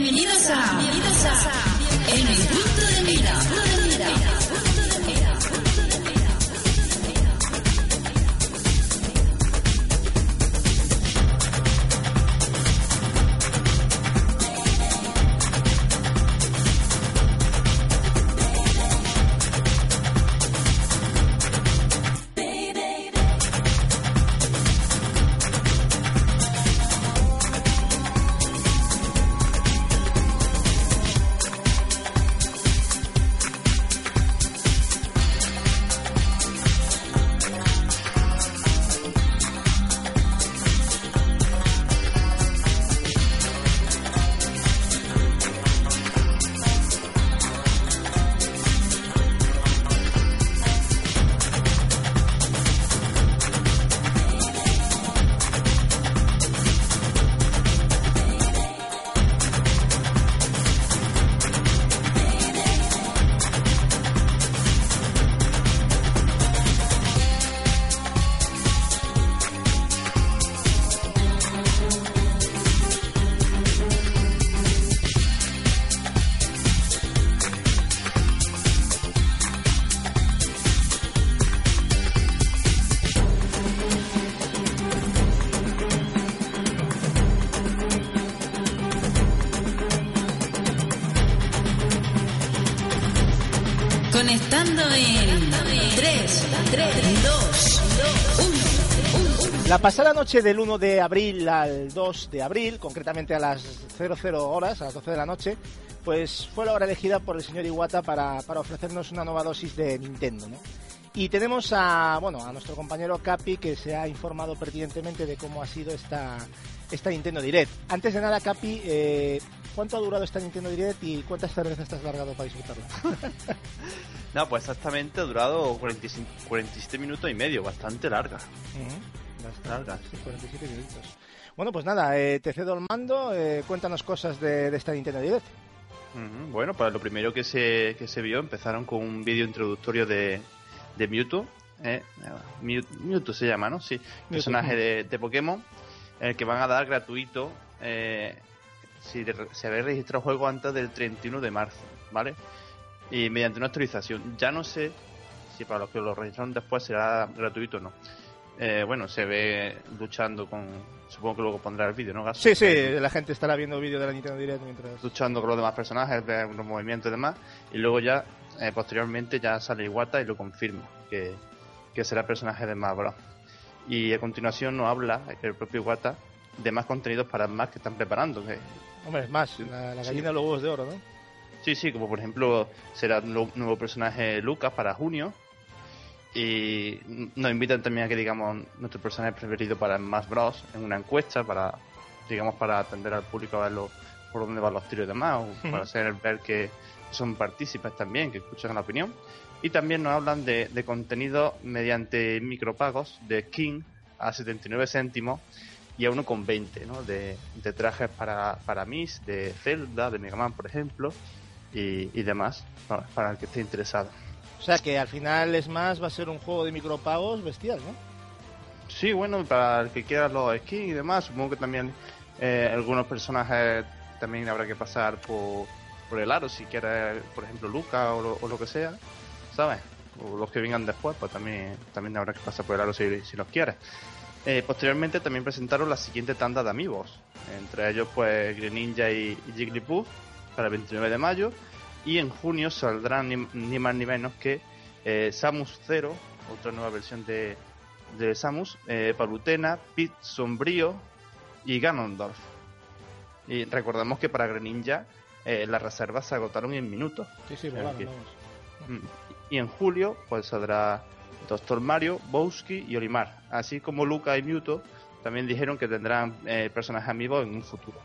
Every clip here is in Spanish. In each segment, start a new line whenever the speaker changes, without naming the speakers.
Bienvenidos a,
La pasada noche del 1 de abril al 2 de abril, concretamente a las 00 horas, a las 12 de la noche, pues fue la hora elegida por el señor Iwata para, para ofrecernos una nueva dosis de Nintendo, ¿no? Y tenemos a, bueno, a nuestro compañero Capi que se ha informado pertinentemente de cómo ha sido esta, esta Nintendo Direct. Antes de nada, Capi, eh, ¿cuánto ha durado esta Nintendo Direct y cuántas cervezas te has largado para disfrutarla?
no, pues exactamente ha durado 45, 47 minutos y medio, bastante larga.
Bastante larga. Sí, 47 minutos. Bueno, pues nada, eh, te cedo el mando, eh, cuéntanos cosas de, de, esta Nintendo Direct.
Uh -huh. Bueno, pues lo primero que se, que se vio, empezaron con un vídeo introductorio de, de Mewtwo. Eh, Mewtwo se llama, ¿no? Sí, Mewtwo. personaje de, de, Pokémon, el que van a dar gratuito eh, si se habéis registrado el juego antes del 31 de marzo, ¿vale? Y mediante una actualización. Ya no sé si para los que lo registraron después será gratuito o no. Eh, bueno, se ve luchando con. Supongo que luego pondrá el vídeo, ¿no?
Sí, sí, la gente estará viendo el vídeo de la Nintendo Direct mientras.
Luchando con los demás personajes, unos movimientos y demás. Y luego ya, eh, posteriormente, ya sale Iwata y lo confirma, que, que será personaje de Smash Bros. Y a continuación nos habla el propio Iwata de más contenidos para más que están preparando. Que...
Hombre, es más, la, la gallina sí. de los huevos de oro, ¿no?
Sí, sí, como por ejemplo será un nuevo personaje Lucas para junio. Y nos invitan también a que digamos nuestro personaje preferido para Smash Bros. en una encuesta para, digamos, para atender al público a ver lo, por dónde van los tiros y demás, o para hacer ver que son partícipes también, que escuchan la opinión. Y también nos hablan de, de contenido mediante micropagos de skin a 79 céntimos y a uno con 20, ¿no? De, de trajes para, para Miss, de Zelda, de Mega Man, por ejemplo, y, y demás, para, para el que esté interesado.
O sea que al final es más, va a ser un juego de micropagos bestial, ¿no?
Sí, bueno, para el que quiera los skins y demás, supongo que también eh, algunos personajes también habrá que pasar por, por el aro, si quiere, por ejemplo, Luca o lo, que sea, ¿sabes? O los que vengan después, pues también, también habrá que pasar por el aro si, si los quieres. Eh, posteriormente también presentaron la siguiente tanda de amigos, entre ellos pues Greninja y, y Jigglypuff para el 29 de mayo y en junio saldrán ni, ni más ni menos que eh, Samus Zero, otra nueva versión de, de Samus, eh, Palutena, Pit Sombrío y Ganondorf. Y recordamos que para Greninja eh, las reservas se agotaron en minutos.
Sí, sí,
que,
vamos.
Y en julio pues saldrá Doctor Mario, Bowski y Olimar, así como Luca y Mewtwo también dijeron que tendrán eh, personajes amigos en un futuro.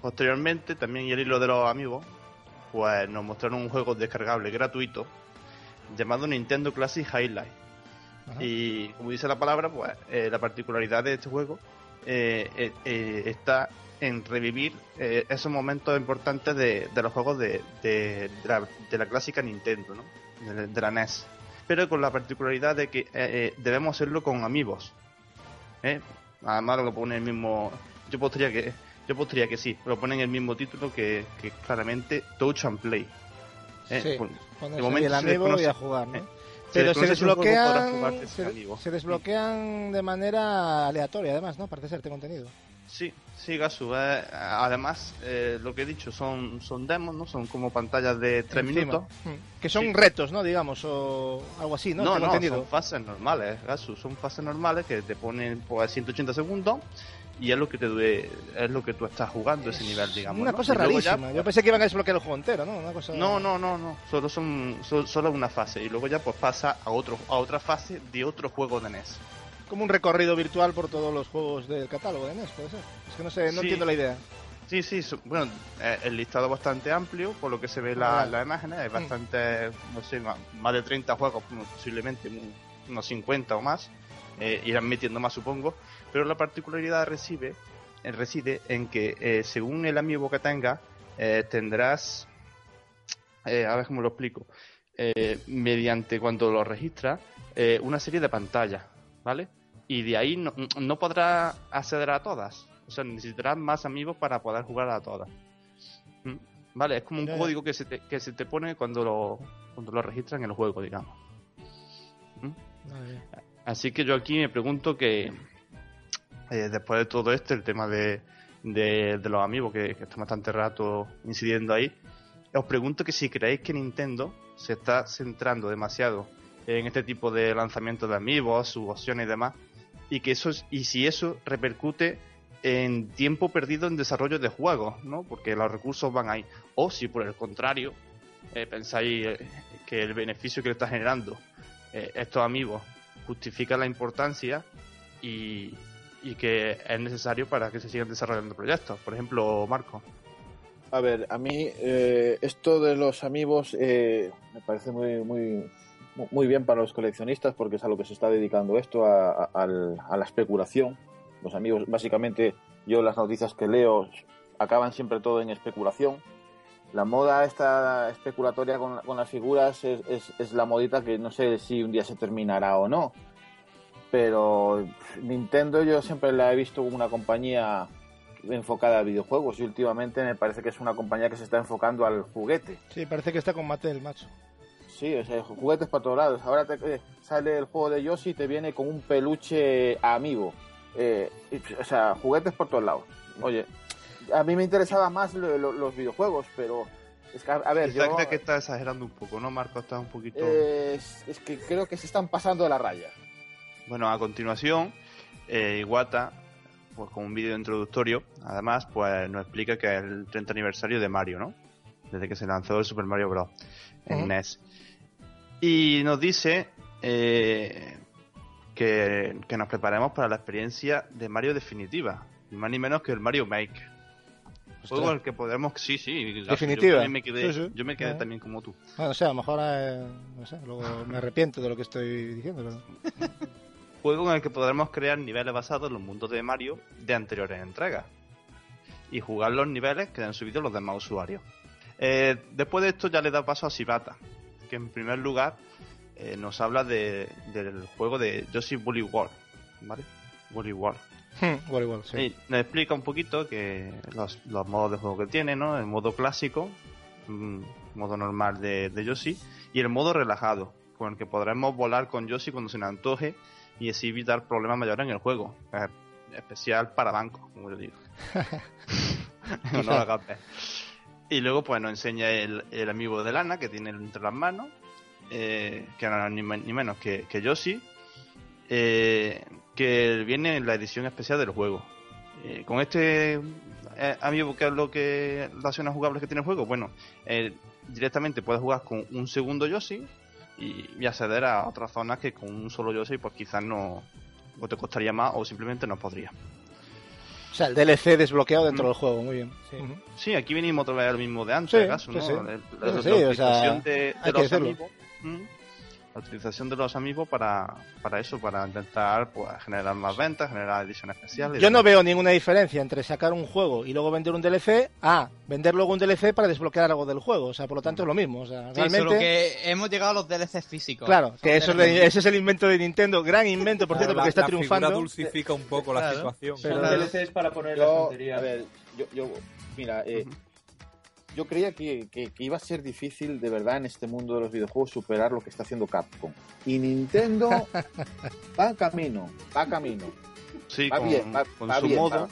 Posteriormente, también y el hilo de los amigos, pues nos mostraron un juego descargable gratuito llamado Nintendo Classic Highlight. Ajá. Y como dice la palabra, pues eh, la particularidad de este juego eh, eh, está en revivir esos momentos importantes de, de los juegos de, de, la, de, la, clásica Nintendo, ¿no? de, la NES. Pero con la particularidad de que eh, debemos hacerlo con amigos. Además, lo pone el mismo. Yo podría que yo pondría que sí, lo ponen en el mismo título que, que claramente Touch and Play. Eh,
Sí,
por-
Cuando
de momento
el amigo y a jugar, ¿no?
eh,
Pero se desbloquean, se, se de manera aleatoria, además, ¿no? Parece ser este contenido.
Sí, sí, Gasu. eh, además, eh, lo que he dicho son, son demos, ¿no? Son como pantallas de tres
Encima.
minutos.
Mm. Que son
Sí.
retos, ¿no? Digamos, o algo así, ¿no?
No, no, son fases normales, Gasu. Son fases normales que te ponen pues, 180 segundos y es lo que te dure, es lo que tú estás jugando ese nivel, digamos.
Una
¿no?
cosa
ya,
rarísima. Yo pensé que iban a desbloquear el juego entero, ¿no? Una cosa...
No, no, no, no. Solo son so- solo una fase y luego ya pues pasa a otro a otra fase de otro juego de NES.
Como un recorrido virtual por todos los juegos del catálogo de NES, puede ser. Es que no sé, no
Sí.
entiendo la idea.
Sí, sí, su- bueno, eh, el listado es bastante amplio, por lo que se ve la,
Vale.
las imágenes, hay
Mm.
bastante, no sé, más de 30 juegos, posiblemente un- unos 50 o más, eh, irán metiendo más supongo, pero la particularidad reside, eh, reside en que eh, según el amiibo que tengas, eh, tendrás, eh, a ver cómo lo explico, mediante cuando lo registras, una serie de pantallas, ¿vale? Y de ahí no, no podrás acceder a todas. O sea, necesitarás más amigos para poder jugar a todas. ¿Mm? Vale, es como un
Ya, ya.
código que se, te, que se te pone cuando lo, cuando lo registran en el juego, digamos.
Vale.
Así que yo aquí me pregunto que eh, después de todo esto, el tema de, de, los amigos que, que están bastante rato incidiendo ahí, os pregunto que si creéis que Nintendo se está centrando demasiado en este tipo de lanzamientos de amigos, sus opciones y demás, y que eso es- y si eso repercute en tiempo perdido en desarrollo de juegos, ¿no? Porque los recursos van ahí. O si por el contrario eh, pensáis eh, que el beneficio que le está generando estos amigos justifica la importancia y, y que es necesario para que se sigan desarrollando proyectos. Por ejemplo, Marco.
A ver, a mí eh, esto de los amigos eh, me parece muy, muy, muy bien para los coleccionistas porque es a lo que se está dedicando esto, a, a- a la especulación. Los amigos, básicamente, yo las noticias que leo acaban siempre todo en especulación. La moda esta especulatoria con, con las figuras es, es- es la modita que no sé si un día se terminará o no. Pero Nintendo yo siempre la he visto como una compañía enfocada a videojuegos y últimamente me parece que es una compañía que se está enfocando al juguete.
Sí, parece que está con Mattel, macho.
Sí, o sea, juguetes para todos lados. Ahora te, eh, sale el juego de Yoshi y te viene con un peluche amigo. Eh, y, o sea, juguetes por todos lados. Oye, a mí me interesaban más lo- lo- los videojuegos, pero es que, a, a ver, yo,
que está exagerando un poco, ¿no, Marco? Está un poquito...
eh, es, es que creo que se están pasando de la raya.
Bueno, a continuación, eh, Iwata, pues con un vídeo introductorio, además, pues nos explica que es el 30 aniversario de Mario, ¿no? Desde que se lanzó el Super Mario Bros. en
Ujú.
NES. Y nos dice eh, que, que nos preparemos para la experiencia de Mario definitiva, ni más ni menos que el Mario Maker. Juego al que podemos, sí, sí,
Definitiva.
Yo, me quedé,
Sí, sí.
yo me quedé
Ah.
también como tú.
Bueno, o sea, a lo mejor, eh, no sé, luego me arrepiento de lo que estoy diciendo. pero-
Juego en el que podremos crear niveles basados en los mundos de Mario de anteriores entregas y jugar los niveles que han subido los demás usuarios. Eh, después de esto ya le da paso a Shibata, que en primer lugar eh, nos habla de- del juego de Yoshi Woolly World, ¿vale? Woolly World.
Hmm, igual, igual, sí.
Y nos explica un poquito que los, los modos de juego que tiene, ¿no? El modo clásico, mm, modo normal de, de Yoshi, y el modo relajado, con el que podremos volar con Yoshi cuando se nos antoje y así evitar problemas mayores en el juego. Especial para bancos, como yo digo. no, ver. Y luego pues nos enseña el, el amigo de Lana que tiene entre las manos, eh, que no ni, ni menos que, que Yoshi, eh, que viene en la edición especial del juego. Eh, con este eh, amigo, ¿qué es lo que las opciones jugables que tiene el juego? Bueno, directamente puedes jugar con un segundo Yoshi y, y acceder a otras zonas que con un solo Yoshi pues quizás no o te costaría más o simplemente no podría.
O sea, el DLC desbloqueado dentro
Mm.
del juego, muy bien.
Sí.
Aquí venimos otra vez al mismo de antes,
Sí,
¿acaso,
sí,
¿no?
sí.
El- la-
o sea,
de, los amigos. Mm. La utilización de los amigos para, para eso, para intentar pues, generar más ventas, generar ediciones especiales.
Yo no veo ninguna diferencia entre sacar un juego y luego vender un DLC a vender luego un DLC para desbloquear algo del juego. O sea, por lo tanto es lo mismo. O sea,
Sí,
realmente...
solo que hemos llegado a los DLCs físicos.
Claro, que eso es de- ese es el invento de Nintendo, gran invento, por cierto,
la,
porque está
la
triunfando.
figura dulcifica un poco la situación.
Pero-
Son DLCs para poner la tontería.
a ver, yo, yo mira, eh. Yo creía que, que- que iba a ser difícil de verdad en este mundo de los videojuegos superar lo que está haciendo Capcom. Y Nintendo va camino, va camino.
Sí,
va
con,
bien, va-
con
va
su
bien,
modo.
va.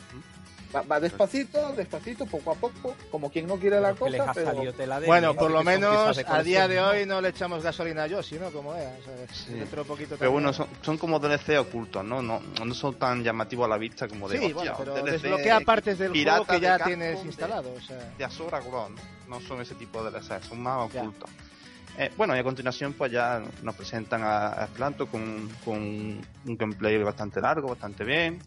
Va, va despacito, despacito, poco a poco, como quien no quiere la cosa, pero
salido tela de
Bueno, por lo menos
de
a día de hoy no le echamos gasolina a Yoshi, ¿no? Como sea,
Sí.
Dentro de poquito
Pero
también.
bueno, son, son como DLC ocultos, ¿no? ¿no? No son tan llamativos a la vista como de
Sí,
hostia,
bueno, pero
DLC
desbloquea partes del juego
pirata
que ya
de
tienes
de-
instalado. O sea,
de Goron, ¿no? No son ese tipo de DLC, son más
Ya.
ocultos. Eh, bueno, y a continuación pues ya nos presentan a, a Splanto con, con un gameplay bastante largo, bastante bien.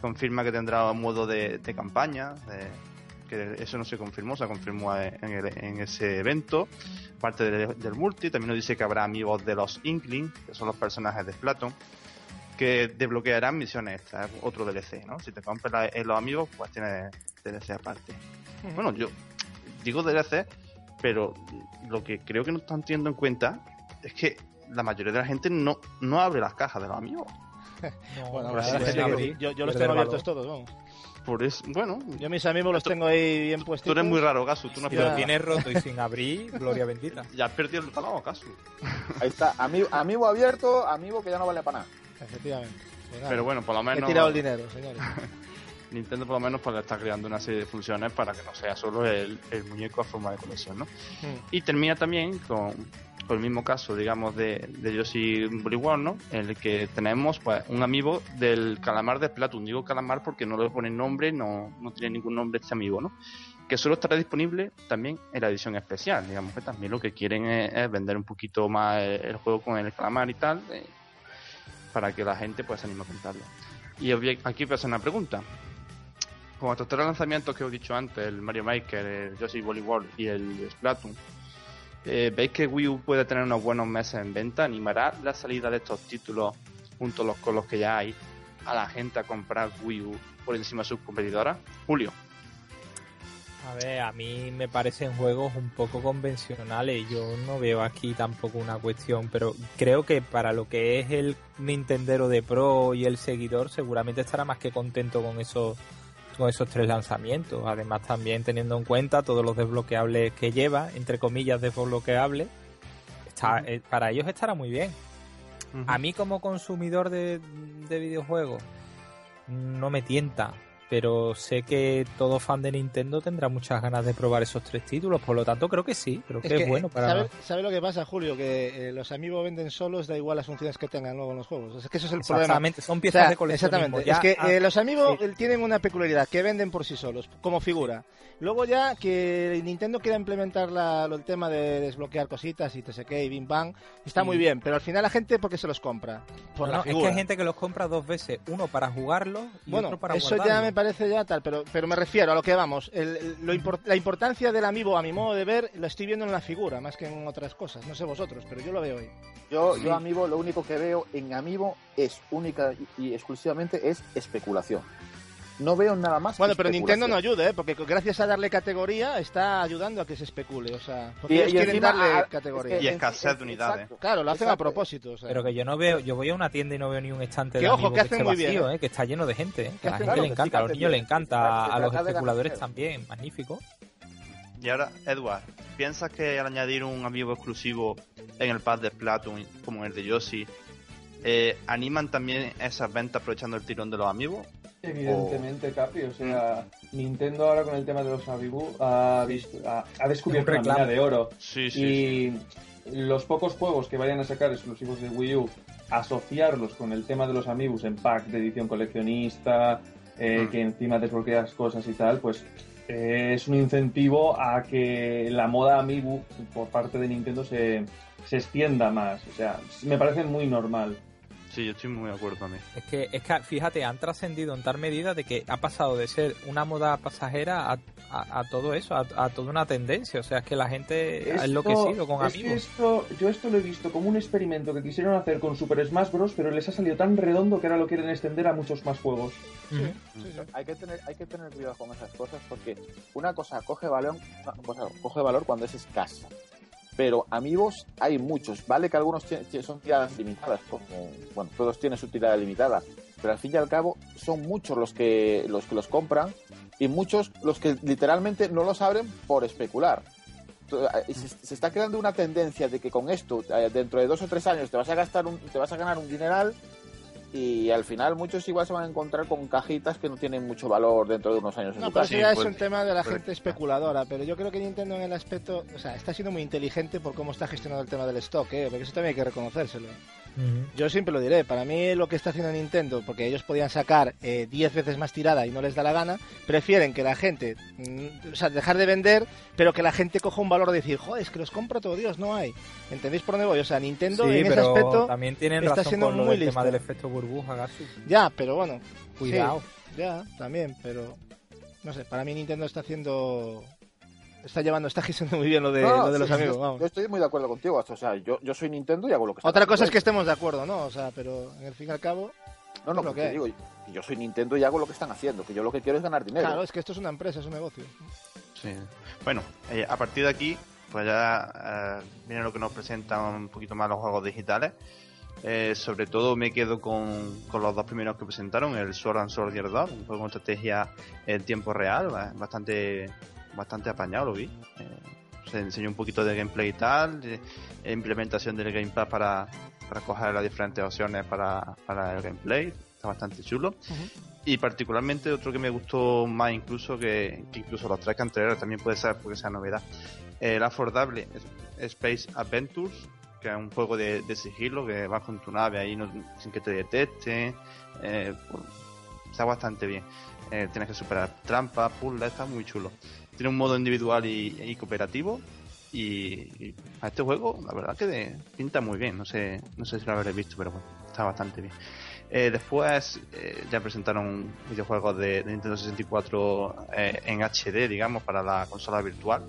Confirma que tendrá un modo de, de campaña, de- que eso no se confirmó, se confirmó en, el- en ese evento. Parte del, del multi, también nos dice que habrá amigos de los Inkling, que son los personajes de Splatoon, que desbloquearán misiones extras, otro DLC, ¿no? Si te compras en los amigos, pues tienes DLC aparte. Bueno, yo digo DLC, pero lo que creo que no están teniendo en cuenta es que la mayoría de la gente no, no abre las cajas de los amigos.
No,
bueno, la que yo, yo los tengo abiertos todos, vamos.
Por eso, bueno,
Yo mis amigos los tengo ahí bien
tú
puestos.
eres muy raro, Gasu, tú no
lo tienes roto y sin abrir, gloria bendita.
ya has perdido el talón, Gasu.
ahí está, amigo, amigo abierto, amigo que ya no vale para nada.
Efectivamente. Pues
Pero bueno, por lo
He
menos
tirado el dinero, señores.
Nintendo por lo menos pues, le está creando una serie de funciones para que no sea solo el, el muñeco a forma de colección, ¿no?
Mm.
Y termina también con, con el mismo caso, digamos, de, de Yoshi World, ¿no? En el que tenemos pues un amigo del calamar de Splatoon. Digo calamar porque no le ponen nombre, no, no tiene ningún nombre este amigo, ¿no? Que solo estará disponible también en la edición especial. Digamos que también lo que quieren es, es vender un poquito más el, el juego con el calamar y tal, eh, para que la gente pues se anime a comprarlo. Y aquí pasa una pregunta. Con estos tres lanzamientos que os he dicho antes, el Mario Maker, el Yoshi World y el Splatoon, eh, ¿veis que Wii U puede tener unos buenos meses en venta? ¿Animará la salida de estos títulos junto a los con los que ya hay a la gente a comprar Wii U por encima de sus competidoras? Julio.
A ver, a mí me parecen juegos un poco convencionales. Yo no veo aquí tampoco una cuestión, pero creo que para lo que es el Nintendero de Pro y el seguidor, seguramente estará más que contento con esos con esos tres lanzamientos. Además, también teniendo en cuenta todos los desbloqueables que lleva, entre comillas, desbloqueables, está, eh, para ellos estará muy bien. A mí como consumidor de, de videojuegos no me tienta, pero sé que todo fan de Nintendo tendrá muchas ganas de probar esos tres títulos, por lo tanto creo que sí, creo que es, bueno para...
¿sabe, sabe lo que pasa, Julio? Que eh, los amigos venden solos, da igual las funciones que tengan luego en los juegos. Es que eso es el problema.
Exactamente, son
O
piezas
sea,
de coleccionismo.
Exactamente.
Ya-
es que
ah,
eh, los amigos
sí.
eh, tienen una peculiaridad, que venden por sí solos, como figura. Luego ya que Nintendo quiera implementar la- el tema de desbloquear cositas y TSK y Bing Bang, está
Sí.
muy bien, pero al final la gente, ¿por qué se los compra? Por
no,
la
no, es que hay gente que los compra dos veces, uno para jugarlo y
Bueno,
otro para
eso ya
guardarlo.
me parece ya tal, pero, pero me refiero a lo que vamos. El- el- lo impor- la importancia del amiibo, a mi modo de ver, lo estoy viendo en la figura, más que en otras cosas. No sé vosotros, pero yo lo veo hoy.
Yo,
Sí.
yo Amiibo, lo único que veo en Amiibo es única y, y exclusivamente es especulación. No veo nada más. que
Bueno, pero. Nintendo no ayuda, ¿eh? porque gracias a darle categoría está ayudando a que se especule. O sea, porque
Y-
ellos
y
quieren
encima,
darle
a-
categoría.
es
Y
que-
escasez
es-
de unidades.
exacto.
Claro, lo hacen a propósito. o sea.
Pero que yo no veo, yo voy a una tienda y no veo ni un estante
Que
de
ojo, que
que,
hacen
esté
muy
vacío,
bien,
¿eh? que está lleno de gente, ¿eh? que a la gente
claro,
le
que sí,
encanta,
que
a los niños le encanta, a los especuladores también, magnífico.
Y ahora, Edward, ¿piensas que al añadir un amigo exclusivo en el pad de Splatoon, como el de Yoshi, eh, animan también esas ventas aprovechando el tirón de los amigos?
Evidentemente, Capi, o sea, Nintendo ahora con el tema de los Amiibo ha, visto- ha, ha descubierto
Un
una mina de oro.
Sí, sí.
y los pocos juegos que vayan a sacar exclusivos de Wii U, asociarlos con el tema de los Amiibos en pack de edición coleccionista, eh,
Mm.
que encima desbloqueas cosas y tal, pues eh, es un incentivo a que la moda Amiibo por parte de Nintendo se, se extienda más. O sea, me parece muy normal.
Sí, yo estoy muy de acuerdo también.
Es que, es que fíjate, han trascendido en tal medida de que ha pasado de ser una moda pasajera a, a, a todo eso, a, a toda una tendencia. O sea, es que la gente ha
Esto-
enloquecido con
es que
amigos.
esto, yo esto lo he visto como un experimento que quisieron hacer con Super Smash Bros, pero les ha salido tan redondo que ahora lo quieren extender a muchos más juegos.
Sí, sí.
Hay que tener, hay que tener cuidado con esas cosas porque una cosa coge valor, una cosa coge valor cuando es escasa. Pero amigos hay muchos, vale que algunos son tiradas limitadas, como bueno, todos tienen su tirada limitada, pero al fin y al cabo son muchos los que los que los compran y muchos los que literalmente no los abren por especular. Eh, Se, se está creando una tendencia de que con esto eh, dentro de dos o tres años te vas a gastar un, te vas a ganar un dineral y al final muchos igual se van a encontrar con cajitas que no tienen mucho valor dentro de unos años en
No,
su
pero eso ya es
pues,
un tema de la
correcto.
gente especuladora, pero yo creo que Nintendo en el aspecto, o sea, está siendo muy inteligente por cómo está gestionando el tema del stock, ¿eh? porque eso también hay que reconocérselo. Yo siempre lo diré, para mí lo que está haciendo Nintendo, porque ellos podían sacar eh, 10 veces más tirada y no les da la gana, prefieren que la gente, mm, o sea, dejar de vender, pero que la gente coja un valor de decir, joder, es que los compro todo Dios, no hay. ¿Entendéis por dónde voy? O sea, Nintendo
Sí,
en ese aspecto,
también tienen
está
razón
siendo
con lo
muy
del tema
listo.
del efecto burbuja, Gasu.
ya, pero bueno,
Cuidado.
Sí, ya, también, pero no sé, para mí Nintendo está haciendo, está llevando, está gestionando muy bien lo de,
No,
lo de los
sí,
amigos,
yo,
vamos.
yo estoy muy de acuerdo contigo. O sea, yo, yo soy Nintendo y hago lo que está
Otra cosa es que estemos de acuerdo, ¿no? O sea, pero en el fin y al cabo.
No, no,
lo
que te digo, que yo soy Nintendo y hago lo que están haciendo. Que yo lo que quiero es ganar dinero.
claro, es que esto es una empresa, es un negocio.
Sí. Bueno, eh, a partir de aquí, pues ya eh, viene lo que nos presenta un poquito más los juegos digitales. Eh, sobre todo me quedo con, con los dos primeros que presentaron, el Sword and Soldier 2, un juego de estrategia en tiempo real, ba- bastante bastante apañado lo vi. Eh, se enseñó un poquito de gameplay y tal, de- implementación del gamepad para, para coger las diferentes opciones para, para el gameplay, está bastante chulo. Y particularmente otro que me gustó más incluso que, que incluso los tres anteriores también puede ser porque sea novedad. El Affordable Space Adventures, que es un juego de, de sigilo que vas con tu nave ahí no- sin que te detecte. eh, pues, está bastante bien. Eh, tienes que superar trampas, puzzles, está muy chulo. Tiene un modo individual y, y cooperativo. Y, y a este juego, la verdad que de- pinta muy bien. No sé, no sé si lo habréis visto, pero bueno, está bastante bien. Eh, después eh, ya presentaron videojuegos de, de Nintendo 64 eh, en HD, digamos, para la consola virtual.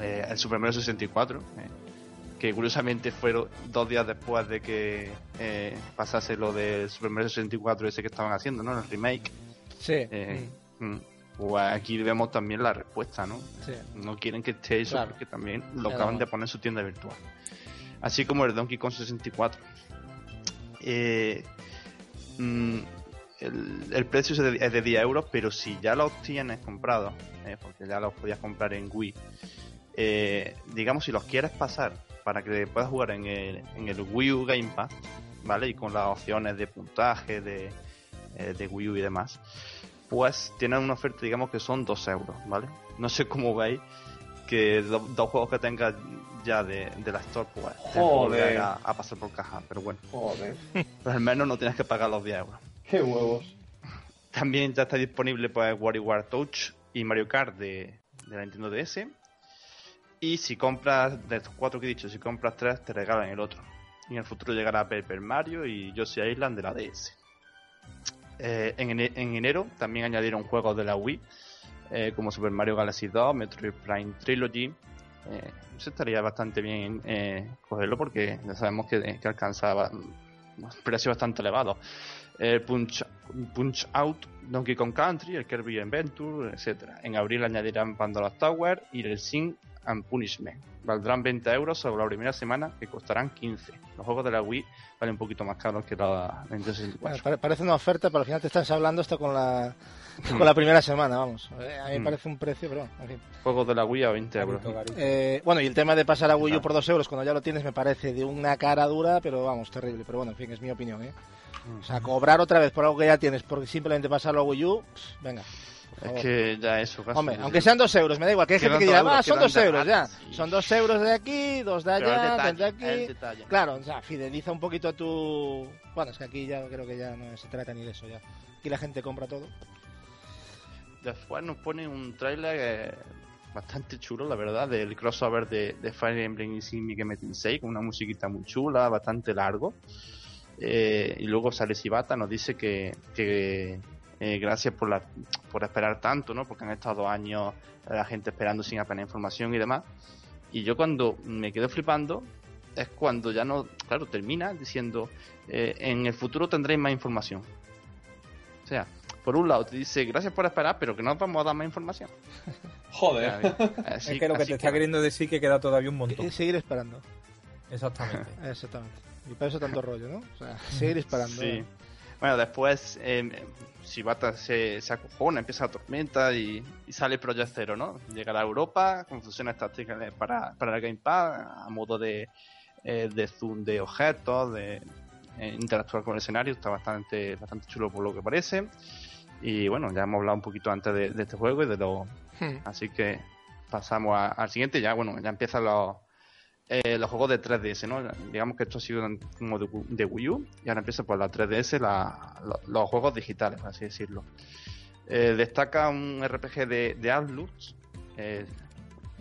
El Super Mario 64, eh, que curiosamente fueron dos días después de que pasase lo del Super Mario 64 ese que estaban haciendo, ¿no? El remake.
Sí.
Eh, mm, pues aquí vemos también la respuesta, ¿no?
sí.
No quieren que esté eso
Claro.
porque también lo
Claro.
acaban de poner en su tienda virtual. Así como el Donkey Kong 64. Eh, mm, el, el precio es de, es de 10 euros, pero si ya los tienes comprados, eh, porque ya los podías comprar en Wii, eh, digamos si los quieres pasar para que puedas jugar en el, en el Wii U Game Pass, ¿vale? Y con las opciones de puntaje, de, eh, de Wii U y demás, pues tienen una oferta, digamos que son 2 euros, ¿vale? No sé cómo veis que do- dos juegos que tengas ya de, de la Store, pues
Joder.
volver a, a pasar por caja, pero bueno,
Joder,
pero al menos no tienes que pagar los 10 euros.
qué huevos.
También ya está disponible pues WarioWare Touch y Mario Kart de, de la Nintendo DS. Y si compras, de estos cuatro que he dicho, si compras tres, te regalan el otro. Y en el futuro llegará Paper Mario y Yoshi Island de la DS. Eh, en, en enero también añadieron juegos de la Wii, eh, como Super Mario Galaxy 2, Metroid Prime Trilogy. Eh, eso estaría bastante bien eh, cogerlo porque ya sabemos que, que alcanzaba precios bastante elevados. El Punch, Punch Out, Donkey Kong Country, el Kirby Adventure, etcétera. En abril añadirán Pandora Tower y el Sin and Punishment. Valdrán 20 euros sobre la primera semana, que costarán 15. Los juegos de la Wii valen un poquito más caros que la Nintendo 64.
Bueno, pare- parece una oferta, pero al final te estás hablando esto con la, con la primera semana, vamos. Eh, A mí me
Mm.
parece un precio, pero en fin.
Juegos de la Wii a 20 euros.
Eh, bueno, y el tema de pasar a Wii U por dos euros cuando ya lo tienes me parece de una cara dura, pero vamos, terrible. Pero bueno, en fin, es mi opinión, ¿eh? O sea, cobrar otra vez por algo que ya tienes porque simplemente pasarlo a Wii U, pff, venga.
Es que ya eso, casi.
Hombre, aunque sean dos euros, me da igual, que hay gente que dirá, ah, son dos euros ya. Son dos euros de aquí, dos de allá, dos de aquí. Claro, o sea, fideliza un poquito a tu... Bueno, es que aquí ya creo que ya no se trata ni de eso ya. Aquí la gente compra todo.
Después nos pone un tráiler eh, bastante chulo, la verdad, del crossover de, de Fire Emblem y Shin Megami Tensei, con una musiquita muy chula, bastante largo. Eh, y luego sale Shibata, nos dice que, que eh, gracias por, la, por esperar tanto, ¿no? Porque han estado dos años la gente esperando sin apenas información y demás. Y yo cuando me quedo flipando es cuando ya no, claro, termina diciendo, eh, en el futuro tendréis más información. O sea, por un lado te dice, gracias por esperar, pero que no os vamos a dar más información.
Joder.
Así-
es que lo que te está queriendo decir que queda todavía un montón.
Y seguir esperando.
Exactamente.
Exactamente. Y para eso tanto rollo, ¿no? O sea, seguir esperando.
Sí. Bueno, después eh, Shibata se, se acojona, empieza la tormenta y, y sale Project Zero, ¿no? Llegará a Europa con funciones tácticas para, para el Gamepad a modo de, eh, de zoom de objetos, de eh, interactuar con el escenario. Está bastante, bastante chulo por lo que parece. Y bueno, ya hemos hablado un poquito antes de, de este juego y de lo...
Hmm.
Así que pasamos a- al siguiente. Ya, bueno, ya empiezan los, eh, los juegos de 3DS, ¿no? Digamos que esto ha sido como de, de Wii U y ahora empieza por la 3DS la- lo- los juegos digitales, por así decirlo. Eh, destaca un RPG de, de eh,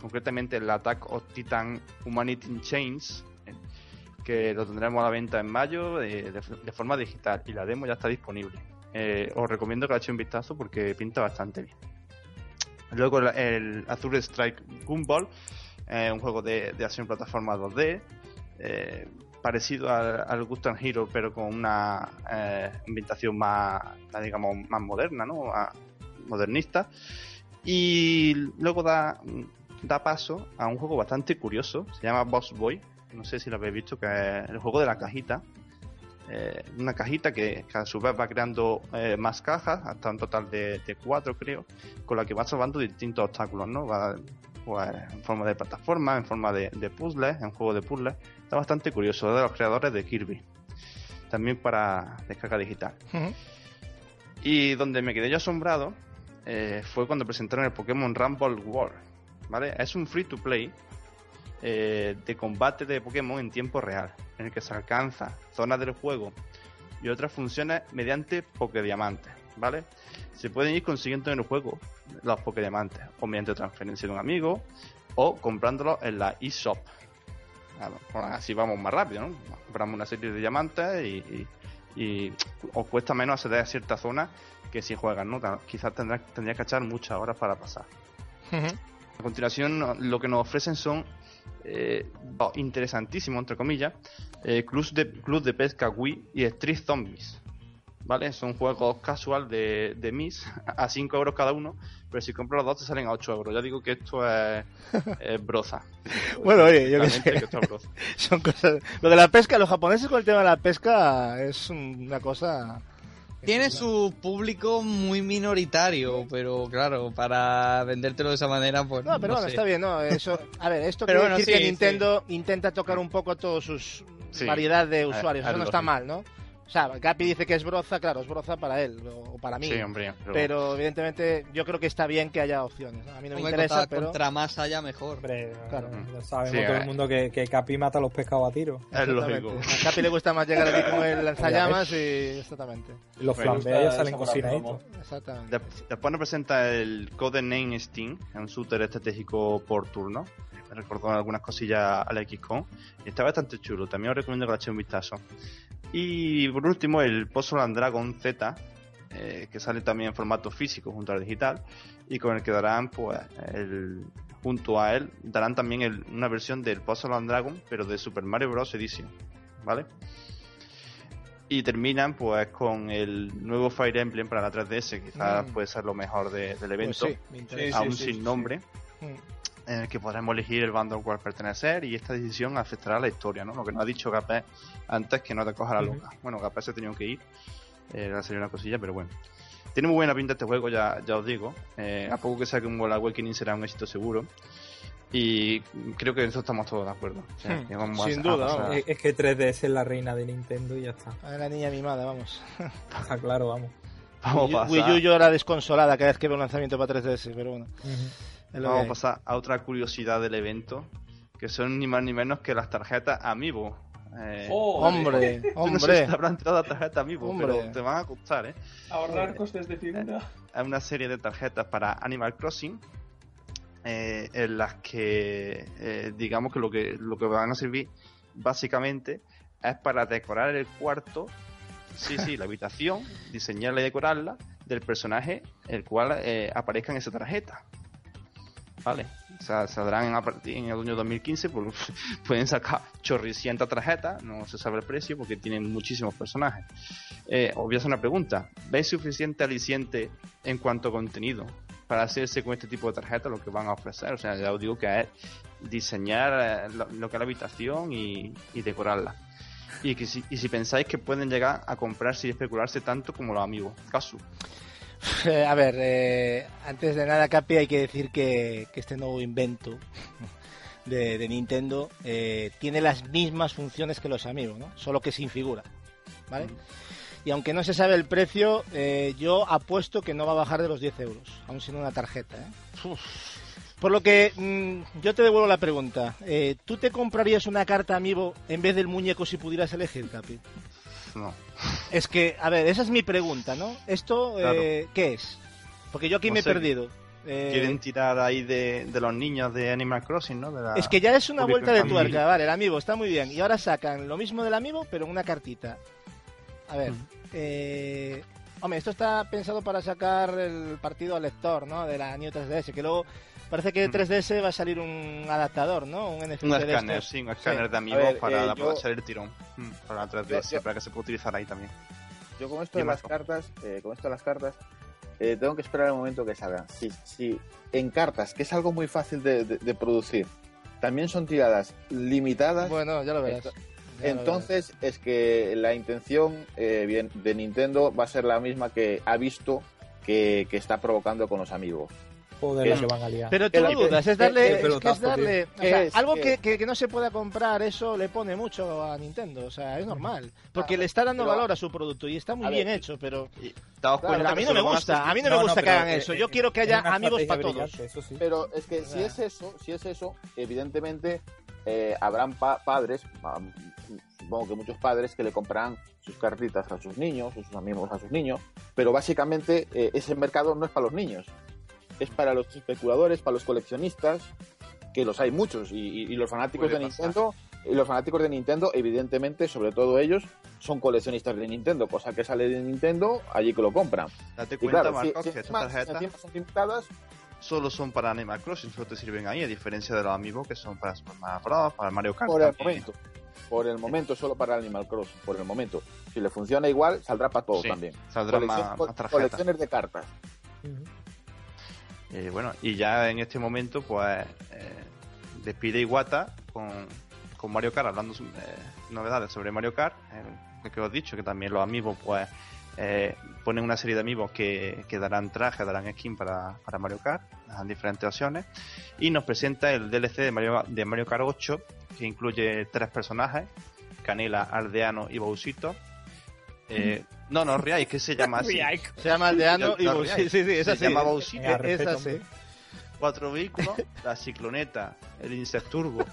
concretamente el Attack of Titan Humanity in Chains, que lo tendremos a la venta en mayo de, forma digital y la demo ya está disponible. Os recomiendo que le echéis un vistazo porque pinta bastante bien. Luego el, el Azure Strike Gumball, eh, un juego de, de acción plataforma 2D, eh, parecido al, al Gunstar Hero, pero con una eh, ambientación más, digamos, más moderna, ¿no? Modernista. Y luego da, da paso a un juego bastante curioso, se llama Boss Boy, no sé si lo habéis visto, que es el juego de la cajita. Eh, una cajita que, que a su vez va creando eh, más cajas, hasta un total de, de cuatro creo, con la que va salvando distintos obstáculos, ¿no? Va, pues, en forma de plataforma, en forma de, de puzzles, en juego de puzzles. Está bastante curioso, es de los creadores de Kirby. También para descarga digital. Y donde me quedé yo asombrado eh, fue cuando presentaron el Pokémon Rumble World. ¿Vale? Es un free to play eh, de combate de Pokémon en tiempo real, en el que se alcanza zonas del juego y otras funciones mediante Pokédiamantes. ¿Vale? Se pueden ir consiguiendo en el juego los Pokédiamantes, o mediante transferencia de un amigo, o comprándolos en la eShop. Claro, pues así vamos más rápido, ¿no? Compramos una serie de diamantes y, y- y os cuesta menos acceder a ciertas zonas que si juegan, ¿no? Quizás tendrás tendría que echar muchas horas para pasar. A continuación, lo que nos ofrecen son eh, interesantísimos, entre comillas, eh, clubs de, club de pesca Wii y Street Zombies. ¿Vale? Son juegos casual de, de Miss a 5 euros cada uno, pero si compras los dos te salen a 8 euros. Ya digo que esto es, es broza.
Bueno, oye, yo qué sé.
que esto es broza.
Son cosas. Lo de la pesca, los japoneses con el tema de la pesca es una cosa.
Tiene su público muy minoritario, pero claro, para vendértelo de esa manera, pues.
No, pero
no
bueno,
sé.
está bien, ¿no? Eso, a ver, esto
Pero
quiere
bueno,
decir que
sí,
Nintendo intenta tocar un poco a todos sus
Sí.
variedad de usuarios.
es
Eso no está mal, ¿no? O sea, Capi dice que es broza, claro, es broza para él o para mí.
Sí, hombre. Pero,
pero evidentemente yo creo que está bien que haya opciones. A mí no me interesa,
contra,
pero
contra más haya mejor.
Hombre,
Claro.
ya sabemos
Sí,
todo
eh.
el mundo que, que Capi mata a los pescados a tiro.
es lógico.
Exactamente. A Capi le gusta más llegar aquí con el lanzallamas y exactamente.
Los
gusta
salen cocinaditos.
Exactamente.
De- después nos presenta el Codename Steam, un shooter estratégico por turno. Me recordó algunas cosillas al XCOM. Y está bastante chulo. También os recomiendo que le echéis un vistazo. Y por último, el Puzzle Dragon Z, eh, que sale también en formato físico junto al digital. Y con el que darán, pues, el, junto a él, darán también el- una versión del Puzzle and Dragon, pero de Super Mario Bros. Edition. ¿Vale? Y terminan pues con el nuevo Fire Emblem para la 3DS, quizás
Mm.
puede ser lo mejor de- del
Pues
evento,
sí, me interesa.
Sí,
aún
sí,
sin
sí.
nombre,
Mm.
En el que podremos elegir el bando al cual pertenecer y esta decisión afectará a la historia, ¿no? Lo que nos ha dicho Gapé antes que no te coja la loca. Bueno, Gapé se ha tenido que ir, eh, le ha salido una cosilla, pero bueno. Tiene muy buena pinta este juego, ya, ya os digo. Eh, a poco que saque un World Awakening será un éxito seguro. Y creo que en eso estamos todos de acuerdo. O sea,
Hmm,
vamos a-
sin
a
duda,
pasar-
vamos.
Es, es que 3DS es la reina de Nintendo y ya está.
A la niña mimada, vamos.
Está claro, vamos.
Vamos
Wii
a
U- Wii U
pasar-
llora desconsolada cada vez que ve un lanzamiento para 3DS, pero bueno. es
Vamos a pasar a otra curiosidad del evento, que son ni más ni menos que las tarjetas Amiibo. Eh,
Joder.
Hombre,
yo no sé si
hombre.
te habrán las tarjetas Amiibo,
Hombre.
pero te van a costar, ¿eh?
Ahorrar costes de figura.
Hay una serie de tarjetas para Animal Crossing eh, en las que, eh, digamos que lo, que lo que van a servir básicamente es para decorar el cuarto, sí, sí, la habitación, diseñarla y decorarla, del personaje el cual eh, aparezca en esa tarjeta. ¿Vale? O sea, saldrán a en el año 2015, pues, pueden sacar chorricientas tarjetas, no se sabe el precio porque tienen muchísimos personajes. Eh, os voy a hacer una pregunta, ¿veis suficiente aliciente en cuanto a contenido para hacerse con este tipo de tarjetas lo que van a ofrecer? O sea, ya os digo que es diseñar eh, lo, que es la habitación y, decorarla. Y, que si, y si pensáis que pueden llegar a comprarse y especularse tanto como los amigos. Casu.
Eh, a ver, eh, antes de nada, Capi, hay que decir que, que este nuevo invento de, de Nintendo eh, tiene las mismas funciones que los amigos, ¿no? Solo que sin figura, ¿vale? Y aunque no se sabe el precio, eh, yo apuesto que no va a bajar de los 10 euros, aún sin una tarjeta, ¿eh? Por lo que mm, yo te devuelvo la pregunta. ¿Tú te comprarías una carta amiibo en vez del muñeco si pudieras elegir, Capi?
No.
Es que, a ver, esa es mi pregunta, ¿no? ¿Esto eh, qué es? Porque yo aquí
No
me he
sé.
perdido. Eh,
Quieren tirar ahí de, de los niños de Animal Crossing, ¿no? De la-
Es que ya es una vuelta de tuerca, vale, el amiibo está muy bien. Y ahora sacan lo mismo del amiibo, pero en una cartita. A ver,
Mm.
eh, hombre, esto está pensado para sacar el partido al lector, ¿no? De la New 3DS, que luego parece que de
Mm.
3DS va a salir un adaptador, ¿no? Un NFC
Un
de
escáner, sí, un escáner de amigos
ver,
para
eh, yo-
poder hacer el tirón. Mm, Para la 3DS,
Yo- yo-
para que se pueda utilizar ahí también.
Yo con esto de las cartas, eh, con esto de las cartas, eh, tengo que esperar el momento que salgan. Si, si en cartas, que es algo muy fácil de, de- de producir, también son tiradas limitadas,
Bueno, ya lo verás.
Esto-
Ya lo
entonces es que la intención eh, bien, de Nintendo va a ser la misma que ha visto que, que está provocando con los amigos.
Joder, la que van a liar.
Pero tú
la-
dudas, es darle, es que es
pelotazo,
darle, o
¿Qué
sea,
es?
algo
¿Qué
que, que, que no se pueda comprar, eso le pone mucho a Nintendo, o sea, es normal, porque
Claro,
le está dando
pero-
valor a su producto y está muy bien
ver,
hecho, pero,
Claro,
a mí no me gusta, a mí no, me gusta que hagan
eh,
eso,
eh,
yo quiero que haya amigos para todos.
brillante, eso sí.
Pero es que si es eso, si es eso, evidentemente eh, habrán pa- padres, supongo que muchos padres que le comprarán sus cartitas a sus niños, sus amigos a sus niños, pero básicamente eh, ese mercado no es para los niños, es para los especuladores, para los coleccionistas, que los hay muchos, y, y- y los fanáticos
Puede
de
pasar.
Nintendo, y los fanáticos de Nintendo, evidentemente, sobre todo ellos, son coleccionistas de Nintendo, cosa que sale de Nintendo, allí que lo compran.
Date
Y
cuenta,
claro,
Marcos,
si
que estas tarjetas
son limitadas,
solo son para Animal Crossing, solo te sirven ahí, a diferencia de los amigos que son para Super Mario Bros, para Mario Kart.
por el
también.
momento. Por el momento, solo para Animal Crossing, por el momento. Si le funciona igual, saldrá para todos
Sí,
también.
Saldrán
Colección-
más,
co-
más tarjetas.
colecciones de cartas.
Eh, bueno, y ya en este momento, pues, eh, despide Iwata con, con Mario Kart, hablando eh, novedades sobre Mario Kart, eh, que os he dicho, que también los amigos, pues, eh, ponen una serie de amigos que, que darán trajes, darán skin para, para Mario Kart, en diferentes opciones, y nos presenta el DLC de Mario, de Mario Kart 8, que incluye tres personajes, Canela, Aldeano y Bowsito. Eh, no, no, riáis, que se llama así.
Se llama Aldeano y Bowsito. Sí, sí, sí, es
Se
así.
llama
es-
Bowsito.
Venga,
es
respeto,
así.
hombre.
cuatro vehículos, la cicloneta, el Insecturbo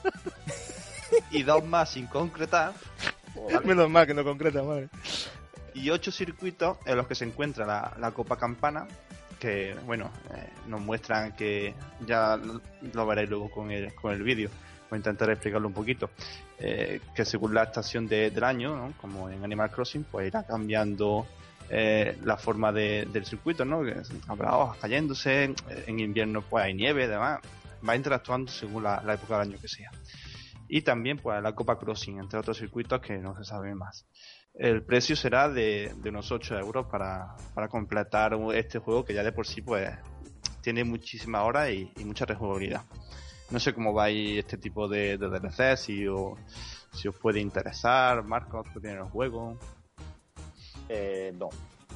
y dos más sin concretar
Menos mal que no concreta, madre.
y ocho circuitos en los que se encuentra la, la Copa Campana que bueno eh, nos muestran que ya lo, lo veréis luego con el, con el vídeo voy a intentar explicarlo un poquito eh, que según la estación de- del año ¿no? como en Animal Crossing pues irá cambiando eh, la forma de- del circuito no que habrá hojas cayéndose en invierno pues hay nieve y demás va interactuando según la, época del año que sea y también pues la Copa Crossing entre otros circuitos que no se sabe más el precio será de, unos 8 euros para, para completar este juego que ya de por sí pues tiene muchísimas horas y, y mucha rejugabilidad. No sé cómo vais este tipo de, de DLC, si os, si os puede interesar, Marcos, que tiene el juego.
Eh, no.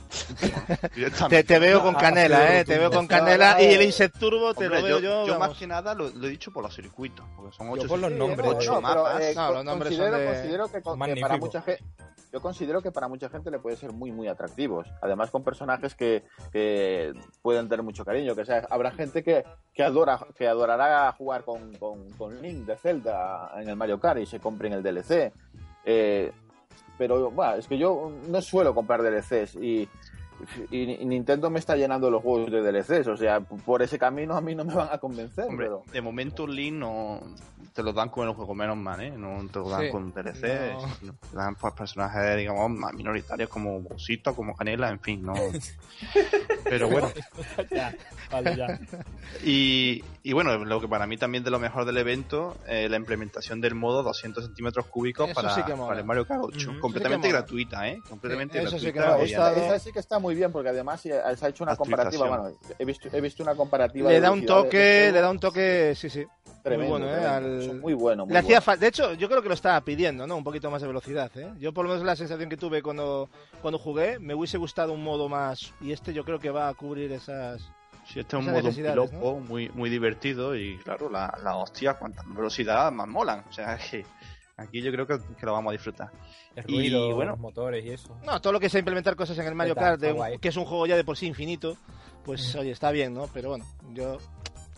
Te, te veo
Ah,
con
ha
canela, eh. Te veo con canela y el Insecturbo te
Hombre,
lo veo
yo,
yo.
yo más que nada lo, lo he dicho por los circuitos, porque son
Yo
8
por los
circuitos,
nombres,
ocho
no,
pero,
mapas.
eh,
No, los nombres son
considero,
de-
considero que, con- que para mucha gente yo considero que para mucha gente le puede ser muy muy atractivos además con personajes que, que pueden tener mucho cariño que sea habrá gente que, que adora que adorará jugar con, con, con Link de Zelda en el Mario Kart y se compren el DLC Eh, pero bueno, es que yo no suelo comprar DLCs y y Nintendo me está llenando los juegos de DLCs, o sea, por ese camino a mí no me van a convencer.
Hombre,
pero-
de momento Link no te lo dan con el juego menos mal, ¿eh? No te lo dan
Sí.
con DLC,
No.
te dan pues, personajes, digamos, más minoritarios como Bosito, como Canela, en fin, no. Pero bueno,
Ya, vale, ya.
y, y bueno, lo que para mí también de lo mejor del evento, eh, la implementación del modo 200 centímetros cúbicos para,
sí
para el Mario Kart 8.
Ujú.
completamente gratuita, ¿eh? Completamente
Sí, eso sí que gustado.
esta sí que está muy bien porque además eh, se ha hecho una comparativa. Bueno, he visto, he visto una comparativa.
Le da un toque,
de
le da un toque, sí, sí.
Tremendo,
muy bueno, ¿eh?
tremendo.
Al-
Son Muy bueno. muy
Le hacía
bueno.
falta, de hecho, yo creo que lo estaba pidiendo, ¿no? Un poquito más de velocidad, ¿eh? Yo por lo menos la sensación que tuve cuando, cuando jugué, me hubiese gustado un modo más, y este yo creo que va a cubrir esas...
Sí, este es un modo piloto muy, muy divertido y claro, la, la hostia, cuanta más velocidad, más molan. O sea, que aquí yo creo que, que lo vamos a disfrutar.
El
Y,
ruido,
bueno.
los motores y eso.
No, todo lo que sea implementar cosas en el Mario Kart, de que es un juego ya de por sí infinito, pues
Mm.
oye, está bien, ¿no? Pero bueno, yo,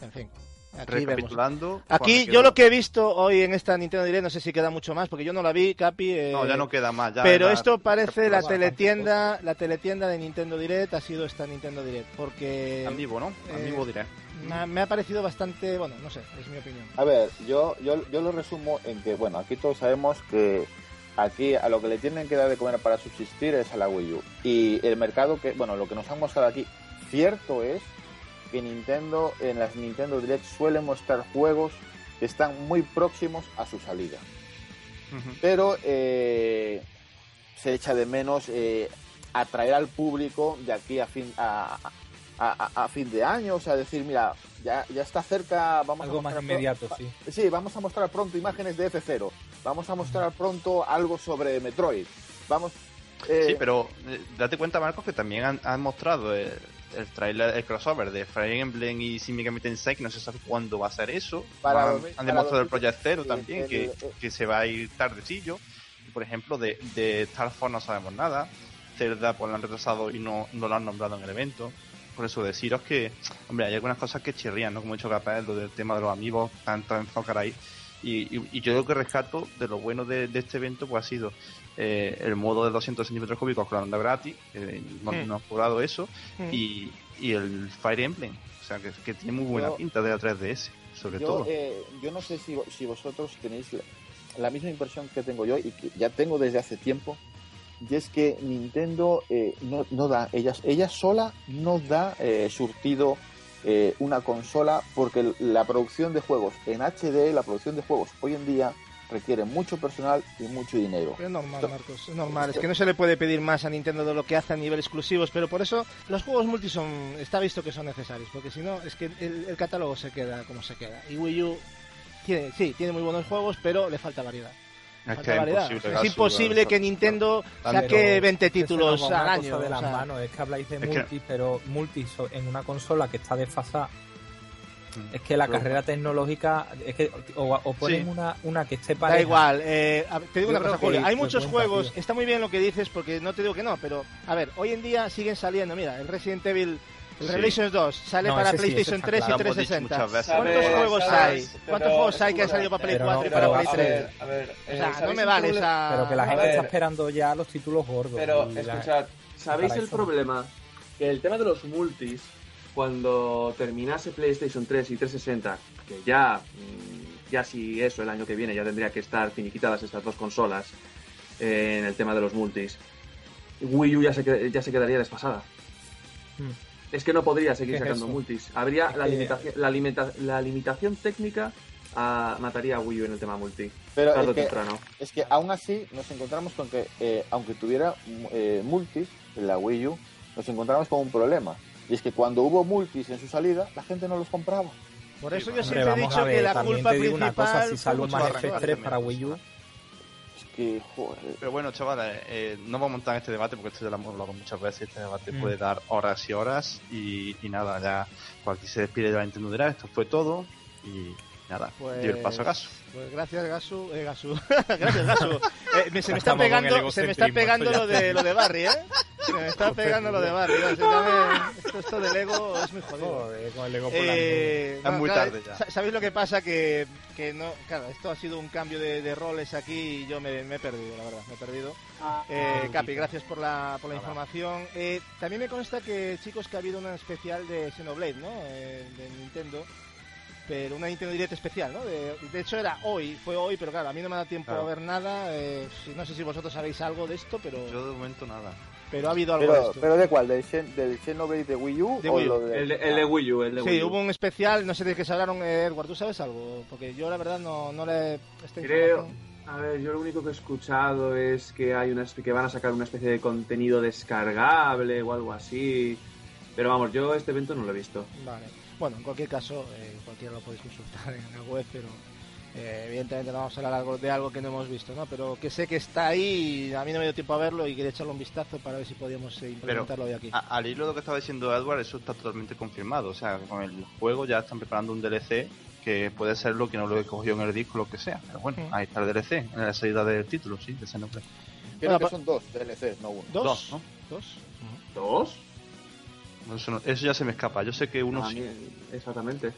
en fin, aquí vemos.
Recapitulando.
Aquí yo lo que he visto hoy en esta Nintendo Direct, no sé si queda mucho más, porque yo no la vi, Capi. eh,
No, ya no queda más. ya
pero
era-
esto parece la teletienda, la teletienda de Nintendo Direct ha sido esta Nintendo Direct, porque
Amiibo, ¿no?
eh,
Amiibo diré.
me ha, me ha parecido bastante, bueno, no sé, es mi opinión.
A ver, yo, yo, yo lo resumo en que, bueno, aquí todos sabemos que aquí a lo que le tienen que dar de comer para subsistir es a la Wii U. Y el mercado que, bueno, lo que nos han mostrado aquí, cierto es que Nintendo, en las Nintendo Direct suele mostrar juegos que están muy próximos a su salida. Pero eh, se echa de menos eh, atraer al público de aquí a fin, a, a- a- a fin de año, o sea, decir, mira, ya, ya está cerca, vamos
Algo
a
más
mostrar
inmediato, sí.
Sí, vamos a mostrar pronto imágenes de F0. Vamos a mostrar pronto algo sobre Metroid. Vamos. eh,
Sí, pero eh, date cuenta, Marcos, que también han, han mostrado el, el trailer, el crossover de Fire Emblem y Shin Megami Tensei, que no se sabe cuándo va a ser eso.
Para
han, demostrado el Project Zero
sí,
también,
el-
que,
el-
que se va a ir tardecillo. Por ejemplo, de, de Star Fox no sabemos nada. Zelda pues lo han retrasado y no, no lo han nombrado en el evento. Por eso deciros que, hombre, hay algunas cosas que chirrían, ¿no? Como he dicho capaz, lo del tema de los amigos, tanto enfocar ahí. Y, y, y yo lo que rescato de lo bueno de, de este evento pues ha sido eh, el modo de 200 centímetros cúbicos con la onda gratis, que no,
Hmm.
no han cobrado eso,
Mm.
y, y el Fire Emblem, o sea, que, que tiene muy buena
Yo-
pinta de la 3DS, sobre
yo,
todo.
eh, yo no sé si, si vosotros tenéis la, la misma impresión que tengo yo y que ya tengo desde hace tiempo. Y es que Nintendo eh, no, no da, ella, ella sola no da eh, surtido eh, una consola porque la producción de juegos en HD, la producción de juegos hoy en día requiere mucho personal y mucho dinero.
Es normal, Marcos, es normal. Es que no se le puede pedir más a Nintendo de lo que hace a nivel exclusivos, pero por eso los juegos multi son, está visto que son necesarios, porque si no, es que el, el catálogo se queda como se queda. Y Wii U tiene, sí, tiene muy buenos juegos, pero le falta variedad.
es
Falta
que imposible,
O es imposible que Nintendo saque 20
que se nos
títulos al año.
de
o
las
sea,
manos. Es que habláis de
Es que-
multi, pero multi so- en una consola que está desfasada. Es que la
Pero-
carrera tecnológica es que o, o ponen
Sí.
una, una que esté pareja.
Da igual, eh, a te digo
Yo
una cosa, Julio. Hay muchos
cuenta,
juegos,
tío.
está muy bien lo que dices, porque no te digo que no, pero a ver, hoy en día siguen saliendo. Mira, el Resident Evil, el
Sí.
Revelations 2 sale
No,
para
sí,
PlayStation
está
3
Lo
y
hemos dicho
360.
muchas veces.
¿Cuántos
¿Sabes?
juegos
¿Sabes?
hay?
Pero
¿Cuántos juegos hay que han salido para Play
pero
4
no,
y para
pero
Play
a
3?
ver, a ver,
O
eh,
sea, no
¿sabéis
me vale esa...
Pero que la
A
gente
ver.
está esperando ya los títulos gordos.
Pero escuchad, ¿sabéis
para
el problema? Que el tema de los multis, cuando terminase PlayStation 3 y 360, que ya, mm, ya si eso el año que viene ya tendría que estar finiquitadas estas dos consolas eh, en el tema de los multis, Wii U ya se, qued- ya se quedaría desfasada.
Hmm.
Es que no podría seguir
¿Qué es
sacando multis. Habría
Es
la,
que-
limitación, la, limita- la limitación técnica ah, mataría a Wii U en el tema multi.
Pero
tarde o
es que,
temprano.
es que aún así nos encontramos con que, eh, aunque tuviera eh, multis en la Wii U, nos encontramos con un problema. Y es que cuando hubo multis en su salida, la gente no los compraba.
Por eso yo siempre he dicho
ver,
que la culpa
te digo una
principal
cosa, si sale un
mucho
Mario
arreglo.
F3 para Wii U,
Es que, joder.
Pero bueno, chavales, eh, no vamos a montar este debate porque esto ya lo hemos hablado muchas veces. Este debate
Mm.
puede dar horas y horas. Y, y nada, ya aquí se despide de la Nintendo Direct. Esto fue todo. Y nada,
Pues-
dio el paso a Gasu.
Pues gracias, Gasu. Eh, Gasu. gracias, Gasu. Eh, me- se me está pegando, se me está pegando lo de, lo de Barry, ¿eh? Se me está pegando lo de Barry. llame- esto, esto del ego es muy jodido.
joder, con el ego
Eh,
Es muy
claro,
tarde ya.
sa- ¿Sabéis lo que pasa? Que, que no, claro, esto ha sido un cambio de, de roles aquí y yo me, me he perdido, la verdad, me he perdido. Eh, Capi, gracias por la, por la información. Eh, también me consta que, chicos, que ha habido una especial de Xenoblade, ¿no? Eh, de Nintendo. Pero una Nintendo Direct especial, ¿no? De, de hecho era hoy, fue hoy, pero claro, a mí no me da tiempo
Claro.
a ver nada. eh, no sé si vosotros sabéis algo de esto, pero,
Yo de momento nada.
pero ha habido algo de
Pero,
esto.
pero ¿de cuál? ¿Del, Xen- del Xenoblade de Wii U?
De
o
Wii U.
lo de-
El, de- el de Wii U, el de
Sí,
Wii U.
hubo un especial, no sé de qué se hablaron, eh, Edward, ¿tú sabes algo? Porque yo la verdad no, no le... esta
Creo, a ver, yo lo único que he escuchado es que hay una que van a sacar una especie de contenido descargable o algo así. Pero vamos, yo este evento no lo he visto.
Vale. Bueno, en cualquier caso, eh, cualquiera lo podéis consultar en la web, pero eh, evidentemente no vamos a hablar algo- de algo que no hemos visto, ¿no? Pero que sé que está ahí, y a mí no me dio tiempo a verlo y quería echarle un vistazo para ver si podíamos eh, implementarlo hoy aquí.
A- al hilo de lo que estaba diciendo Edward, eso está totalmente confirmado. O sea, con el juego ya están preparando un DLC que puede ser lo que no lo he cogido en el disco, lo que sea. Pero bueno, ahí está el DLC, en la salida del título, sí, de Xenoblade.
Creo
Bueno,
que son dos DLCs, no uno.
¿Dos?
dos, ¿no?
¿Dos?
¿Dos?
Eso, no- eso ya se me escapa. Yo sé que uno
A
sí.
exactamente.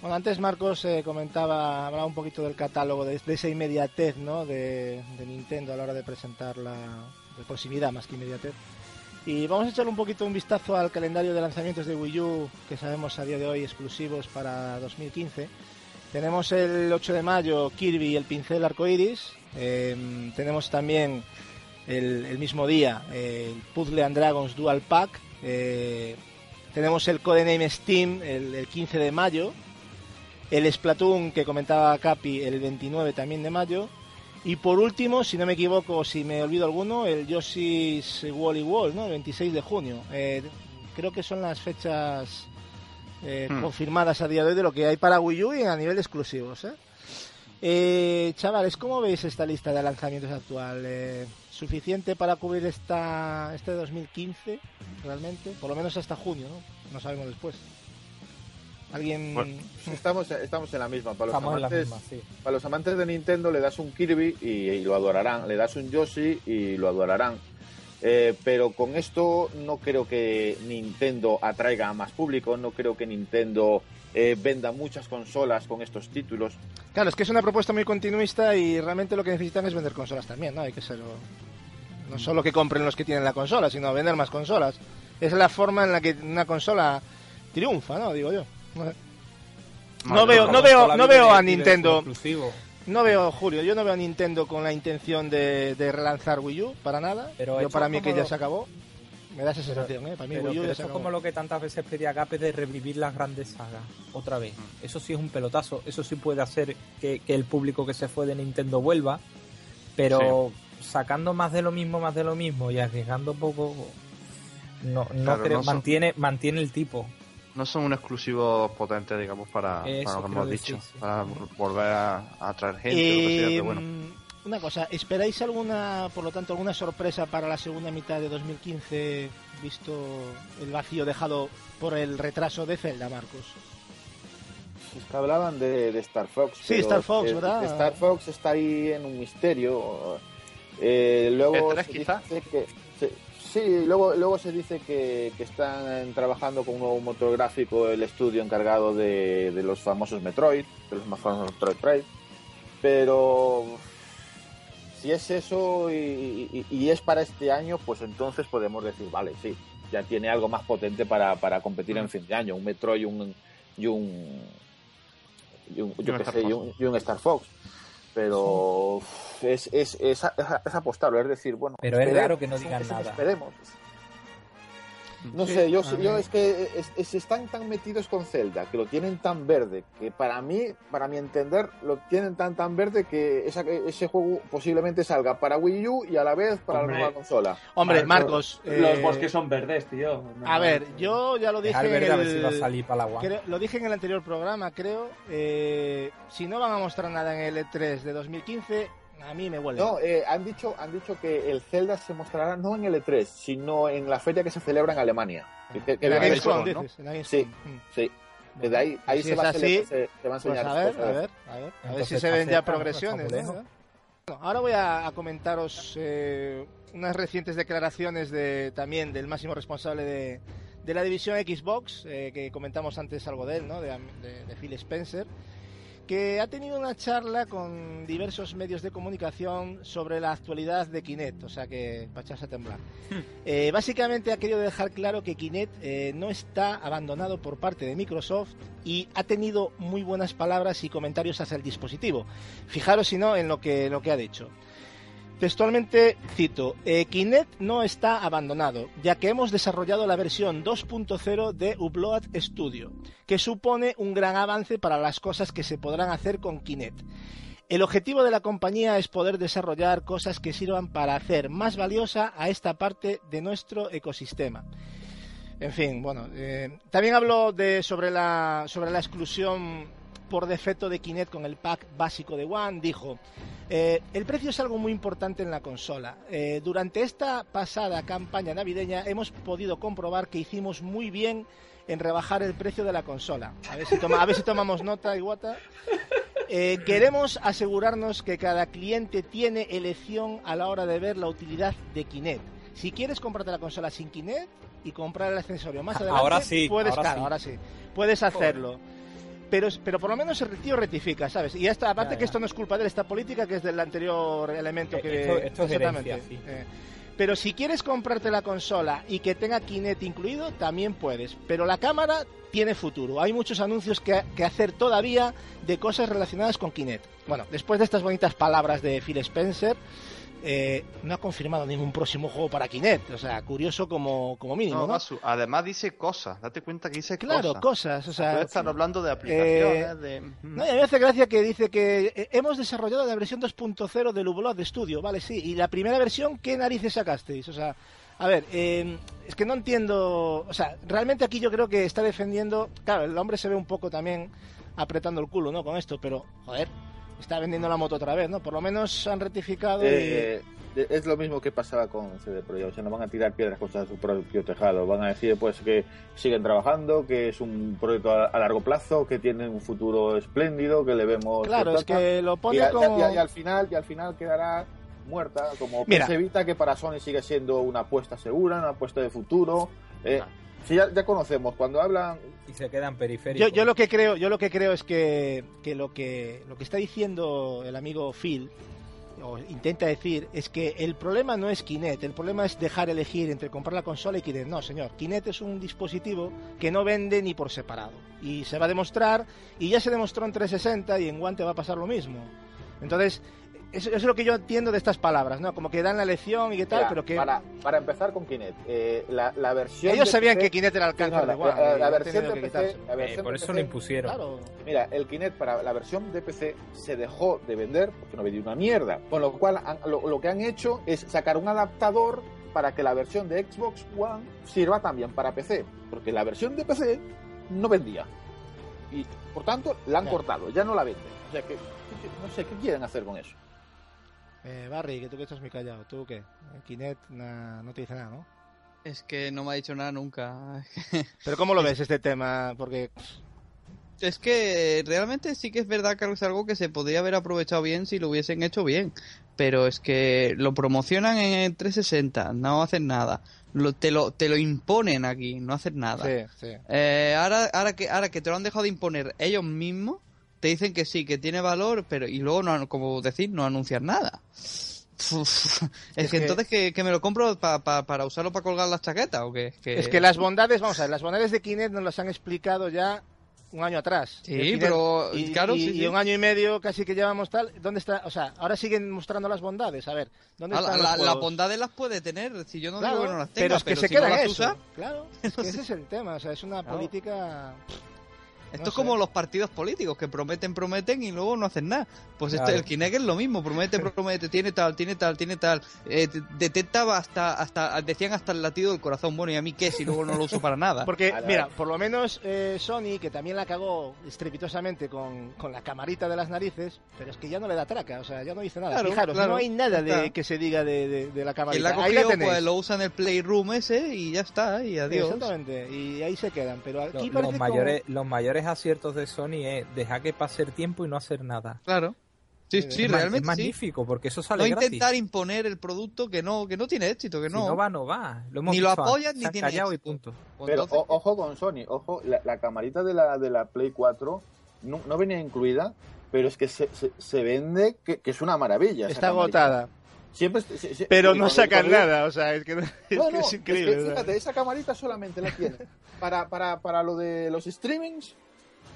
Bueno, antes Marcos eh, comentaba, hablaba un poquito del catálogo, de, de esa inmediatez, ¿no? De, de Nintendo a la hora de presentar la de proximidad más que inmediatez. Y vamos a echarle un poquito un vistazo al calendario de lanzamientos de Wii U que sabemos a día de hoy exclusivos para 2015. Tenemos el 8 de mayo Kirby y el pincel arcoiris. Eh, tenemos también el, el mismo día eh, el Puzzle and Dragons Dual Pack. Eh, tenemos el Codename Steam el, el 15 de mayo. El Splatoon que comentaba Capi el 29 también de mayo. Y por último, si no me equivoco, si me olvido alguno, el Yoshi's Wally Wall, ¿no? El 26 de junio. Eh, creo que son las fechas eh,
Hmm.
confirmadas a día de hoy de lo que hay para Wii U y a nivel de exclusivos, ¿eh? Eh, chavales, ¿cómo veis esta lista de lanzamientos actual? Eh, ¿Suficiente para cubrir esta este 2015 realmente? Por lo menos hasta junio, ¿no? No sabemos después. ¿Alguien...?
Bueno.
Estamos, estamos en la misma. Para los,
Estamos en la
amantes,
misma, sí.
para los amantes de Nintendo le das un Kirby y, y lo adorarán. Le das un Yoshi y lo adorarán. Eh, pero con esto no creo que Nintendo atraiga a más público. No creo que Nintendo eh, venda muchas consolas con estos títulos.
Claro, es que es una propuesta muy continuista y realmente lo que necesitan es vender consolas también, ¿no? Hay que ser... No solo que compren los que tienen la consola, sino vender más consolas. Es la forma en la que una consola triunfa, ¿no? Digo yo. No, sé. No
Madre
veo, no veo, no veo a Nintendo, no veo, Julio, yo no veo a Nintendo con la intención de, de relanzar Wii U, para nada.
Pero
yo para mí que ya
lo-
se acabó. Me da esa
Pero-
sensación, ¿eh? Para mí
Pero,
Wii U
pero
ya
eso es como lo que tantas veces pedía Gape de revivir las grandes sagas otra vez.
Mm.
Eso sí es un pelotazo. Eso sí puede hacer que, que el público que se fue de Nintendo vuelva. Pero sacando más de lo mismo, más de lo mismo y arriesgando poco, no, no
Claro,
creo.
no son-
mantiene, mantiene el tipo.
No son un exclusivo potente, digamos, para, lo que hemos
decir,
dicho.
sí.
Para volver a, a atraer gente. o lo que sea,
Eh,
pero bueno.
Una cosa, ¿esperáis alguna, por lo tanto, alguna sorpresa para la segunda mitad de 2015, visto el vacío dejado por el retraso de Zelda, Marcos?
Es que hablaban de, de Star Fox.
Sí, Star Fox,
eh,
¿verdad?
Star Fox está ahí en un misterio. Eh, luego
¿E3
se
quizá?
dice que se- sí, luego luego se dice que, que están trabajando con un nuevo motor gráfico el estudio encargado de, de los famosos Metroid, de los más famosos Metroid Prime. Pero si es eso y, y- y es para este año, pues entonces podemos decir, vale, sí, ya tiene algo más potente para, para competir
Mm.
en fin de año, un Metroid y un y un y un, yo
un
sé, un, y un Star Fox. Pero es, es, es, es, es apostarlo, es decir, bueno,
Pero es raro que no digan nada.
Esperemos. No
Sí,
sé, yo, yo es que es- es- están tan metidos con Zelda, que lo tienen tan verde, que para mí, para mi entender, lo tienen tan tan verde que esa- ese juego posiblemente salga para Wii U y a la vez para
Hombre.
la nueva consola.
Hombre,
Marcos,
Marcos,
Los
eh,
bosques son verdes, tío.
A ver, yo ya lo dije
Dejar
en
verde a ver si va a
el-
salir para la One.
creo- lo dije en el anterior programa, creo. eh, si no van a mostrar nada en el E3 de 2015, a mí me huele.
No, eh, han dicho han dicho que el Zelda se mostrará no en el E3, sino en la feria que se celebra en Alemania. Que- que-
¿no?
dices,
Sí.
Mm.
Sí, que de ahí, ahí
Si
se, va a
así,
se, se van a
Pues
enseñar
a ver,
cosas.
a ver, a ver, a ver si se ven ya progresiones. ¿no? Bueno, ahora voy a, a comentaros eh, unas recientes declaraciones de también del máximo responsable de, de la división Xbox, eh, que comentamos antes algo de él, ¿no? de, de- de Phil Spencer. Que ha tenido una charla con diversos medios de comunicación sobre la actualidad de Kinect, o sea que echarse a temblar. Eh, básicamente ha querido dejar claro que Kinect eh, no está abandonado por parte de Microsoft y ha tenido muy buenas palabras y comentarios hacia el dispositivo. Fijaros si no en lo que, lo que ha dicho. Textualmente cito, eh, Kinect no está abandonado, ya que hemos desarrollado la versión 2.0 de Upload Studio, que supone un gran avance para las cosas que se podrán hacer con Kinect. El objetivo de la compañía es poder desarrollar cosas que sirvan para hacer más valiosa a esta parte de nuestro ecosistema. En fin, bueno, eh, también hablo de, sobre, la, sobre la exclusión por defecto de Kinect con el pack básico de One. Dijo, eh, el precio es algo muy importante en la consola. Eh, durante esta pasada campaña navideña hemos podido comprobar que hicimos muy bien en rebajar el precio de la consola. A ver si, toma- a ver si tomamos nota, Iguata. Eh, queremos asegurarnos que cada cliente tiene elección a la hora de ver la utilidad de Kinect. Si quieres comprarte la consola sin Kinect y comprar el accesorio más adelante,
Ahora sí,
puedes,
ahora
claro,
sí.
ahora sí, puedes hacerlo. Pero, pero por lo menos el tío rectifica, ¿sabes? Y esta, aparte
Ya,
que
ya.
esto no es culpa de él, esta política que es del anterior elemento
Eh,
que...
esto- esto es
Exactamente.
herencia, sí.
Eh, pero si quieres comprarte la consola y que tenga Kinect incluido, también puedes. Pero la cámara tiene futuro. Hay muchos anuncios que, que hacer todavía de cosas relacionadas con Kinect. Bueno, después de estas bonitas palabras de Phil Spencer, eh, no ha confirmado ningún próximo juego para Kinect. O sea, curioso como, como mínimo,
No,
¿no?
Masu, además dice cosas, date cuenta que dice
Claro,
cosas.
cosas. O sea,
estar hablando de aplicaciones,
Eh,
de...
No, y a mí me hace gracia que dice que eh, hemos desarrollado la versión 2.0 del Ublot de Studio, vale, sí. Y la primera versión, ¿qué narices sacasteis? O sea, a ver, eh, es que no entiendo. O sea, realmente aquí yo creo que está defendiendo. Claro, el hombre se ve un poco también apretando el culo, ¿no? Con esto, pero, joder, está vendiendo la moto otra vez, ¿no? Por lo menos han rectificado y-
Eh, eh, es lo mismo que pasaba con CD Projekt, o sea, no van a tirar piedras contra su propio tejado, van a decir pues que siguen trabajando, que es un proyecto a, a largo plazo, que tiene un futuro espléndido, que le vemos
Claro, es que lo pone
y
como.
y al final y al final quedará muerta como
Mira.
PS Vita que para Sony sigue siendo una apuesta segura, una apuesta de futuro. Eh. Si ya, ya conocemos cuando hablan
Y se quedan periféricos.
yo lo que creo, yo lo que creo es que, que lo que lo que está diciendo el amigo Phil o intenta decir es que el problema no es Kinect, el problema es dejar elegir entre comprar la consola y Kinect. No, señor, Kinect es un dispositivo que no vende ni por separado y se va a demostrar y ya se demostró en 360 y en Guante va a pasar lo mismo. Entonces, eso, eso es lo que yo entiendo de estas palabras, ¿no? Como que dan la lección y que tal,
Mira,
pero que
para, para empezar con Kinect, eh, la, la versión
ellos sabían
PC
que Kinect era el
Sí,
cáncer
no,
de
la, versión
tenido
de PC, la
Eh,
versión
por
de
eso
PC
lo impusieron.
Claro.
Mira, el Kinect para la versión de PC se dejó de vender porque no vendía una mierda. Con lo cual, han- lo, lo que han hecho es sacar un adaptador para que la versión de Xbox One sirva también para PC. Porque la versión de PC no vendía. Y por tanto, la han
Ya.
cortado, ya no la venden. O sea que- no sé qué quieren hacer con eso.
Eh, Barry, que tú que estás muy callado. ¿Tú qué? El Kinect na- no te dice nada, ¿no?
Es que no me ha dicho nada nunca.
Pero ¿cómo lo ves este tema? Porque
Es que realmente sí que es verdad que es algo que se podría haber aprovechado bien si lo hubiesen hecho bien. Pero es que lo promocionan en 360, no hacen nada. Lo, te, lo, te lo imponen aquí, no hacen nada.
sí, sí.
Eh, ahora, ahora, que, ahora que te lo han dejado de imponer ellos mismos, te dicen que sí, que tiene valor, pero y luego, no, como decir, no anuncian nada. Uf, es,
Es
que,
que-
entonces, que, que me lo compro pa- pa- para usarlo para colgar las chaquetas o qué? Que,
Es que las bondades, vamos a ver, las bondades de Kinect nos las han explicado ya un año atrás.
Sí,
Kinect-
pero,
y,
claro,
y-
sí,
y
sí.
un año y medio casi que llevamos tal. ¿Dónde está? O sea, ahora siguen mostrando las bondades. A ver, ¿dónde
Ah,
están
la, las bondades las puede tener, si yo no
Claro,
digo que no las tenga,
pero es que se
si
queda
no
eso.
usa,
Claro, es que ese es el tema. O sea, es una
Claro.
política.
Esto
No
es como
sé.
los partidos políticos que prometen, prometen y luego no hacen nada. Pues este,
Claro.
el Kinect es lo mismo, promete, promete, tiene tal, tiene tal, tiene tal. Eh, te- detectaba hasta, hasta, decían hasta el latido del corazón. Bueno, ¿y a mí qué si luego no lo uso para nada?
Porque, mira, por lo menos eh, Sony, que también la cagó estrepitosamente con, con la camarita de las narices, pero es que ya no le da traca, o sea, ya no dice nada.
Claro,
Fijaros,
claro,
no hay nada de que se diga de, de- de la camarita.
la ha
ahí la tenéis.
pues lo usa en el Playroom ese y ya está, y adiós.
Exactamente, y ahí se quedan. Pero
Lo-
aquí
los,
parece
mayores, los mayores aciertos de Sony es dejar que pase el tiempo y no hacer nada.
Claro. Sí,
Eh,
sí, realmente
es
sí.
magnífico, porque eso
No
sale gratis.
intentar imponer el producto que no, que no tiene éxito, que
Si
no.
no va, no va. Lo hemos
Ni lo apoyan, ni tiene
y
éxito.
punto.
Pero o- ojo con Sony, ojo, la, la camarita de la, de la Play 4 no, no venía incluida, pero es que se, se, se vende que, que es una maravilla.
Está agotada.
Siempre, se- se- se-
Pero no sacan nada, o sea, es que, es,
No,
que
no,
es
es que,
increíble.
fíjate, esa camarita solamente la tiene para, para, para lo de los streamings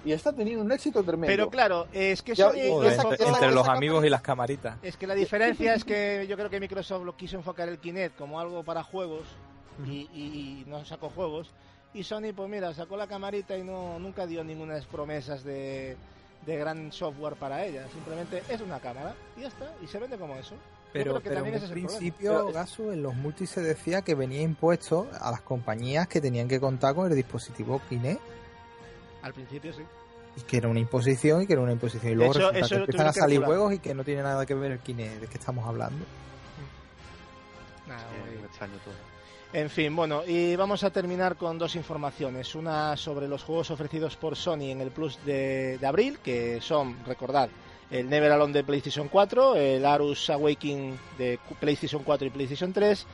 y está teniendo un éxito tremendo.
Pero claro, es que
Ya,
Sony
Joder,
esa-
entre,
esa-
entre los
esa
amigos y las camaritas.
Es que la diferencia es que yo creo que Microsoft lo quiso enfocar el Kinect como algo para juegos y, y- y no sacó juegos. Y Sony, pues mira, sacó la camarita y no nunca dio ninguna promesas de, de gran software para ella. Simplemente es una cámara y ya está. Y se vende como eso.
Pero, pero en un principio,
Pero-
Gasu, en los multis se decía que venía impuesto a las compañías que tenían que contar con el dispositivo Kinect
Al principio sí.
y que era una imposición y que era una imposición. Y luego
hecho,
resulta que empiezan a salir juegos y que no tiene nada que ver el Kinect de que estamos hablando.
Nada,
Sí, extraño todo.
En fin, bueno, y vamos a terminar con dos informaciones. Una sobre los juegos ofrecidos por Sony en el Plus de, de abril, que son, recordad, el Never Alone de PlayStation 4, el Arus Awakening de PlayStation 4 y PlayStation 3,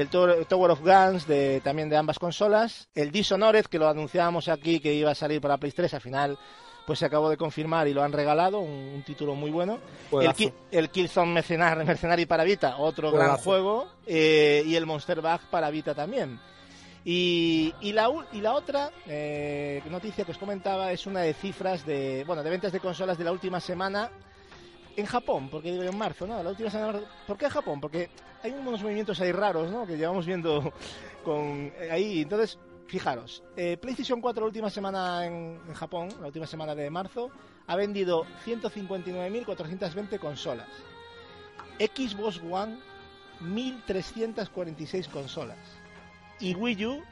el Tower of Guns de, también de ambas consolas, el Dishonored, que lo anunciábamos aquí que iba a salir para Play 3, al final pues se acabó de confirmar y lo han regalado, un, un título muy bueno. El. Ki- el Killzone Mercenar- Mercenary para Vita, otro gran juego, eh, y el Monster Bag para Vita también. Y, y la, y la otra eh, noticia que os comentaba es una de cifras de, bueno, de ventas de consolas de la última semana en Japón, porque digo en marzo, ¿no? La última semana, ¿por qué Japón? Porque hay unos movimientos ahí raros, ¿no? Que llevamos viendo con eh, ahí, entonces Fijaros, eh, PlayStation 4 la última semana en, en Japón, la última semana de marzo, ha vendido 159.420 consolas. Xbox One, 1.346 consolas. Y Wii U,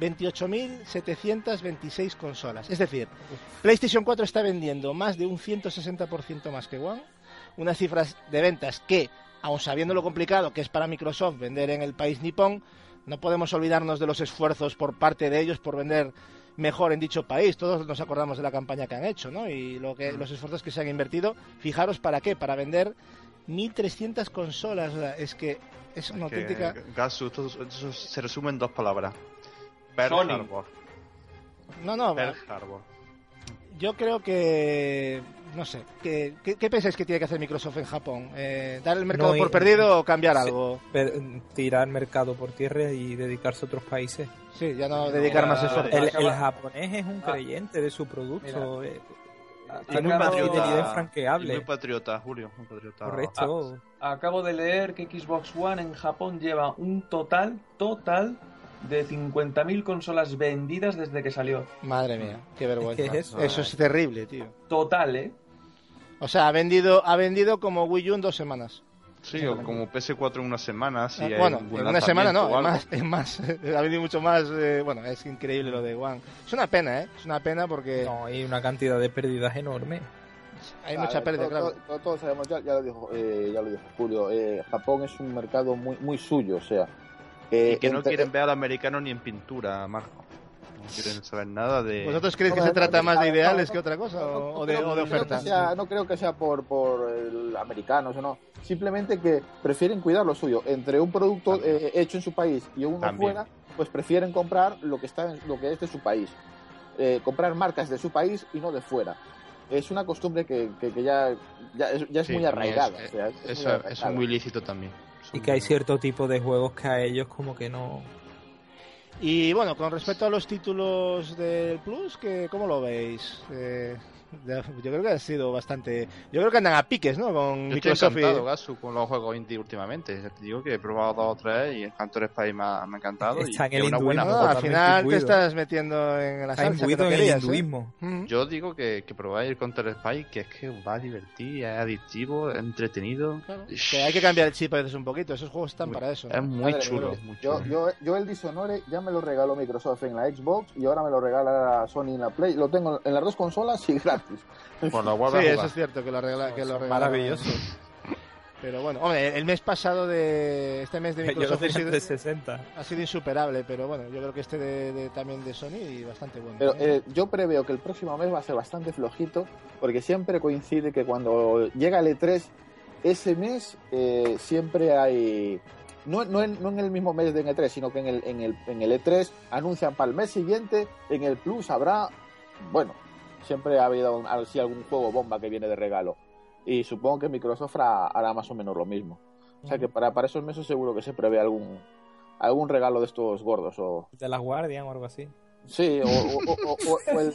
28.726 consolas. Es decir, PlayStation 4 está vendiendo más de un 160% más que One. Unas cifras de ventas que, aun sabiendo lo complicado que es para Microsoft vender en el país nipón, no podemos olvidarnos de los esfuerzos por parte de ellos por vender mejor en dicho país. Todos nos acordamos de la campaña que han hecho, ¿no? Y lo que, los esfuerzos que se han invertido. Fijaros para qué, para vender 1.300 consolas. O sea, es que es una
Que,
auténtica...
Gasu, esto, esto se resume en dos palabras. Pearl
Sony.
Harbor.
No, no,
Pearl Harbor.
yo creo que... No sé, ¿qué, qué, qué pensáis que tiene que hacer Microsoft en Japón? Eh, ¿Dar el mercado
No,
por
y-
perdido o cambiar
Sí.
algo?
Per- tirar mercado por tierra y dedicarse a otros países.
Sí, ya no dedicar más esfuerzo.
El, el japonés es un
Ah.
creyente de su producto. eh, tiene
Y
infranqueable.
muy patriota, Julio, muy patriota.
Correcto.
Acabo de leer que Xbox One en Japón lleva un total, total de 50.000 consolas vendidas desde que salió.
Madre mía, qué vergüenza.
Es eso.
Eso es terrible, tío.
Total, ¿eh?
O sea, ha vendido, ha vendido como Wii U en dos semanas.
Sí, o como PS4 en una semana. Si
Ah,
hay
bueno, en una semana no, es más,
algo.
es más. ha vendido mucho más. eh, bueno, es increíble lo de One. Es una pena, ¿eh? Es una pena porque
No, hay una cantidad de pérdidas enorme.
hay mucha pérdida,
to-
claro.
to- to- todos sabemos, ya, ya lo dijo, eh, ya lo dijo Julio, eh, Japón es un mercado muy, muy suyo, o sea. eh,
Y que no
entre-
quieren ver al americano ni en pintura, Marco. No quieren saber nada de.
¿Vosotros creéis que
No,
se trata
no,
más de ideales
no,
que otra cosa?
no,
o,
no
o de,
creo-
o de ofertas?
sea- no creo que sea por, por el americanos o no. Simplemente que prefieren cuidar lo suyo. Entre un producto eh, hecho en su país y uno
También.
fuera, pues prefieren comprar lo que está en- lo que es de su país. Eh, comprar marcas de su país y no de fuera. Es una costumbre que, que- que ya, ya es, ya es
Sí,
muy arraigada.
es-
o sea, es- es muy
muy lícito también.
Y que hay cierto tipo de juegos que a ellos como que no...
Y bueno, con respecto a los títulos del Plus, que ¿cómo lo veis? Eh, yo creo que ha sido bastante... Yo creo que andan a piques, ¿no? Con
Yo estoy
Microsoft y-
encantado, Gasu, con los juegos indie últimamente. Te digo que he probado dos o tres y el Cantor Spy me ha, me ha encantado.
Está
y
en el
es una buena
No, al final te estás metiendo en la salsa que no
el
querías, ¿eh?
hinduismo.
Yo digo que, que probáis el Counter Spy, que es que va a divertir, es adictivo, es entretenido.
Claro, que hay que cambiar el chip a veces un poquito. Esos juegos están
Muy-
para eso.
Es muy
Madre
chulo,
Yo, yo, yo el Dishonored ya me lo regaló Microsoft en la Xbox y ahora me lo regala Sony en la Play. Lo tengo en las dos consolas y gratis.
Pues lo
Sí, eso es cierto, que lo que regalaron.
maravillosos.
Pero bueno, hombre, el mes pasado de este mes de
Yo lo
Microsoft ha sido,
de 60.
ha sido insuperable, pero bueno, yo creo que este de, de- también de Sony y bastante bueno.
Pero
¿eh?
eh, yo preveo que el próximo mes va a ser bastante flojito porque siempre coincide que cuando llega el E3, ese mes eh, siempre hay... No, no, en, no en el mismo mes de E3, sino que en el, en el, en el E3 anuncian para el mes siguiente, en el Plus habrá, bueno, siempre ha habido un- así algún juego bomba que viene de regalo. Y supongo que Microsoft hará, más o menos lo mismo. O sea que para, para esos meses seguro que se prevé algún, algún regalo de estos gordos. O,
De las Guardian o algo así.
Sí, o, o- o- o- o el,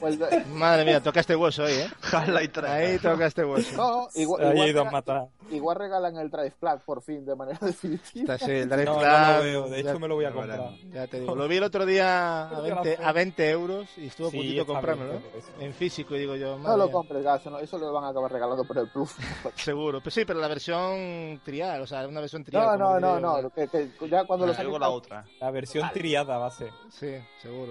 o el-
Madre mía, toca este hueso ahí, ¿eh?
Half-Life 3.
Ahí toca este hueso.
no, igual, igual,
hay dos
rega-
matadas.
igual regalan el Drive Flag por fin de manera definitiva.
Está, sí, el Drive
No, no lo veo. De
ya-
hecho, me lo voy a comprar.
Ya te digo, lo vi el otro día a
Pero ya
20,
la
a 20 euros y estuvo a
Sí,
puntito comprármelo, ¿eh? En físico, y digo yo,
No lo compres, Gas, no, eso lo van a acabar regalando por el Plus.
seguro. Pues sí, pero la versión trial, o sea, una versión trial.
No, no, no, no, que, que ya cuando lo
Y luego
saquen
la otra.
La versión triada va a ser.
Sí, seguro.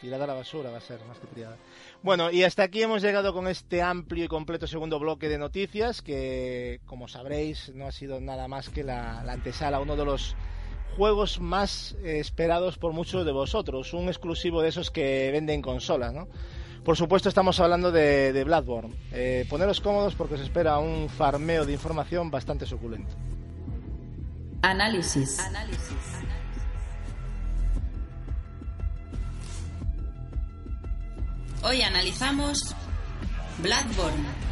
Tirada a la basura va a ser, más que tirada. Bueno, y hasta aquí hemos llegado con este amplio y completo segundo bloque de noticias que, como sabréis, no ha sido nada más que la, la antesala, uno de los juegos más eh, esperados por muchos de vosotros, un exclusivo de esos que venden consolas, ¿no? Por supuesto estamos hablando de, de Bloodborne. Eh, poneros cómodos porque os espera un farmeo de información bastante suculento.
Análisis. Hoy analizamos Bloodborne.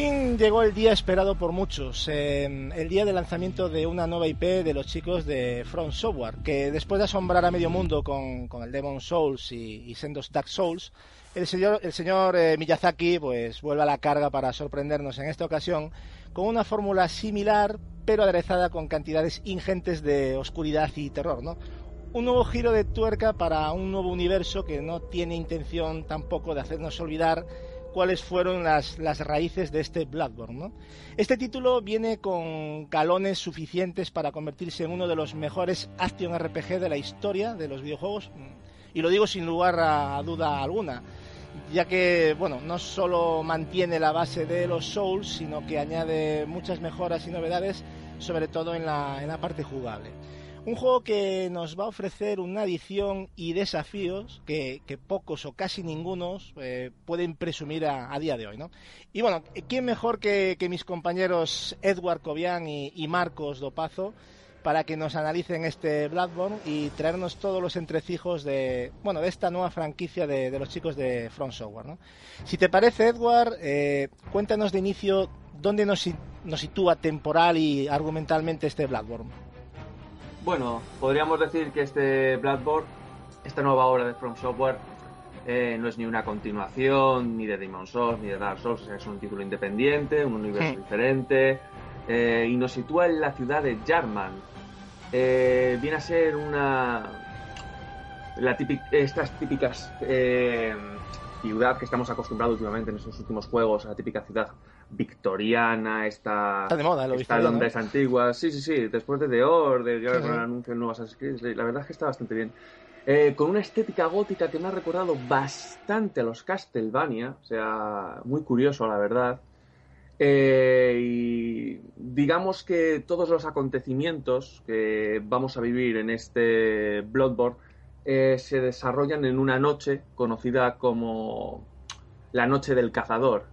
Fin llegó el día esperado por muchos, eh, el día de lanzamiento de una nueva IP de los chicos de Front Software, que después de asombrar a medio mundo con, el Demon Souls y, y sendos Dark Souls, el señor, el señor eh, Miyazaki pues vuelve a la carga para sorprendernos en esta ocasión con una fórmula similar, pero aderezada con cantidades ingentes de oscuridad y terror, ¿no? Un nuevo giro de tuerca para un nuevo universo que no tiene intención tampoco de hacernos olvidar cuáles fueron las, las raíces de este Bloodborne. ¿no? Este título viene con galones suficientes para convertirse en uno de los mejores action RPG de la historia de los videojuegos, y lo digo sin lugar a duda alguna, ya que bueno, no solo mantiene la base de los Souls, sino que añade muchas mejoras y novedades, sobre todo en la, en la parte jugable. Un juego que nos va a ofrecer una adición y desafíos que, que pocos o casi ningunos eh, pueden presumir a, día de hoy. ¿no? Y bueno, ¿quién mejor que, mis compañeros Edward Cobian y, y, Marcos Dopazo para que nos analicen este Bloodborne y traernos todos los entrecijos de, bueno, de esta nueva franquicia de, los chicos de Front Software? ¿no? Si te parece, Edward, eh, cuéntanos de inicio dónde nos, nos sitúa temporal y argumentalmente este Bloodborne.
Bueno, podríamos decir que este Bloodborne, esta nueva obra de From Software, eh, no es ni una continuación ni de Demon Souls ni de Dark Souls, es un título independiente, un universo
Sí.
diferente, eh, y nos sitúa en la ciudad de Jarman. Eh, viene a ser una. La típic- estas típicas eh, ciudad que estamos acostumbrados últimamente en estos últimos juegos, la típica ciudad victoriana, esta,
Está de moda lo
esta Londres antigua. Sí, sí, sí. Después de The Order, de
Sí,
Assassin's Creed, la verdad es que está bastante bien. Eh, con una estética gótica que me ha recordado bastante a los Castlevania, o sea, muy curioso, la verdad. Eh, y digamos que todos los acontecimientos que vamos a vivir en este Bloodborne eh, se desarrollan en una noche conocida como la Noche del Cazador,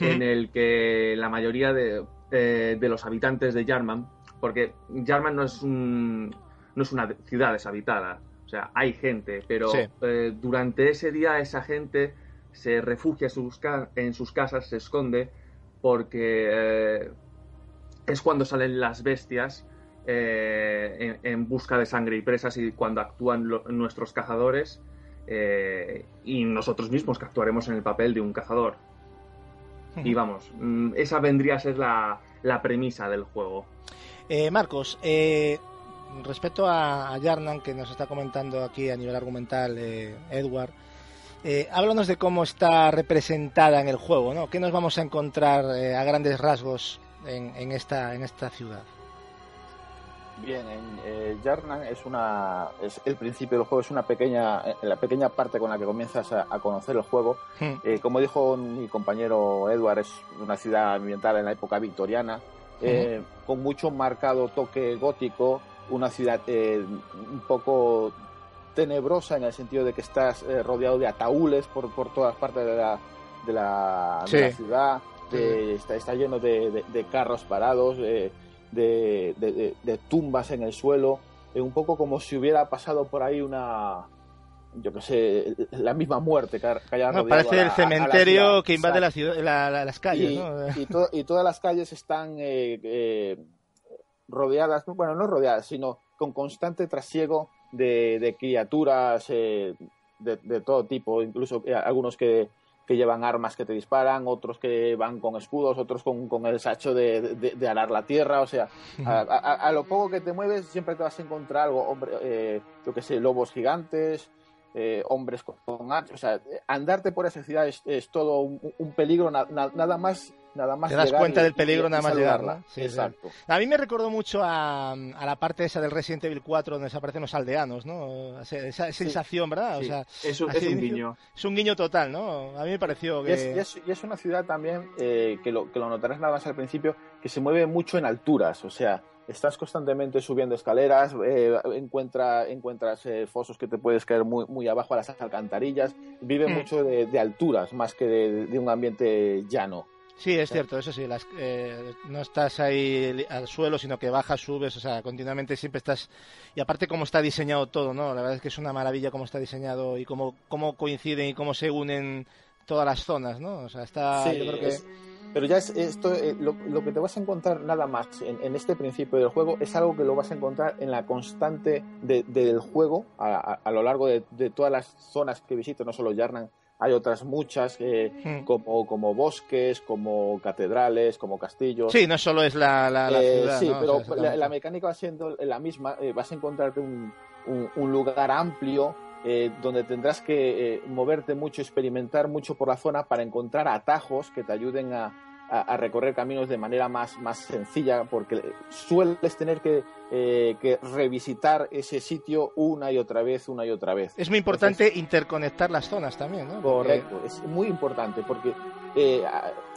en el que la mayoría de, eh, de los habitantes de Yarman, porque Yarman no es, un, no es una ciudad deshabitada, o sea, hay gente, pero
Sí.
eh, durante ese día esa gente se refugia en sus, ca- en sus casas, se esconde, porque eh, es cuando salen las bestias eh, en, en busca de sangre y presas y cuando actúan lo- nuestros cazadores eh, y nosotros mismos que actuaremos en el papel de un cazador. Y vamos, mm, esa vendría a ser la, la premisa del juego.
Eh, Marcos, eh, respecto a, a Yarnan, que nos está comentando aquí a nivel argumental eh, Edward, Eh, háblanos de cómo está representada en el juego, ¿no? ¿Qué nos vamos a encontrar a grandes rasgos en, en, esta, en esta ciudad?
Bien, en eh, Yarnan es una es el principio del juego es una pequeña eh, la pequeña parte con la que comienzas a, a conocer el juego.
Hmm.
Eh, como dijo mi compañero Edward, es una ciudad ambientada en la época victoriana, eh, con mucho marcado toque gótico, una ciudad eh, un poco tenebrosa en el sentido de que estás rodeado de ataúdes por, por todas partes de la, de la, de
Sí.
la ciudad, de- está, está lleno de, de- de carros parados, eh, de, de- tumbas en el suelo, eh, un poco como si hubiera pasado por ahí una, yo qué sé, la misma muerte que, ha- que haya
No,
rodeado
parece
a la-
el
a- a la
cementerio que invade la ciudad, la- la- las calles,
y,
¿no?
y to- y todas las calles están eh, eh, rodeadas, bueno, no rodeadas, sino con constante trasiego de, de criaturas eh, de, de todo tipo, incluso eh, algunos que, que llevan armas que te disparan, otros que van con escudos, otros con, con el sacho de, de- de arar la tierra, o sea, a, a- a lo poco que te mueves siempre te vas a encontrar algo, hombre, eh, yo que sé, lobos gigantes, eh, hombres con, con hachas, o sea, andarte por esa ciudad es, es todo un, un peligro, na- na- nada más, nada más.
Te das cuenta
y-
del peligro
y-
nada más llegar,
saludarla.
¿no? Sí, sí.
Exacto.
A mí me recordó mucho a, a la parte esa del Resident Evil 4 donde desaparecen los aldeanos, ¿no? Esa, esa sensación, ¿verdad?
Sí,
O sea,
es un,
así
es un guiño.
es un guiño total, ¿no? A mí me pareció
Y
que...
es, y es- y es una ciudad también eh, que, lo, que lo notarás nada más al principio, que se mueve mucho en alturas, o sea, estás constantemente subiendo escaleras, eh, encuentra, encuentras eh, fosos que te puedes caer muy, muy abajo a las alcantarillas, vive
Mm.
mucho de, de alturas más que de, de un ambiente llano.
Sí, es cierto, eso sí, las, eh, no estás ahí al suelo, sino que bajas, subes, o sea, continuamente siempre estás... Y aparte cómo está diseñado todo, ¿no? La verdad es que es una maravilla cómo está diseñado y cómo, cómo coinciden y cómo se unen todas las zonas, ¿no? O sea, está...
Sí,
yo creo que...
es- pero ya es esto, eh, lo, lo que te vas a encontrar nada más en, en este principio del juego es algo que lo vas a encontrar en la constante de- del juego a, a- a lo largo de, de todas las zonas que visitas, no solo Yarnan, hay otras muchas eh,
Mm.
como, como bosques, como catedrales, como castillos.
Sí, no solo es la, la, la
Eh, sí,
¿no? O
pero
sea,
la, mecánica va siendo la misma. eh, vas a encontrarte un, un- un lugar amplio eh, donde tendrás que eh, moverte mucho, experimentar mucho por la zona para encontrar atajos que te ayuden a, a- a recorrer caminos de manera más, más sencilla, porque sueles tener que, eh, que revisitar ese sitio una y otra vez, una y otra vez.
Es muy importante interconectar las zonas también, ¿no? Porque-
Correcto, es muy importante porque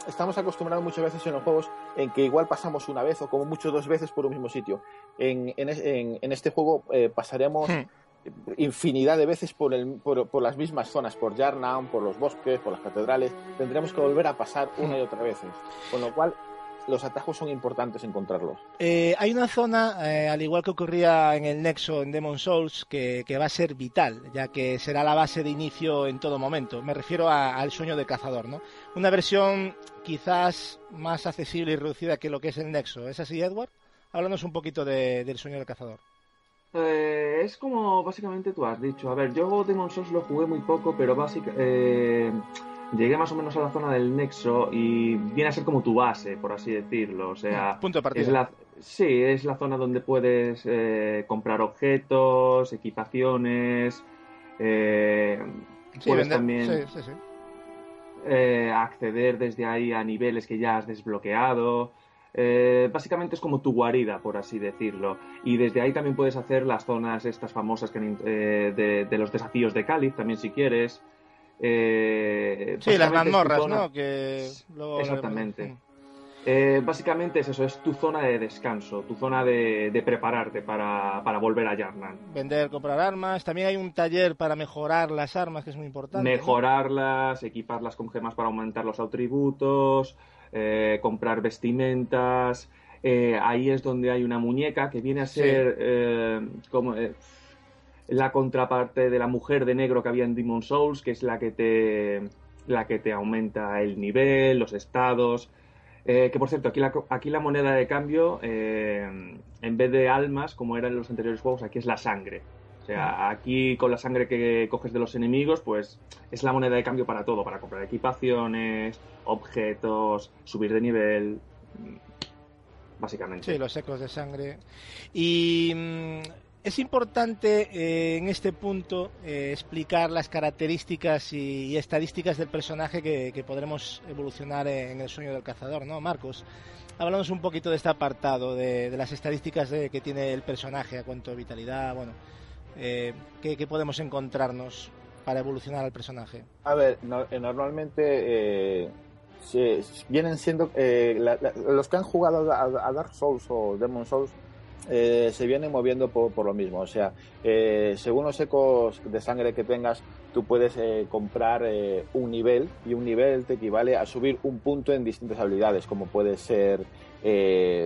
estamos acostumbrados muchas veces en los juegos en que igual pasamos una vez o como mucho dos veces por un mismo sitio. En, en en- en este juego eh, pasaremos
Hmm.
Infinidad de veces por, el, por, por las mismas zonas, por Yarnam, por los bosques, por las catedrales. Tendremos que volver a pasar una y otra vez. Con lo cual, los atajos son importantes encontrarlos.
Eh, hay una zona, eh, al igual que ocurría en el Nexo en Demon Souls, que, va a ser vital, ya que será la base de inicio en todo momento. Me refiero al sueño del cazador, ¿no? Una versión quizás más accesible y reducida que lo que es el Nexo. ¿Es así, Edward? Háblanos un poquito de- del sueño del cazador.
Eh, es como básicamente tú has dicho. A ver, yo Demon Souls lo jugué muy poco, pero básicamente llegué más o menos a la zona del Nexo y viene a ser como tu base, por así decirlo. O sea,
Punto de partida.
es la, sí, es la zona donde puedes eh, comprar objetos, equipaciones. eh,
Sí,
puedes
vender-
también
sí, sí, sí.
eh, acceder desde ahí a niveles que ya has desbloqueado. Eh, básicamente es como tu guarida, por así decirlo. Y desde ahí también puedes hacer las zonas estas famosas que, eh, de, de los desafíos de Cáliz, también si quieres. Eh,
Sí, las mazmorras,
zona-
¿no? Que luego
Exactamente. Eh, básicamente es eso, es tu zona de descanso, tu zona de, de prepararte para, para volver a Yarnan.
Vender, comprar armas. También hay un taller para mejorar las armas, que es muy importante. ¿no?
Mejorarlas, equiparlas con gemas para aumentar los atributos, eh, comprar vestimentas. Eh, ahí es donde hay una muñeca que viene a
Sí.
ser eh, como la contraparte de la mujer de negro que había en Demon Souls, que es la que te, la que te aumenta el nivel, los estados. Eh, que por cierto, aquí la, aquí la moneda de cambio, eh, en vez de almas, como era en los anteriores juegos, aquí es la sangre. O sea, aquí con la sangre que coges de los enemigos, pues es la moneda de cambio para todo, para comprar equipaciones, objetos, subir de nivel, básicamente.
Sí, los ecos de sangre. Y mm, es importante eh, en este punto eh, explicar las características y, estadísticas del personaje que, podremos evolucionar en el sueño del cazador, ¿no, Marcos? Hablamos un poquito de este apartado, de, de las estadísticas de- que tiene el personaje, a cuanto a vitalidad, bueno, eh, ¿qué, podemos encontrarnos para evolucionar al personaje?
A ver, eh, normalmente eh, se- vienen siendo eh, los que han jugado a, Dark Souls o Demon Souls se vienen moviendo por, por lo mismo. O sea, según los ecos de sangre que tengas, tú puedes comprar un nivel y un nivel te equivale a subir un punto en distintas habilidades, como puede ser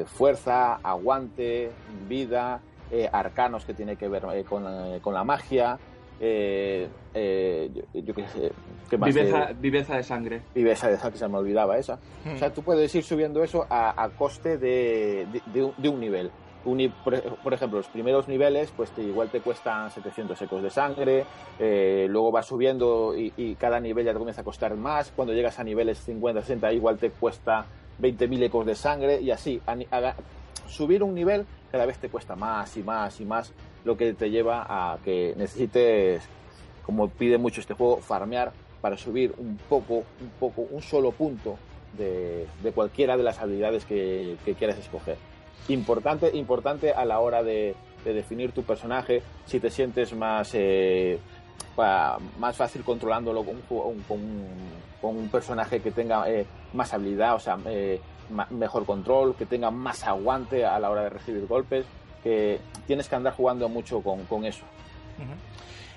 fuerza, aguante, vida, eh, arcanos que tiene que ver eh, con, eh, con la magia. Eh, eh, yo, yo qué sé, ¿qué más?
Viveza, viveza de sangre.
viveza de que se me olvidaba esa. O sea, tú puedes ir subiendo eso a, a coste de, de- de un, de un nivel. Un por, por ejemplo, los primeros niveles, pues te- igual te cuestan 700 ecos de sangre, eh, luego vas subiendo y, y cada nivel ya te comienza a costar más. Cuando llegas a niveles 50, 60, igual te cuesta 20.000 ecos de sangre y así. A ni- a- subir un nivel cada vez te cuesta más y más y más, lo que te lleva a que necesites, como pide mucho este juego, farmear para subir un poco, un poco, un solo punto de, cualquiera de las habilidades que, que quieras escoger. Importante, importante a la hora de, de definir tu personaje, si te sientes más, eh, más fácil controlándolo con un, con un, personaje que tenga eh, más habilidad, o sea, eh, mejor control, que tenga más aguante a la hora de recibir golpes, que tienes que andar jugando mucho con, con eso.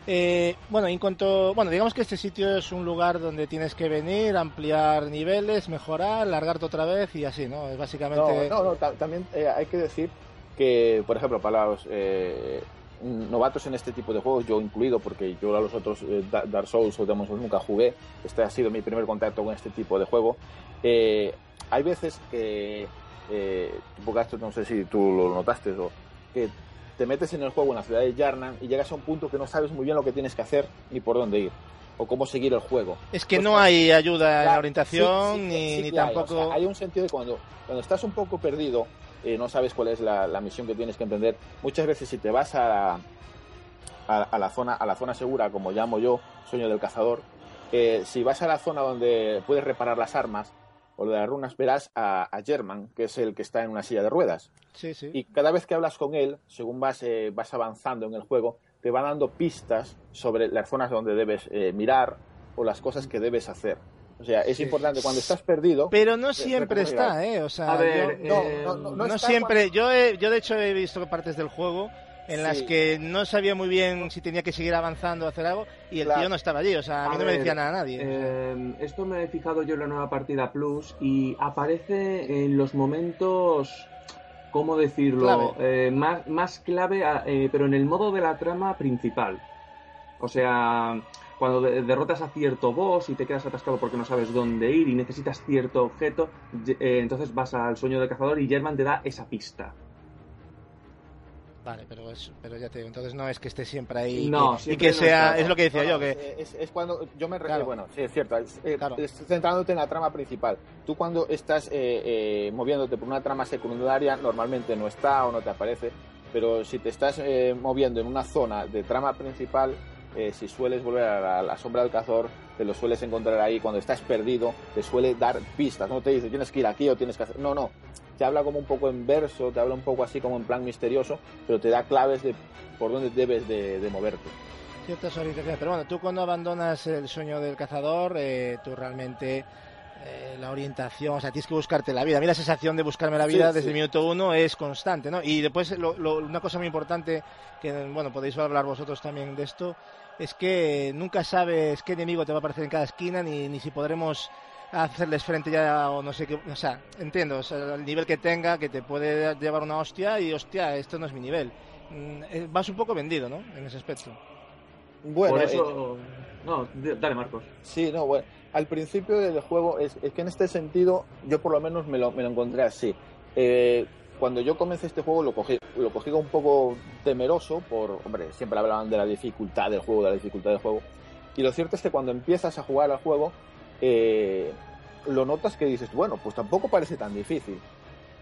Eh, bueno, en cuanto, bueno, digamos que este sitio es un lugar donde tienes que venir, ampliar niveles, mejorar, largarte otra vez y así, ¿no? Es básicamente.
No, no, no, ta- también eh, hay que decir que, por ejemplo, para los eh, novatos en este tipo de juegos, yo incluido, porque yo a los otros eh, Da- Dark Souls o Demon Souls nunca jugué, este ha sido mi primer contacto con este tipo de juego, eh, hay veces que, eh, tipo Gasto, no sé si tú lo notaste, o que te metes en el juego en la ciudad de Yarnan y llegas a un punto que no sabes muy bien lo que tienes que hacer ni por dónde ir, o cómo seguir el juego.
Es que
Pues,
no hay ayuda en la orientación
sí, sí,
ni,
sí
ni
que hay,
tampoco.
o sea, hay un sentido de cuando, cuando estás un poco perdido, eh, no sabes cuál es la, la misión que tienes que emprender. Muchas veces si te vas a la, a, a la zona a la zona segura, como llamo yo, sueño del cazador, eh, si vas a la zona donde puedes reparar las armas o de las runas, verás a, a German, que es el que está en una silla de ruedas.
Sí, sí.
Y cada vez que hablas con él, según vas, eh, vas avanzando en el juego, te va dando pistas sobre las zonas donde debes eh, mirar o las cosas que debes hacer. O sea, es
Sí.
importante cuando estás perdido.
Pero no
Re-
siempre está, ¿eh? O sea,
A ver,
yo-
No,
eh,
no, no,
no,
está
siempre. Yo, he- yo de hecho he visto partes del juego en las
Sí.
que no sabía muy bien si tenía que seguir avanzando o hacer algo y el
Claro.
tío no estaba allí. O sea, a mí
A
no me decía nada nadie.
Eh, esto me he fijado yo en la nueva partida Plus y aparece en los momentos, ¿cómo decirlo? Eh, más, más clave, a- eh, pero en el modo de la trama principal. O sea, cuando de- derrotas a cierto boss y te quedas atascado porque no sabes dónde ir y necesitas cierto objeto, eh, entonces vas al sueño del cazador y German te da esa pista.
Vale, pero, es, pero ya te digo, entonces no es que esté siempre ahí
No,
y
siempre
que
no
sea,
está.
es lo que decía
No,
yo, que
es, es cuando yo me
Claro.
bueno, sí, es cierto, es, eh,
Claro.
centrándote en la trama principal. Tú cuando estás eh, eh, moviéndote por una trama secundaria, normalmente no está o no te aparece, pero si te estás eh, moviendo en una zona de trama principal, eh, si sueles volver a la, la sombra del cazador, te lo sueles encontrar ahí. Cuando estás perdido, te suele dar pistas. No te dice tienes que ir aquí o tienes que hacer. No, no. Te habla como un poco en verso, te habla un poco así como en plan misterioso, pero te da claves de por dónde debes de, de moverte.
ciertas orientaciones. Pero bueno, tú cuando abandonas el sueño del cazador, eh, tú realmente eh, la orientación, o sea, tienes que buscarte la vida. A mí la sensación de buscarme la
Sí,
vida
sí.
desde el minuto uno es constante, ¿no? Y después, lo- lo- una cosa muy importante, que bueno, podéis hablar vosotros también de esto, es que nunca sabes qué enemigo te va a aparecer en cada esquina, ni, ni si podremos hacerles frente ya o no sé qué, o sea, entiendo, o sea, el nivel que tenga, que te puede llevar una hostia y hostia, esto no es mi nivel. Mm, eh, Vas un poco vendido, ¿no? En ese aspecto.
Bueno,
Por
eh,
eso... No, dale Marcos.
Sí, no, bueno, al principio del juego es, es que en este sentido yo por lo menos me lo, me lo encontré así. Eh, cuando yo comencé este juego lo cogí, lo cogí un poco temeroso por, hombre, siempre hablaban de la dificultad del juego, de la dificultad del juego. Y lo cierto es que cuando empiezas a jugar al juego, eh, lo notas que dices, bueno, pues tampoco parece tan difícil.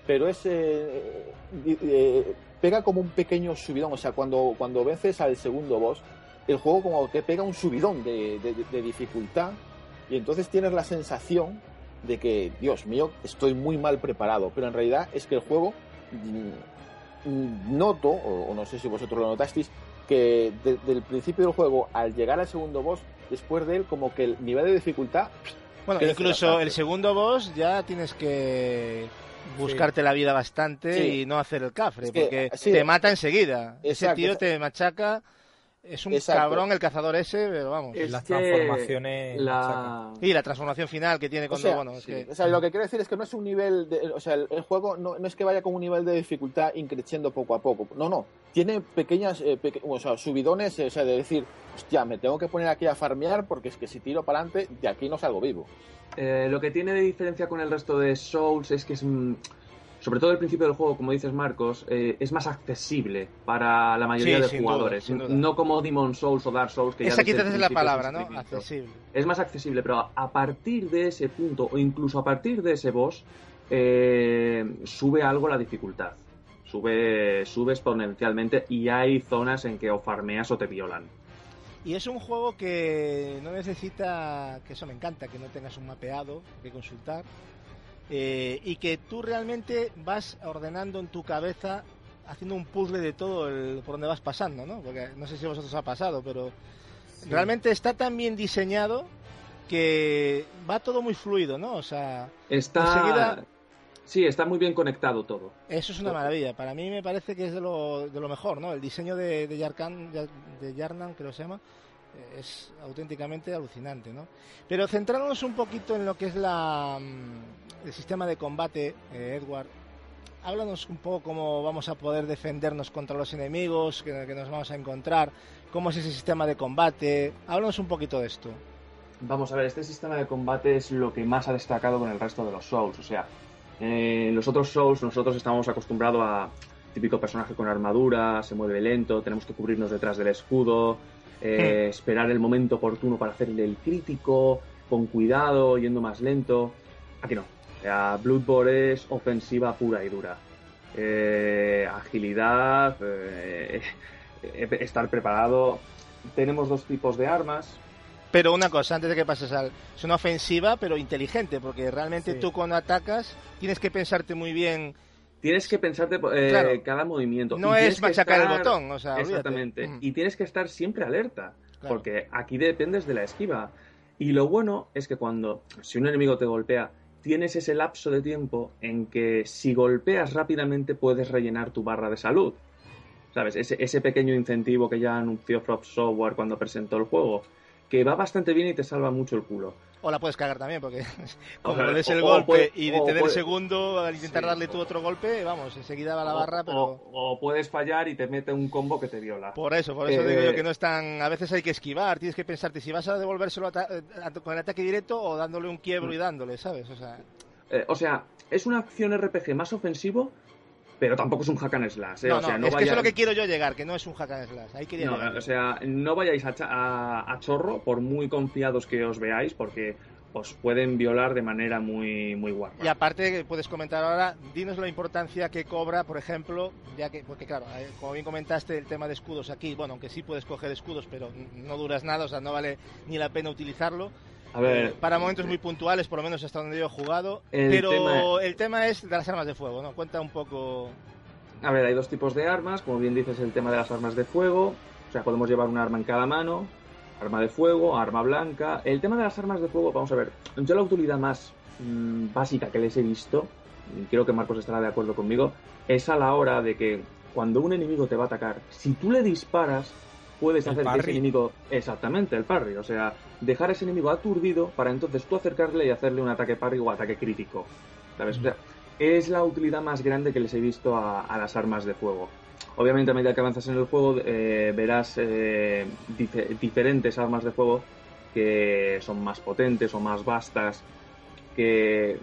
pero es eh, eh, pega como un pequeño subidón. O sea, cuando, cuando vences al segundo boss, el juego como que pega un subidón de, de- de dificultad y entonces tienes la sensación de que, Dios mío, estoy muy mal preparado. Pero en realidad es que el juego noto, o, no sé si vosotros lo notasteis, que desde el principio del juego, al llegar al segundo boss, después de él, como que el nivel de dificultad
Bueno, incluso el segundo boss ya tienes que buscarte la vida bastante
Sí.
y no hacer el cafre,
Es que,
porque
sí,
te mata enseguida. Ese
exacto,
tío
exacto.
te machaca, es un
Exacto.
cabrón el cazador ese, pero vamos.
Es
Las transformaciones
la...
Y la transformación final que tiene
O
cuando,
sea,
bueno, es
sí.
que...
O sea, lo que quiero decir es que no es un nivel, de, o sea, el, el juego no, no es que vaya con un nivel de dificultad increciendo poco a poco. No, no. Tiene pequeñas, eh, peque- o sea, subidones, eh, o sea, de decir, hostia, me tengo que poner aquí a farmear porque es que si tiro para adelante, de aquí no salgo vivo.
Eh, lo que tiene de diferencia con el resto de Souls es que es, mm, sobre todo el principio del juego, como dices Marcos, eh, es más accesible para la mayoría
Sí,
de
duda,
jugadores.
duda.
No como Demon Souls o Dark Souls, que ya
Esa
el
quizás es la palabra, ¿no? Accesible.
Es más accesible, pero a partir de ese punto, o incluso a partir de ese boss, eh, sube algo la dificultad. Sube, sube exponencialmente y hay zonas en que o farmeas o te violan.
Y es un juego que no necesita, que eso me encanta, que no tengas un mapeado que consultar. Eh, y que tú realmente vas ordenando en tu cabeza, haciendo un puzzle de todo el, por donde vas pasando, ¿no? Porque no sé si a vosotros ha pasado, pero realmente está tan bien diseñado que va todo muy fluido, ¿no? O sea,
Está.
Enseguida-
Sí, está muy bien conectado todo.
eso es una maravilla. Para mí me parece que es de lo, de lo mejor, ¿no? El diseño de, de, Yarkan, de Yarnan, que se llama, es auténticamente alucinante, ¿no? Pero centrándonos un poquito en lo que es la, mm, el sistema de combate, eh, Edward, háblanos un poco cómo vamos a poder defendernos contra los enemigos que, que nos vamos a encontrar, cómo es ese sistema de combate, háblanos un poquito de esto.
Vamos a ver, este sistema de combate es lo que más ha destacado con el resto de los Souls. O sea, eh, los otros Souls nosotros estamos acostumbrados a típico personaje con armadura, se mueve lento, tenemos que cubrirnos detrás del escudo, eh, esperar el momento oportuno para hacerle el crítico, con cuidado, yendo más lento. Aquí no. Bloodborne es ofensiva pura y dura. Eh, agilidad, eh, eh, estar preparado. Tenemos dos tipos de armas.
Pero una cosa, antes de que pases al... Es una ofensiva, pero inteligente, porque realmente
Sí.
tú cuando atacas tienes que pensarte muy bien.
Tienes que pensarte eh,
Claro.
cada movimiento.
No
Y
es machacar el
estar-
botón, o sea.
Exactamente. Y tienes que estar siempre alerta,
Claro.
porque aquí dependes de la esquiva. Y lo bueno es que cuando, si un enemigo te golpea, tienes ese lapso de tiempo en que si golpeas rápidamente puedes rellenar tu barra de salud. ¿Sabes? Ese, ese pequeño incentivo que ya anunció Frog Software cuando presentó el juego, que va bastante bien y te salva mucho el culo.
O la puedes cagar también, porque como le des el
o
golpe y
o
detener el segundo al intentar
Sí,
darle tú otro golpe, vamos, enseguida va la barra, pero...
o, puedes fallar y te mete un combo que te viola.
Por eso, por eso
Eh,
digo yo que no es tan... A veces hay que esquivar, tienes que pensarte si vas a devolvérselo eh, a- con el ataque directo o dándole un quiebro y dándole, ¿sabes? O sea,
Eh, o sea, es una acción RPG más ofensivo, pero tampoco es un hack and slash. ¿eh?
no,
o sea,
no,
no
es que eso es lo que quiero yo llegar, que no es un hack and slash, ahí quería
No,
llegar.
o sea, no vayáis a, cha- a- a chorro por muy confiados que os veáis, porque os pueden violar de manera muy, muy guapa.
Y aparte, puedes comentar ahora, dinos la importancia que cobra, por ejemplo, ya que, porque claro, eh, como bien comentaste, el tema de escudos aquí, bueno, aunque sí puedes coger escudos, pero no duras nada, o sea, no vale ni la pena utilizarlo.
A ver,
Eh, para momentos muy puntuales, por lo menos hasta donde yo he jugado.
El
pero
tema-
el tema es de las armas de fuego, ¿no? Cuenta un poco.
a ver, hay dos tipos de armas, como bien dices, el tema de las armas de fuego. O sea, podemos llevar un arma en cada mano, arma de fuego, arma blanca. El tema de las armas de fuego, vamos a ver, yo la utilidad más mm, básica que les he visto, y creo que Marcos estará de acuerdo conmigo, es a la hora de que cuando un enemigo te va a atacar, si tú le disparas, puedes hacer que ese enemigo, exactamente, el parry, o sea, dejar a ese enemigo aturdido para entonces tú acercarle y hacerle un ataque parry o ataque crítico. ¿Sabes? O sea, es la utilidad más grande que les he visto a, a las armas de fuego. Obviamente, a medida que avanzas en el juego, eh, verás eh, dife- diferentes armas de fuego que son más potentes o más vastas, que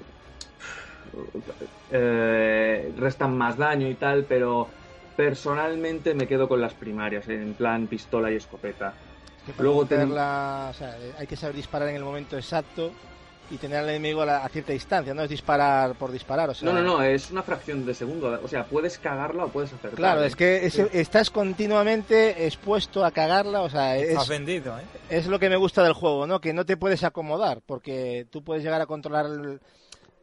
eh, restan más daño y tal, pero personalmente me quedo con las primarias, en plan pistola y escopeta.
Que para
Luego
meter
tenemos-
la- o sea, eh, hay que saber disparar en el momento exacto. y tener al enemigo a, la- a cierta distancia, no es disparar por disparar, o sea...
No, no, no, es una fracción de segundo. O sea, puedes cagarla o puedes acertar.
Claro,
¿eh?
es que estás continuamente expuesto a cagarla, o sea,
Estás
es,
vendido, ¿eh?
es lo que me gusta del juego, ¿no? Que no te puedes acomodar, porque tú puedes llegar a controlar el-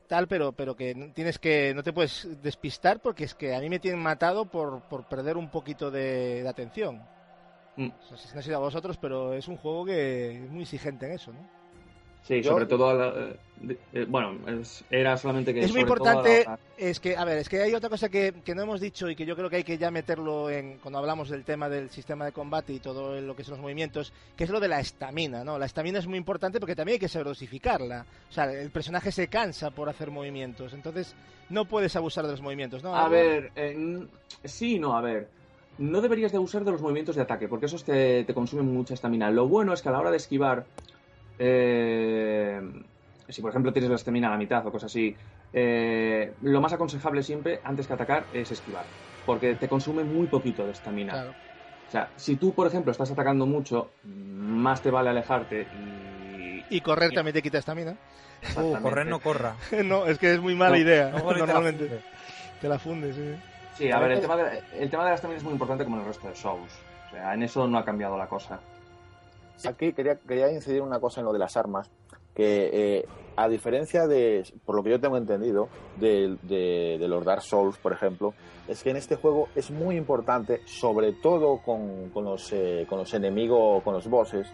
tal, pero pero que tienes que no te puedes despistar porque es que a mí me tienen matado por, por perder un poquito de, de atención.
Mm.
O sea, no sé si a vosotros, pero es un juego que es muy exigente en eso, ¿no?
Sí,
Yo-
sobre todo. la- eh, eh, bueno, es- era solamente que.
Es muy
la
importante, es que, a ver, es que hay otra cosa que, que no hemos dicho y que yo creo que hay que ya meterlo en cuando hablamos del tema del sistema de combate y todo lo que son los movimientos, que es lo de la estamina, ¿no? La estamina es muy importante porque también hay que saber dosificarla. O sea, el personaje se cansa por hacer movimientos, entonces no puedes abusar de los movimientos, ¿no?
A ver, eh, sí no, a ver. No deberías de usar de los movimientos de ataque, porque esos te, te consumen mucha estamina. Lo bueno es que a la hora de esquivar, eh, si por ejemplo tienes la estamina a la mitad o cosas así, eh, lo más aconsejable siempre, antes que atacar, es esquivar, porque te consume muy poquito de estamina.
Claro.
O sea, si tú, por ejemplo, estás atacando mucho, más te vale alejarte y...
Y correr también te quita estamina.
Uh, correr no corra.
no, es que es muy mala
No,
idea,
No,
normalmente. Te la fundes, sí.
Sí, a ver, el tema, de, el tema de la estamina es muy importante como en el resto de Souls. O sea, en eso no ha cambiado la cosa.
Aquí quería, quería incidir una cosa en lo de las armas, que eh, a diferencia de, por lo que yo tengo entendido, de, los Dark Souls, por ejemplo, es que en este juego es muy importante, sobre todo con, los, eh, con los enemigos, con los bosses,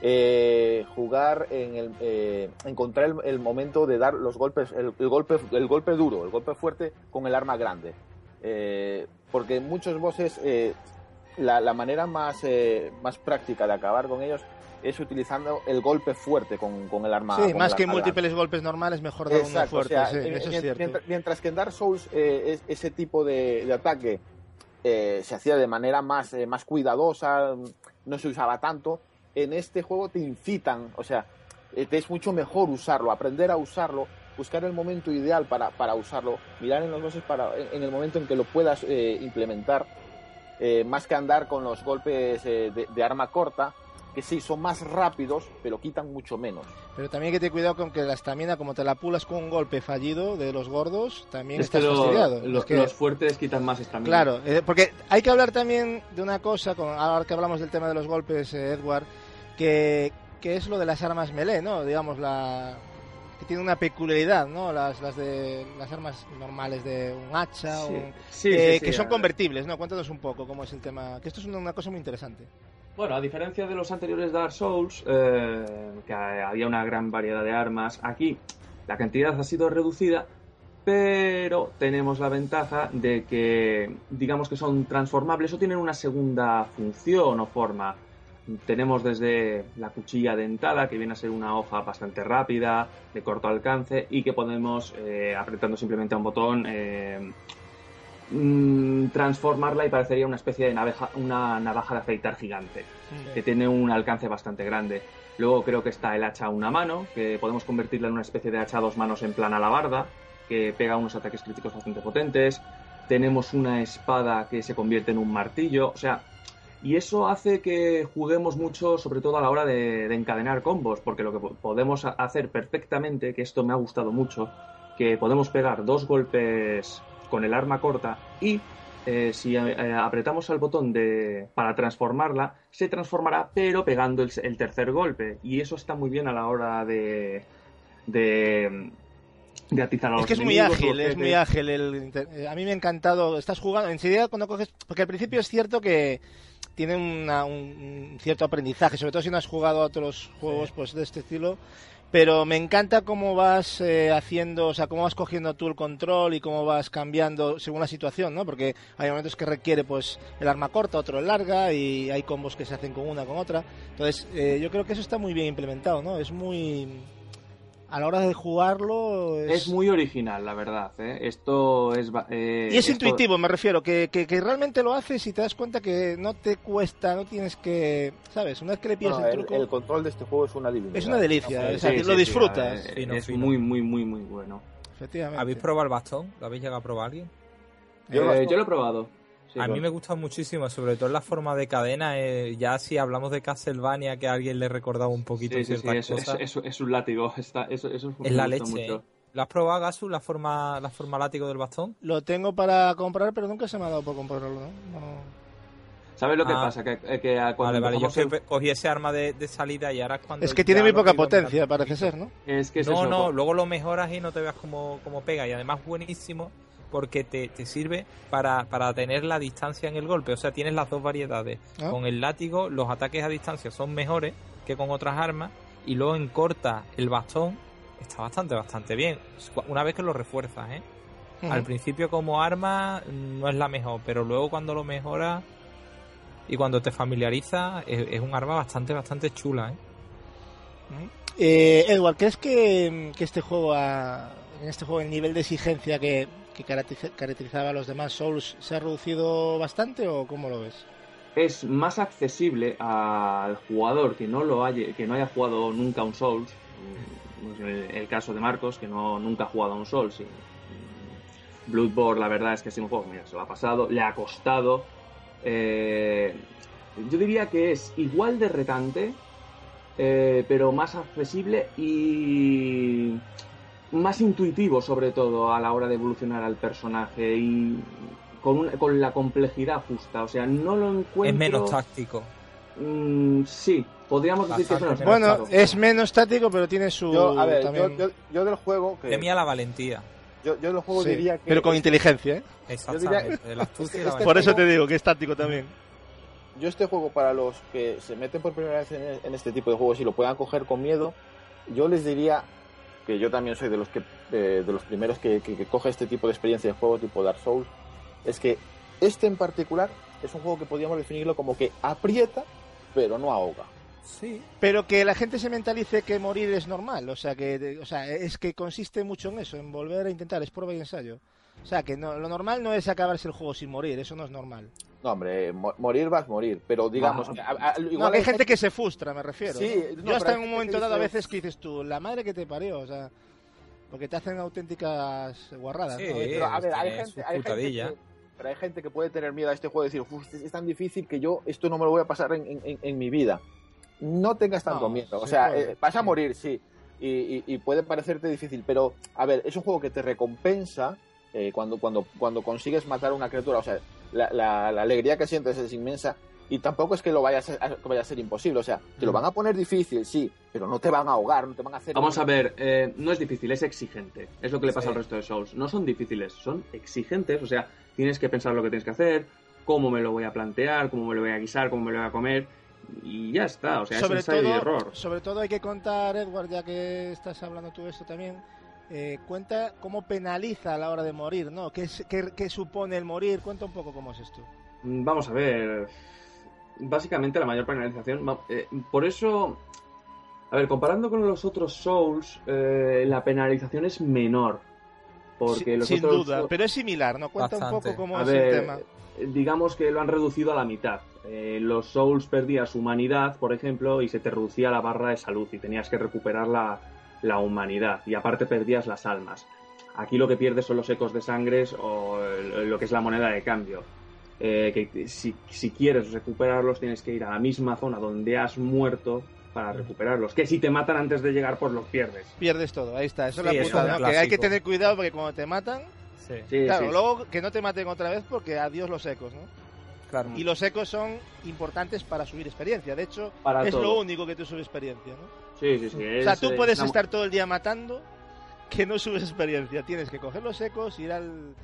eh, jugar en el, eh, encontrar el, momento de dar los golpes, el, golpe, el golpe duro, el golpe fuerte con el arma grande. Porque muchos bosses la, la manera más, eh, más práctica de acabar con ellos es utilizando el golpe fuerte con, con el arma.
Sí,
con
más
el
que
arma
múltiples golpes normales, mejor dar uno
Exacto, o
fuerte,
sea,
sí,
en-
eso
en-
es cierto.
mientras, mientras que en Dark Souls eh, es- ese tipo de, de ataque eh, se hacía de manera más, eh, más cuidadosa, no se usaba tanto, en este juego te incitan, o sea, eh, te es mucho mejor usarlo, aprender a usarlo, buscar el momento ideal para, para usarlo, mirar en los bosses para, en, en el momento en que lo puedas eh, implementar, eh, más que andar con los golpes eh, de, de arma corta, que sí, son más rápidos, pero quitan mucho menos.
Pero también hay que tener cuidado con que la estamina, como te la pulas con un golpe fallido de los gordos, también
Es que
estás
lo-
fastidiado.
lo-
Es que-
los fuertes quitan más estamina.
Claro, eh, porque hay que hablar también de una cosa, con, ahora que hablamos del tema de los golpes, eh, Edward, que, que es lo de las armas melee, ¿no? Digamos, la que tiene una peculiaridad, ¿no? Las, las de las armas normales de un hacha,
Sí,
un-
sí,
eh,
sí, sí,
que son convertibles, ¿no? Cuéntanos un poco cómo es el tema, que esto es una, una cosa muy interesante.
Bueno, a diferencia de los anteriores Dark Souls, eh, que había una gran variedad de armas, aquí la cantidad ha sido reducida, pero tenemos la ventaja de que, digamos que son transformables o tienen una segunda función o forma. Tenemos desde la cuchilla dentada, que viene a ser una hoja bastante rápida, de corto alcance, y que podemos, eh, apretando simplemente a un botón, eh, mm, transformarla y parecería una especie de naveja- una navaja de afeitar gigante que tiene un alcance bastante grande. Luego creo que está el hacha a una mano, que podemos convertirla en una especie de hacha a dos manos en plan alabarda, que pega unos ataques críticos bastante potentes. Tenemos una espada que se convierte en un martillo, o sea, y eso hace que juguemos mucho, sobre todo a la hora de, de encadenar combos, porque lo que po- podemos hacer perfectamente, que esto me ha gustado mucho, que podemos pegar dos golpes con el arma corta y eh, si eh, apretamos al botón de, para transformarla, se transformará, pero pegando el, el tercer golpe. Y eso está muy bien a la hora de, de, de atizar a los
Es que es muy
enemigos,
ágil, es muy ágil. El, eh, a mí me ha encantado. Estás jugando, enseguida cuando coges. Porque al principio es cierto que tiene una- un, cierto aprendizaje, sobre todo si no has jugado a otros juegos pues de este estilo. Pero me encanta cómo vas eh, haciendo, o sea, cómo vas cogiendo tú el control y cómo vas cambiando según la situación, ¿no? Porque hay momentos que requiere, pues, el arma corta, otro larga y hay combos que se hacen con una, con otra. Entonces, eh, yo creo que eso está muy bien implementado, ¿no? Es muy... A la hora de jugarlo...
Es muy original, la verdad. ¿eh? Esto es. ba- eh,
Y es
esto-
intuitivo, me refiero, que, que, que realmente lo haces y te das cuenta que no te cuesta, no tienes que, ¿sabes? Una vez que le pillas
No,
el
el,
truco,
el control de este juego es una divinidad.
es una delicia,
Sí, sí,
lo disfrutas,
Fino,
es
fino.
muy, muy, muy, muy bueno.
efectivamente.
¿Habéis probado el bastón? ¿Lo habéis llegado a probar alguien?
Yo
Eh, yo lo he probado. Sí,
a mí me gusta muchísimo, sobre todo en la forma de cadena. eh, ya si hablamos de Castlevania, que a alguien le recordaba un poquito
Sí, sí, sí,
ciertas
es, es-
cosas,
es- es un látigo. Está, eso, eso
es la leche.
mucho.
¿eh? ¿Lo has probado, Gasu, la forma, la forma látigo del bastón?
Lo tengo para comprar, pero nunca se me ha dado por comprarlo, ¿no? No.
¿Sabes lo que
Ah.
pasa? Que, eh, que cuando
Vale, vale, yo cogí ese arma de, de salida y ahora es cuando...
Es que tiene muy poca potencia, parece ser, ¿no?
Es que es
no,
eso,
no,
co-
luego lo mejoras y no te veas como, como pega. Y además buenísimo porque te, te sirve para, para tener la distancia en el golpe. O sea, tienes las dos variedades.
Ah.
Con el látigo los ataques a distancia son mejores que con otras armas. Y luego en corta el bastón está bastante, bastante bien. Una vez que lo refuerzas, ¿eh? Al principio como arma mm, no es la mejor, pero luego cuando lo mejoras y cuando te familiarizas es, es un arma bastante, bastante chula, ¿eh?
Eh, Edward, ¿crees que, que este juego, ha- en este juego, el nivel de exigencia que, que caracteriza- caracterizaba a los demás Souls se ha reducido bastante o cómo lo ves?
es más accesible al jugador que no lo haya, que no haya jugado nunca un Souls. mm, pues El, el caso de Marcos, que no nunca ha jugado un Souls. y, mm, Bloodborne, la verdad es que es un juego, se lo ha pasado, le ha costado. eh, yo diría que es igual de retante, eh, pero más accesible y más intuitivo sobre todo a la hora de evolucionar al personaje y con, una- con la complejidad justa. O sea, no lo encuentro...
Es menos táctico.
Mm, sí, podríamos decir que es menos
Bueno,
táctico.
es menos táctico, pero tiene su...
Yo, a ver, yo,
también-
yo, yo del juego, que,
Temía la valentía.
yo, yo del juego
Sí,
diría que...
pero con inteligencia, ¿eh?
Exactamente. La
Este
Por eso te digo que es táctico también.
Yo este juego para los que se meten por primera vez en, en este tipo de juegos y lo puedan coger con miedo, yo les diría que yo también soy de los que eh, de los primeros que, que- coge este tipo de experiencia de juego tipo Dark Souls, es que este en particular es un juego que podríamos definirlo como que aprieta pero no ahoga.
Sí.
Pero que la gente se mentalice que morir es normal, o sea, que o sea, es que consiste mucho en eso, en volver a intentar, es prueba y ensayo. O sea, que no, lo normal no es acabarse el juego sin morir, eso no es normal.
No, hombre, mo- morir vas a morir, pero digamos,
No.
que a- a-
No,
igual
hay gente que se frustra, me refiero.
Sí,
¿no?
no,
Yo hasta en un momento dado a veces que dices tú, la madre que te parió, o sea, porque te hacen auténticas guarradas.
Sí,
¿no?
pero a ver, hay gente, hay que, pero hay gente que puede tener miedo a este juego y decir, "Uf, es, tan difícil que yo esto no me lo voy a pasar en, en- en mi vida. No tengas tanto
No,
miedo. O
sí
sea,
puede,
eh, vas a morir, sí. Y, y- y puede parecerte difícil, pero a ver, es un juego que te recompensa eh, cuando, cuando, cuando consigues matar a una criatura. O sea, la, la- la alegría que sientes es inmensa. Y tampoco es que lo vaya a ser, que vaya a ser imposible. O sea, te lo van a poner difícil, sí, pero no te van a ahogar, no te van a hacer.
Vamos a ver, eh, no es difícil, es exigente. Es lo que le pasa
Sí.
al resto de Souls. No son difíciles, son exigentes. O sea, tienes que pensar lo que tienes que hacer, cómo me lo voy a plantear, cómo me lo voy a guisar, cómo me lo voy a comer. Y ya está. O sea,
sobre
es y
todo,
error.
sobre todo hay que contar, Edward, ya que estás hablando tú de esto también, eh, cuenta cómo penaliza a la hora de morir, ¿no? ¿Qué, es- qué- qué supone el morir? Cuenta un poco cómo es esto.
Mm, Vamos a ver. Básicamente la mayor penalización. eh, por eso. A ver, comparando con los otros Souls, eh, la penalización es menor. Porque
Sí,
los
sin
otros
duda, pero es similar, ¿no? Cuenta un poco cómo
A
es
ver,
el tema.
eh, digamos que lo han reducido a la mitad. Eh, los Souls perdías humanidad, por ejemplo, y se te reducía la barra de salud y tenías que recuperar la, humanidad. Y aparte perdías las almas. Aquí lo que pierdes son los ecos de sangres o lo que es la moneda de cambio. Eh, que si, si quieres recuperarlos tienes que ir a la misma zona donde has muerto para recuperarlos. Que si te matan antes de llegar, pues los pierdes.
Pierdes todo, ahí está. Eso
Sí,
es la putada, ¿no? Que hay que tener cuidado porque cuando te matan,
Sí,
Sí,
claro,
sí.
luego que no te maten otra vez porque adiós los ecos, ¿no?
claro.
Y los ecos son importantes para subir experiencia. De hecho,
Para
es
todo.
lo único que te sube experiencia, ¿no?
Sí, sí, sí.
O sea, tú
eh,
puedes estar todo el día matando que no subes experiencia. Tienes que coger los ecos, ir al,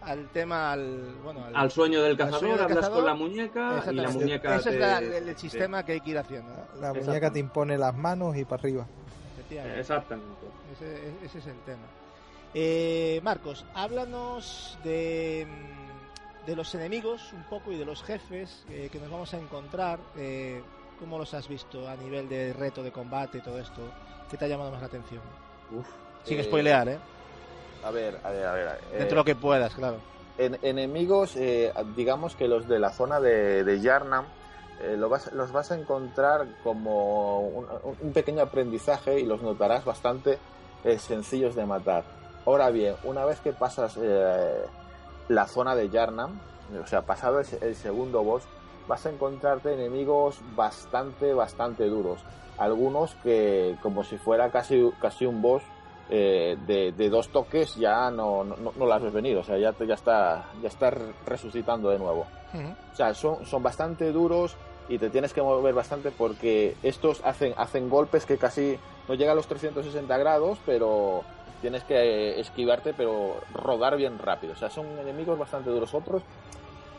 al tema, al, bueno, al,
al sueño del cazador,
sueño del
hablas
cazador.
con la muñeca y la muñeca
Ese
te-
es la- el, el
te-
sistema que hay que ir haciendo. ¿no?
La muñeca te impone las manos y para arriba.
Exactamente.
Ese, ese es el tema. Eh, Marcos, háblanos de, mm, de los enemigos un poco y de los jefes eh, que nos vamos a encontrar. Eh, ¿Cómo los has visto a nivel de reto de combate y todo esto? ¿Qué te ha llamado más la atención?
Uf.
Sin
Eh,
spoilear, ¿eh?
A ver, a ver, a ver. eh,
Dentro de lo que puedas, claro.
en- enemigos, eh, digamos que los de la zona de, de Yarnam, eh, lo vas- los vas a encontrar como un, un pequeño aprendizaje y los notarás bastante eh, sencillos de matar. Ahora bien, una vez que pasas eh, la zona de Yarnam, o sea, pasado el, el segundo boss, vas a encontrarte enemigos bastante, bastante duros. Algunos que, como si fuera casi, casi un boss, eh, de, de dos toques ya no, no, no las ves venir, o sea, ya, te- ya, está, ya está resucitando de nuevo.
Ujú.
O sea, son, son bastante duros y te tienes que mover bastante porque estos hacen, hacen golpes que casi no llegan a los 360 grados, pero tienes que eh, esquivarte, pero rodar bien rápido. O sea, son enemigos bastante duros. Otros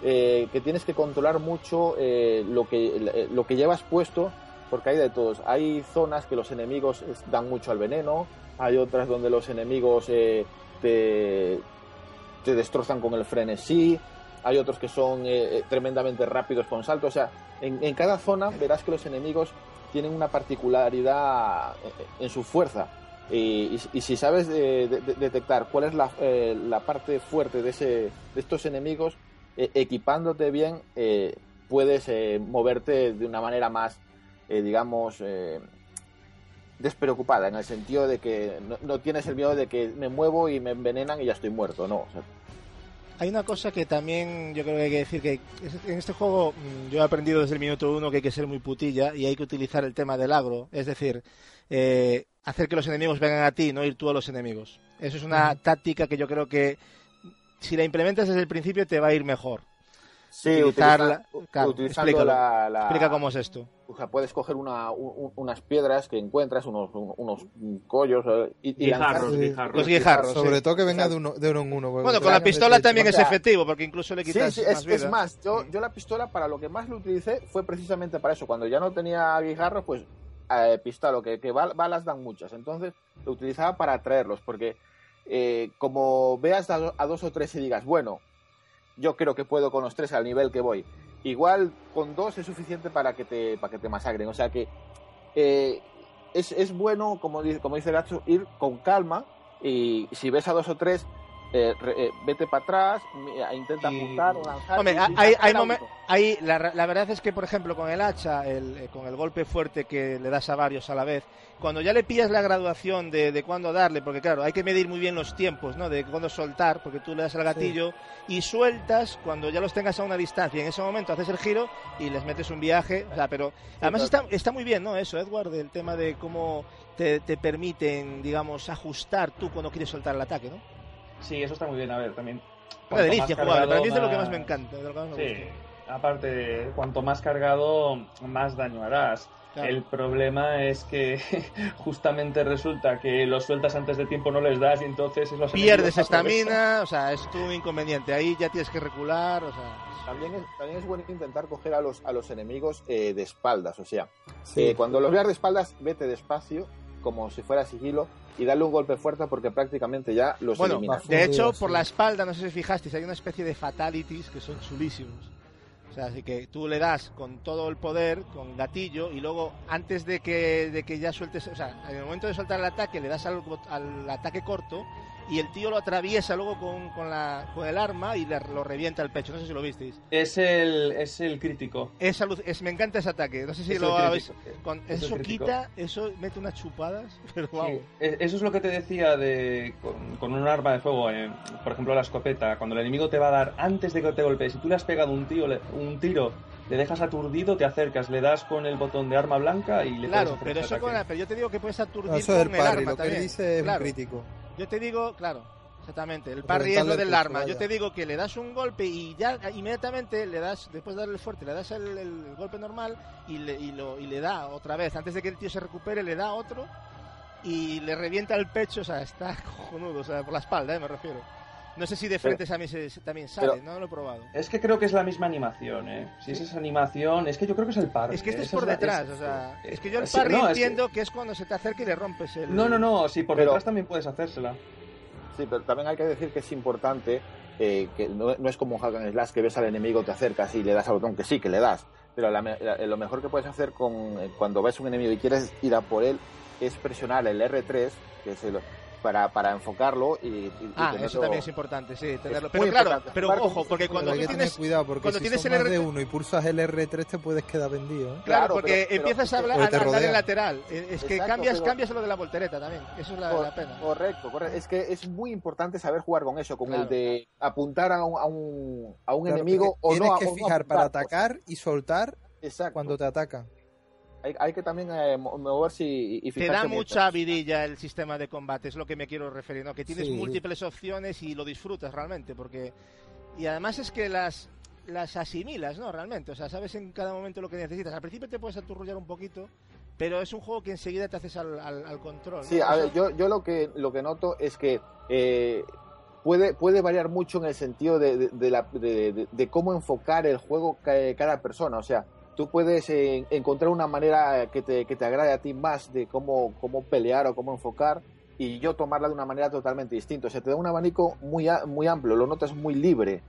eh, que tienes que controlar mucho eh, lo, que, eh, lo que llevas puesto, porque hay de todos. Hay zonas que los enemigos dan mucho al veneno, hay otras donde los enemigos te, te destrozan con el frenesí, hay otros que son tremendamente rápidos con salto. O sea, en, en cada zona verás que los enemigos tienen una particularidad en su fuerza. Y, si sabes de- de- detectar cuál es la, la parte fuerte de, ese, de estos enemigos, eh, equipándote bien, eh, puedes eh, moverte de una manera más, eh, digamos, eh, despreocupada, en el sentido de que no, no tienes el miedo de que me muevo y me envenenan y ya estoy muerto, no. O sea,
Hay una cosa que también yo creo que hay que decir que en este juego mm, yo he aprendido desde el minuto uno que hay que ser muy putilla y hay que utilizar el tema del agro, es decir, eh, hacer que los enemigos vengan a ti, no ir tú a los enemigos. Eso es una táctica que yo creo que si la implementas desde el principio te va a ir mejor.
Sí,
Utilizarla-
utiliza-
claro,
la, la-
Explica cómo es esto.
O sea, puedes coger una, un- unas piedras que encuentras, unos, unos collos eh, y, y
Guijarros,
Sí.
guijarros.
Los guijarros.
Sobre
sí.
todo que venga de uno, de uno en uno.
Bueno, con la pistola también
o
es efectivo porque incluso le
Sí,
quitas
sí,
más
es,
vida.
es más, yo, yo la pistola para lo que más lo utilicé fue precisamente para eso. Cuando ya no tenía guijarros, pues eh, pistola, que, que bal- balas dan muchas. Entonces lo utilizaba para atraerlos, porque eh, como veas a, do- a dos o tres y digas, bueno, yo creo que puedo con los tres al nivel que voy. Igual con dos es suficiente para que te, para que te masacren. O sea que eh, es, es bueno, como dice, como dice Gacho, ir con calma y si ves a dos o tres, eh, re- eh, vete para atrás, eh, intenta
Y-
apuntar o lanzar.
Hombre, hay, hay, momen- hay- la, la verdad es que, por ejemplo, con el hacha, el, eh, con el golpe fuerte que le das a varios a la vez, cuando ya le pillas la graduación de, de cuándo darle, porque claro, hay que medir muy bien los tiempos, ¿no? De cuándo soltar, porque tú le das al gatillo y sueltas cuando ya los tengas a una distancia. Y en ese momento haces el giro y les metes un viaje. O sea, pero además está, muy bien, ¿no? Eso, Edward, el tema de cómo te, te permiten, digamos, ajustar tú cuando quieres soltar el ataque, ¿no?
Sí, eso está muy bien. A ver, también.
Una delicia jugar, para mí es de lo que más me encanta. de lo que más me
Sí,
gusta.
aparte, cuanto más cargado, más daño harás.
Claro.
El problema es que justamente resulta que los sueltas antes de tiempo, no les das y entonces los
pierdes estamina, o sea, es tu inconveniente. Ahí ya tienes que recular, o sea.
También es, también es bueno intentar coger a los, a los enemigos eh, de espaldas. O sea,
Sí.
eh, cuando los veas de espaldas, vete despacio, como si fuera sigilo, y dale un golpe fuerte porque prácticamente ya los
Bueno,
eliminas.
de hecho,
sí.
por la espalda, no sé si fijasteis, hay una especie de fatalities que son chulísimos. O sea, así que tú le das con todo el poder, con gatillo, y luego, antes de que, de que ya sueltes, o sea, en el momento de soltar el ataque, le das al, bot- al ataque corto, y el tío lo atraviesa luego con, con, la, con el arma y le, lo revienta el pecho. No sé si lo visteis.
Es el, es el crítico.
Es, alu- es- me encanta ese ataque. No sé si
Es
lo habéis. Con,
Es
eso quita, eso mete unas chupadas, pero
Sí,
vamos.
e- Eso es lo que te decía de con, con un arma de fuego, eh, por ejemplo la escopeta, cuando el enemigo te va a dar antes de que te golpee, si tú le has pegado un tiro, le, un tiro, le dejas aturdido, te acercas, le das con el botón de arma blanca y le
Claro, pero eso con la- pero yo te digo que puedes aturdir
No, eso es
con
el
el
parry,
arma
lo que
también.
dice es
Claro.
un crítico.
Yo te digo, claro, exactamente. El parry es lo
reventarle el
del arma. Yo te digo que le das un golpe y ya inmediatamente le das, después de darle fuerte, le das el, el golpe normal y le, y, lo, y le da otra vez. Antes de que el tío se recupere, le da otro y le revienta el pecho. O sea, está cojonudo, o sea, por la espalda, eh, me refiero. No sé si de frente a mí se- se- también sale,
pero-
no lo he probado.
Es que creo que es la misma animación, ¿eh? Si es esa animación, es que yo creo que es el parry.
Es que este es por detrás,
es-
o sea,
eh,
es que yo el parry
no, es que-
entiendo que... es cuando se te acerca y le rompes el...
No, no, no, sí, por
Pero-
detrás también puedes hacérsela.
Sí, pero también hay que decir que es importante eh, que no, no es como un hack and slash que ves al enemigo, te acercas y le das al botón, que sí, que le das. Pero la me- la- lo mejor que puedes hacer con, eh, cuando ves un enemigo y quieres ir a por él es presionar el R3, que es el, para, para enfocarlo y, y- y
Ah, eso también es importante, sí, tenerlo. Pero claro,
importante.
pero ojo, porque
Pero
cuando
hay
tú
que tener
tienes
cuidado porque
cuando
si
tienes
son
el
más de
RT
uno y pulsas el R3 te puedes quedar vendido. ¿eh?
Claro, porque
pero- pero-
empiezas a, hablar, a andar en lateral. Es que
Exacto,
cambias,
pero-
cambias lo de la voltereta también. Eso es la,
Cor-
la pena.
Correcto, correcto. Es que es muy importante saber jugar con eso, con
Claro.
el de apuntar a un, a un, a un
Claro,
enemigo o
tienes
no.
que
o no
fijar para
pues.
atacar y soltar
Exacto.
cuando te atacan.
Hay, hay que también eh, mo- moverse y, y
Te da mucha vidilla el sistema de combate, es lo que me quiero referir, ¿no? Que tienes
Sí.
múltiples opciones y lo disfrutas realmente, porque... Y además es que las las asimilas, ¿no? Realmente, o sea, sabes en cada momento lo que necesitas. Al principio te puedes aturrullar un poquito, pero es un juego que enseguida te haces al, al- al control. ¿no?
Sí, a ver, yo, yo lo que lo que noto es que eh, puede, puede variar mucho en el sentido de, de- de la- de- de- de cómo enfocar el juego ca- cada persona. O sea, tú puedes eh, encontrar una manera que te, que te agrade a ti más de cómo, cómo pelear o cómo enfocar y yo tomarla de una manera totalmente distinta. O sea, te da un abanico muy, muy amplio, lo notas muy libre.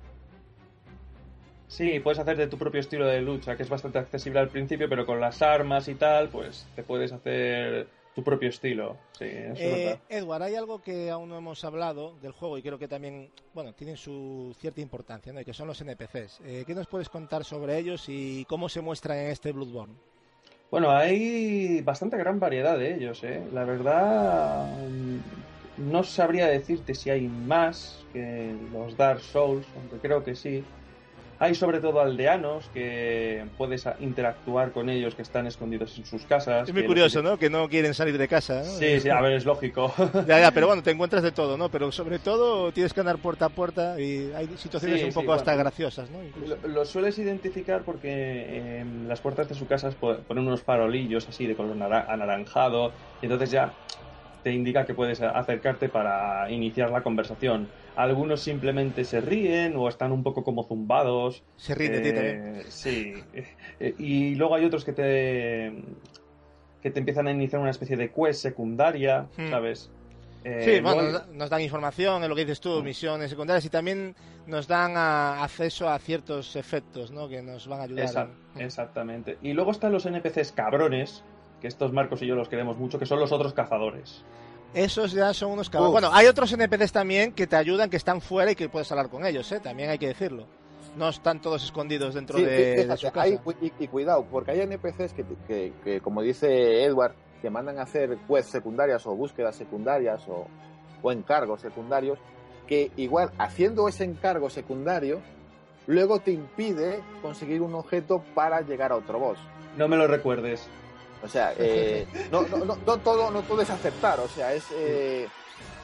Sí, puedes hacer de tu propio estilo de lucha, que es bastante accesible al principio, pero con las armas y tal, pues te puedes hacer tu propio estilo. Sí, eso
Eh. Edward, hay algo que aún no hemos hablado del juego y creo que también, bueno, tienen su cierta importancia, ¿no? Y que son los NPCs. Eh, ¿Qué nos puedes contar sobre ellos y cómo se muestran en este Bloodborne?
Bueno, hay bastante gran variedad de ellos, ¿eh? La verdad, mm, no sabría decirte si hay más que los Dark Souls, aunque creo que sí. Hay sobre todo aldeanos que puedes interactuar con ellos que están escondidos en sus casas.
Es muy curioso,
los-
¿no? Que no quieren salir de casa. ¿no?
Sí, sí, a ver, es lógico.
Ya, ya, pero bueno, te encuentras de todo, ¿no? Pero sobre todo tienes que andar puerta a puerta y hay situaciones
Sí,
un
sí,
poco hasta
bueno.
graciosas, ¿no?
Lo, lo sueles identificar porque en las puertas de su casa po- ponen unos farolillos así de color nara- anaranjado y entonces ya te indica que puedes acercarte para iniciar la conversación. Algunos simplemente se ríen o están un poco como zumbados.
Se ríen de ti
Eh,
también.
Sí. Eh, Y luego hay otros que te que te empiezan a iniciar una especie de quest secundaria,
Hmm.
¿sabes? Eh,
Sí, bueno,
luego-
nos, dan información en lo que dices tú, misiones secundarias y también nos dan acceso a ciertos efectos, ¿no? Que nos van a ayudar. En-
exactamente. Y luego están los NPCs cabrones, que estos Marcos y yo los queremos mucho, que son los otros cazadores.
Esos ya son unos cabrones. Bueno, hay otros NPCs también que te ayudan, que están fuera y que puedes hablar con ellos, ¿eh? También hay que decirlo. No están todos escondidos dentro
Sí,
de, de
fíjate,
su casa.
hay- y, y cuidado, porque hay NPCs que, que- que, como dice Edward, te mandan a hacer quests secundarias o búsquedas secundarias o, o encargos secundarios, que igual haciendo ese encargo secundario, luego te impide conseguir un objeto para llegar a otro boss.
No me lo recuerdes.
O sea, eh, no, no, no, no todo, no todo es aceptar, o sea, es... eh,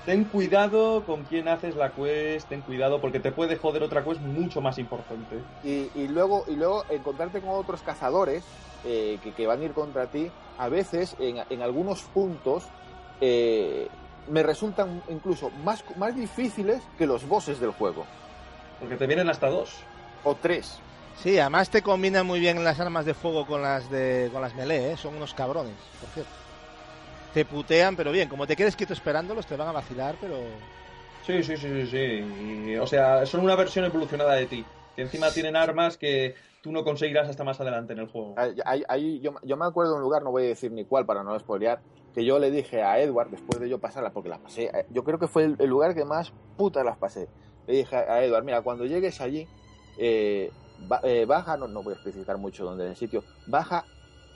Ten cuidado con quién haces la quest, ten cuidado porque te puede joder otra quest mucho más importante.
y, y luego y luego encontrarte con otros cazadores eh, que, que van a ir contra ti a veces en, en algunos puntos eh, me resultan incluso más, más difíciles que los bosses del juego
Porque te vienen hasta dos.
o tres
Sí, además te combinan muy bien las armas de fuego con las de con las melee, ¿eh? Son unos cabrones, por cierto. Te putean, pero bien, como te quedes quieto esperándolos, te van a vacilar, pero...
Sí, sí, sí, sí, sí. Y, o sea, son una versión evolucionada de ti. Que encima tienen armas que tú no conseguirás hasta más adelante en el juego.
Ahí- yo, yo me acuerdo de un lugar no voy a decir ni cuál para no spoilear que yo le dije a Edward después de yo pasarla porque la pasé eh, yo creo que fue el, el lugar que más putas las pasé le dije a Edward mira cuando llegues allí eh, baja no, no voy a especificar mucho dónde es el sitio baja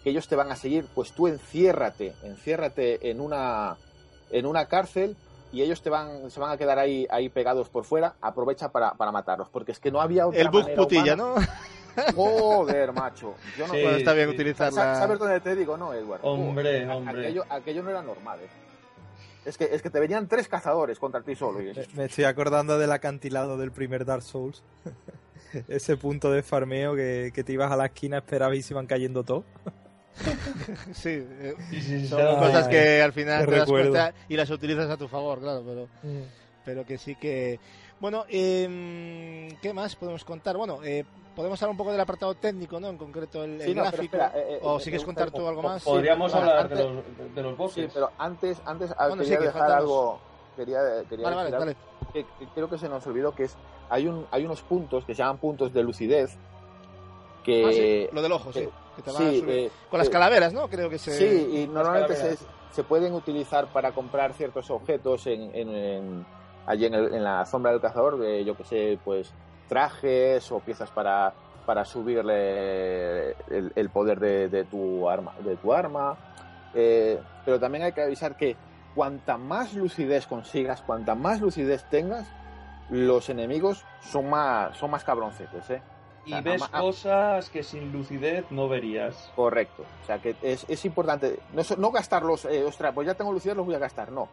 que ellos te van a seguir pues tú enciérrate enciérrate en una en una cárcel y ellos te van se van a quedar ahí ahí pegados por fuera aprovecha para, para matarlos porque es que no había otra
El bug putilla,
humana.
¿no?
Joder, macho. Yo no
Sí,
Bueno, está bien
sí.
utilizar
Sa-
la...
¿Sabes dónde te digo, no, Edward?
Hombre, hombre.
Aquello, aquello no era normal, ¿eh? Es que, es que te venían tres cazadores contra ti solo. y-
Me, me estoy acordando del acantilado del primer Dark Souls. Ese punto de farmeo que, que te ibas a la esquina, esperabas y se iban cayendo todos.
Sí, eh,
Sí,
son cosas
Ay,
que al final te das cuenta y las utilizas a tu favor, claro, pero... pero que sí que... Bueno, em, ¿qué más podemos contar? Bueno, eh, podemos hablar un poco del apartado técnico, ¿no? En concreto el,
no,
gráfico.
espera, eh, eh,
o
eh,
si quieres contar tú algo más.
Podríamos hablar
antes-
de, los, de, los bosses.
Sí, pero antes, antes
Bueno, sí,
quería
que
dejar algo. Quería, quería
Vale, vale, dale.
Que, que creo que se nos olvidó que es hay un hay unos puntos que se llaman puntos de lucidez que...
Ah, sí, Lo del ojo, sí.
eh,
que te
sí,
a
eh,
Con las
eh,
calaveras, ¿no? Creo que se...
Sí, y normalmente se, se pueden utilizar para comprar ciertos objetos en, en- en- allí en, el- en la sombra del cazador, de, yo que sé, pues trajes o piezas para, para subirle el, el poder de, de tu arma. De tu arma. Eh, pero también hay que avisar que cuanta más lucidez consigas, cuanta más lucidez tengas, los enemigos son más, son más cabroncetes, ¿eh?
Y ves
ama-
cosas que sin lucidez no verías.
Correcto. O sea que es, es importante no gastarlos, eh, ostras, pues ya tengo lucidez, los voy a gastar. No.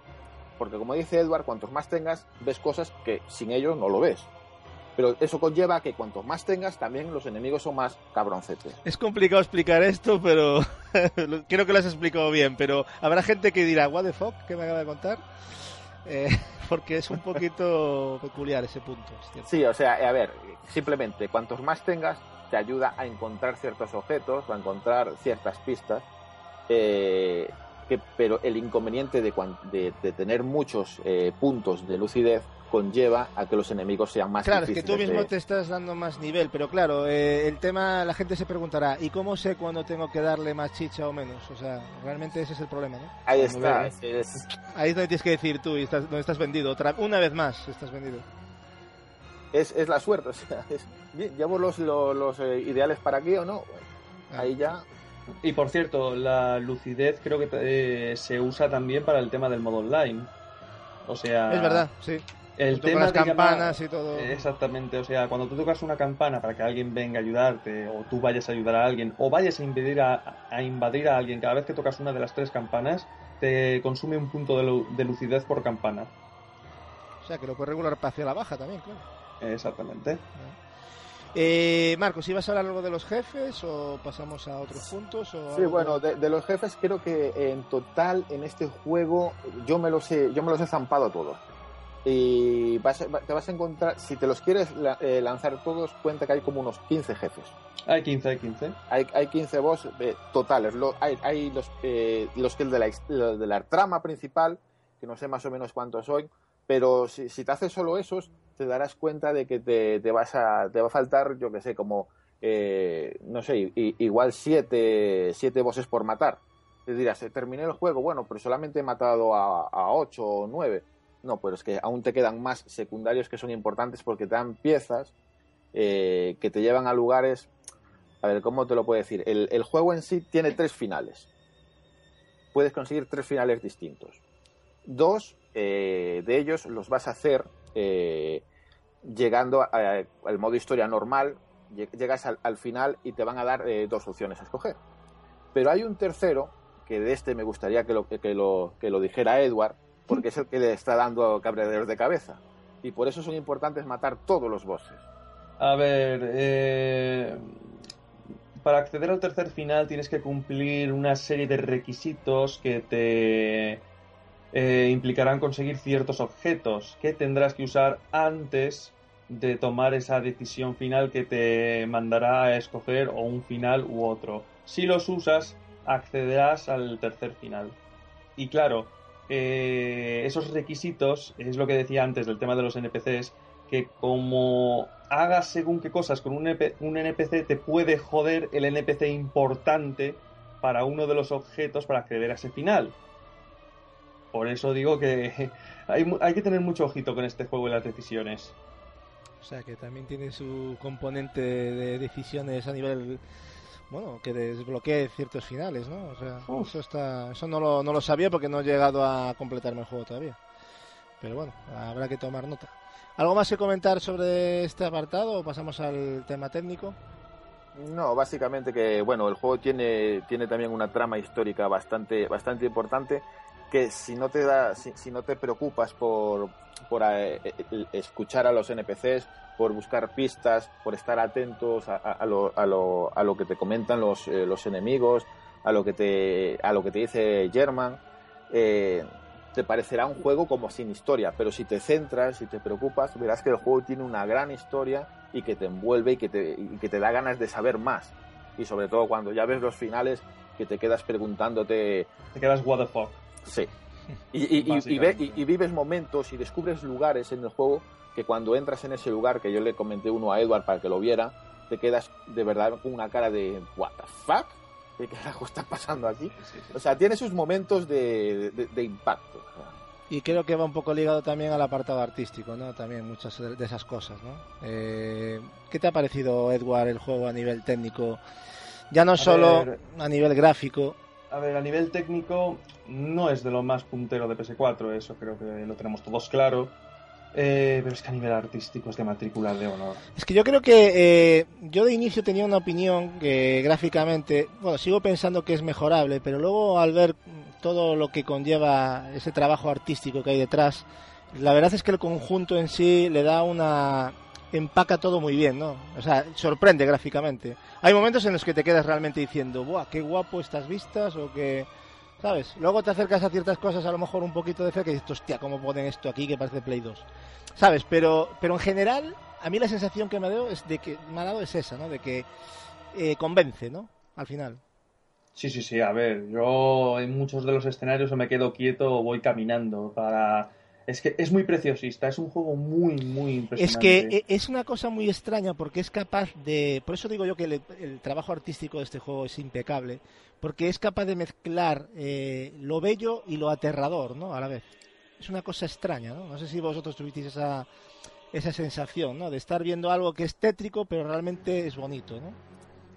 Porque como dice Edward, cuantos más tengas, ves cosas que sin ellos no lo ves. Pero eso conlleva que cuantos más tengas, también los enemigos son más cabroncetes.
Es complicado explicar esto, pero creo que lo has explicado bien. Pero habrá gente que dirá, ¿What the fuck? ¿Qué me acaba de contar? Eh, porque es un poquito peculiar ese punto. es.
Sí, o sea, a ver, simplemente cuantos más tengas, te ayuda a encontrar ciertos objetos a encontrar ciertas pistas. eh, que, pero el inconveniente de, cuan- de- de tener muchos eh, puntos de lucidez conlleva a que los enemigos sean más
Claro, es que
difíciles.
tú mismo
de-
te estás dando más nivel, pero claro, eh, el tema, la gente se preguntará, ¿y cómo sé cuándo tengo que darle más chicha o menos? O sea, realmente ese es el problema, ¿no?
Ahí está. es-
Ahí es donde tienes que decir tú, y estás, donde estás vendido. Otra, una vez más estás vendido.
es, es la suerte. O sea, es, ¿llevo los, los, los, eh, ideales para aquí o no?
Ah.
ahí ya.
Y por cierto, la lucidez creo que eh, se usa también para el tema del modo online. O sea,
Es verdad, sí.
el tema
las campanas y todo.
Exactamente, o sea, cuando tú tocas una campana para que alguien venga a ayudarte, o tú vayas a ayudar a alguien, o vayas a invadir a, a invadir a alguien, cada vez que tocas una de las tres campanas, te consume un punto de, lu- de lucidez por campana.
O sea, que lo puedes regular hacia la baja también, claro.
Exactamente.
Eh, Marcos, ¿ibas a hablar algo de los jefes o pasamos a otros puntos? O
Sí,
algo
bueno, de, de los jefes creo que en total en este juego yo me los he, yo me los he zampado todos. Y vas a- te vas a encontrar, si te los quieres la- eh, lanzar todos, cuenta que hay como unos 15 jefes.
Hay 15, hay 15.
Hay, hay 15 boss eh, totales. Lo- hay, hay los, eh, los que el de la, de la trama principal, que no sé más o menos cuántos son, pero si, si te haces solo esos, te darás cuenta de que te, te vas a, te va a faltar, yo que sé, como, eh, no sé, igual siete, siete bosses por matar. Te dirás, terminé el juego, bueno, pero solamente he matado a, 8 o 9. No, pero es que aún te quedan más secundarios que son importantes porque te dan piezas eh, que te llevan a lugares a ver, ¿cómo te lo puedo decir? El, el juego en sí tiene tres finales. Puedes conseguir tres finales distintos. Dos eh, de ellos los vas a hacer eh, llegando al modo historia normal. Lle- Llegas al, al final y te van a dar eh, dos opciones a escoger. Pero hay un tercero, que de este me gustaría que lo, que lo, que lo dijera Edward, porque es el que le está dando cabreros de cabeza. Y por eso son importantes matar todos los bosses.
A ver, eh, para acceder al tercer final tienes que cumplir una serie de requisitos que te eh, implicarán conseguir ciertos objetos que tendrás que usar antes de tomar esa decisión final que te mandará a escoger o un final u otro. Si los usas, accederás al tercer final. Y claro, eh, esos requisitos, es lo que decía antes del tema de los NPCs, que como hagas según qué cosas con un, un NPC, te puede joder el NPC importante para uno de los objetos para acceder a ese final. Por eso digo que hay, mu- hay que tener mucho ojito con este juego y las decisiones.
O sea, que también tiene su componente de decisiones a nivel. Bueno, que desbloquee ciertos finales, ¿no? O sea,
Uf.
eso está, eso no lo, no lo sabía porque no he llegado a completarme el juego todavía. Pero bueno, habrá que tomar nota. ¿Algo más que comentar sobre este apartado o pasamos al tema técnico?
No, básicamente que bueno, el juego tiene, tiene también una trama histórica bastante, bastante importante que si no te da, si, si no te preocupas por, por eh, eh, escuchar a los NPCs, por buscar pistas, por estar atentos a, a- a lo, a, lo, a lo que te comentan los, eh, los enemigos, a lo que te, a lo que te dice German, eh, te parecerá un juego como sin historia, pero si te centras, si te preocupas, verás que el juego tiene una gran historia y que te envuelve y que te, y que te da ganas de saber más. Y sobre todo cuando ya ves los finales, que te quedas preguntándote,
Te quedas what the fuck.
Sí. Y, y- y- y ve- y- y vives momentos y descubres lugares en el juego que cuando entras en ese lugar, que yo le comenté uno a Edward para que lo viera, te quedas de verdad con una cara de what the fuck, ¿qué carajo está pasando aquí? O sea, tiene sus momentos de, de- de impacto.
Y creo que va un poco ligado también al apartado artístico, ¿no? También muchas de de esas cosas, ¿no? Eh, ¿Qué te ha parecido, Edward, el juego a nivel técnico? Ya no
A
solo
ver.
a nivel gráfico.
A ver, a nivel técnico no es de lo más puntero de PS4, eso creo que lo tenemos todos claro. Eh, pero es que a nivel artístico es de matrícula de honor.
Es que yo creo que eh, yo de inicio tenía una opinión que gráficamente, bueno, sigo pensando que es mejorable, pero luego al ver todo lo que conlleva ese trabajo artístico que hay detrás, la verdad es que el conjunto en sí le da una empaca todo muy bien, ¿no? O sea, sorprende gráficamente. Hay momentos en los que te quedas realmente diciendo, "Buah, qué guapo estas vistas" o que ¿sabes? Luego te acercas a ciertas cosas a lo mejor un poquito de fe que dices, "Hostia, cómo ponen esto aquí que parece Play 2." ¿Sabes? Pero pero en general a mí la sensación que me dado es de que me ha dado es esa, ¿no? De que eh, convence, ¿no? Al final.
Sí, sí, sí, a ver, yo en muchos de los escenarios me quedo quieto o voy caminando para... Es que es muy preciosista, es un juego muy, muy impresionante.
Es que e- es una cosa muy extraña porque es capaz de... Por eso digo yo que el, el trabajo artístico de este juego es impecable, porque es capaz de mezclar eh, lo bello y lo aterrador, ¿no? A la vez. Es una cosa extraña, ¿no? No sé si vosotros tuvisteis esa, esa sensación, ¿no? De estar viendo algo que es tétrico, pero realmente es bonito, ¿no?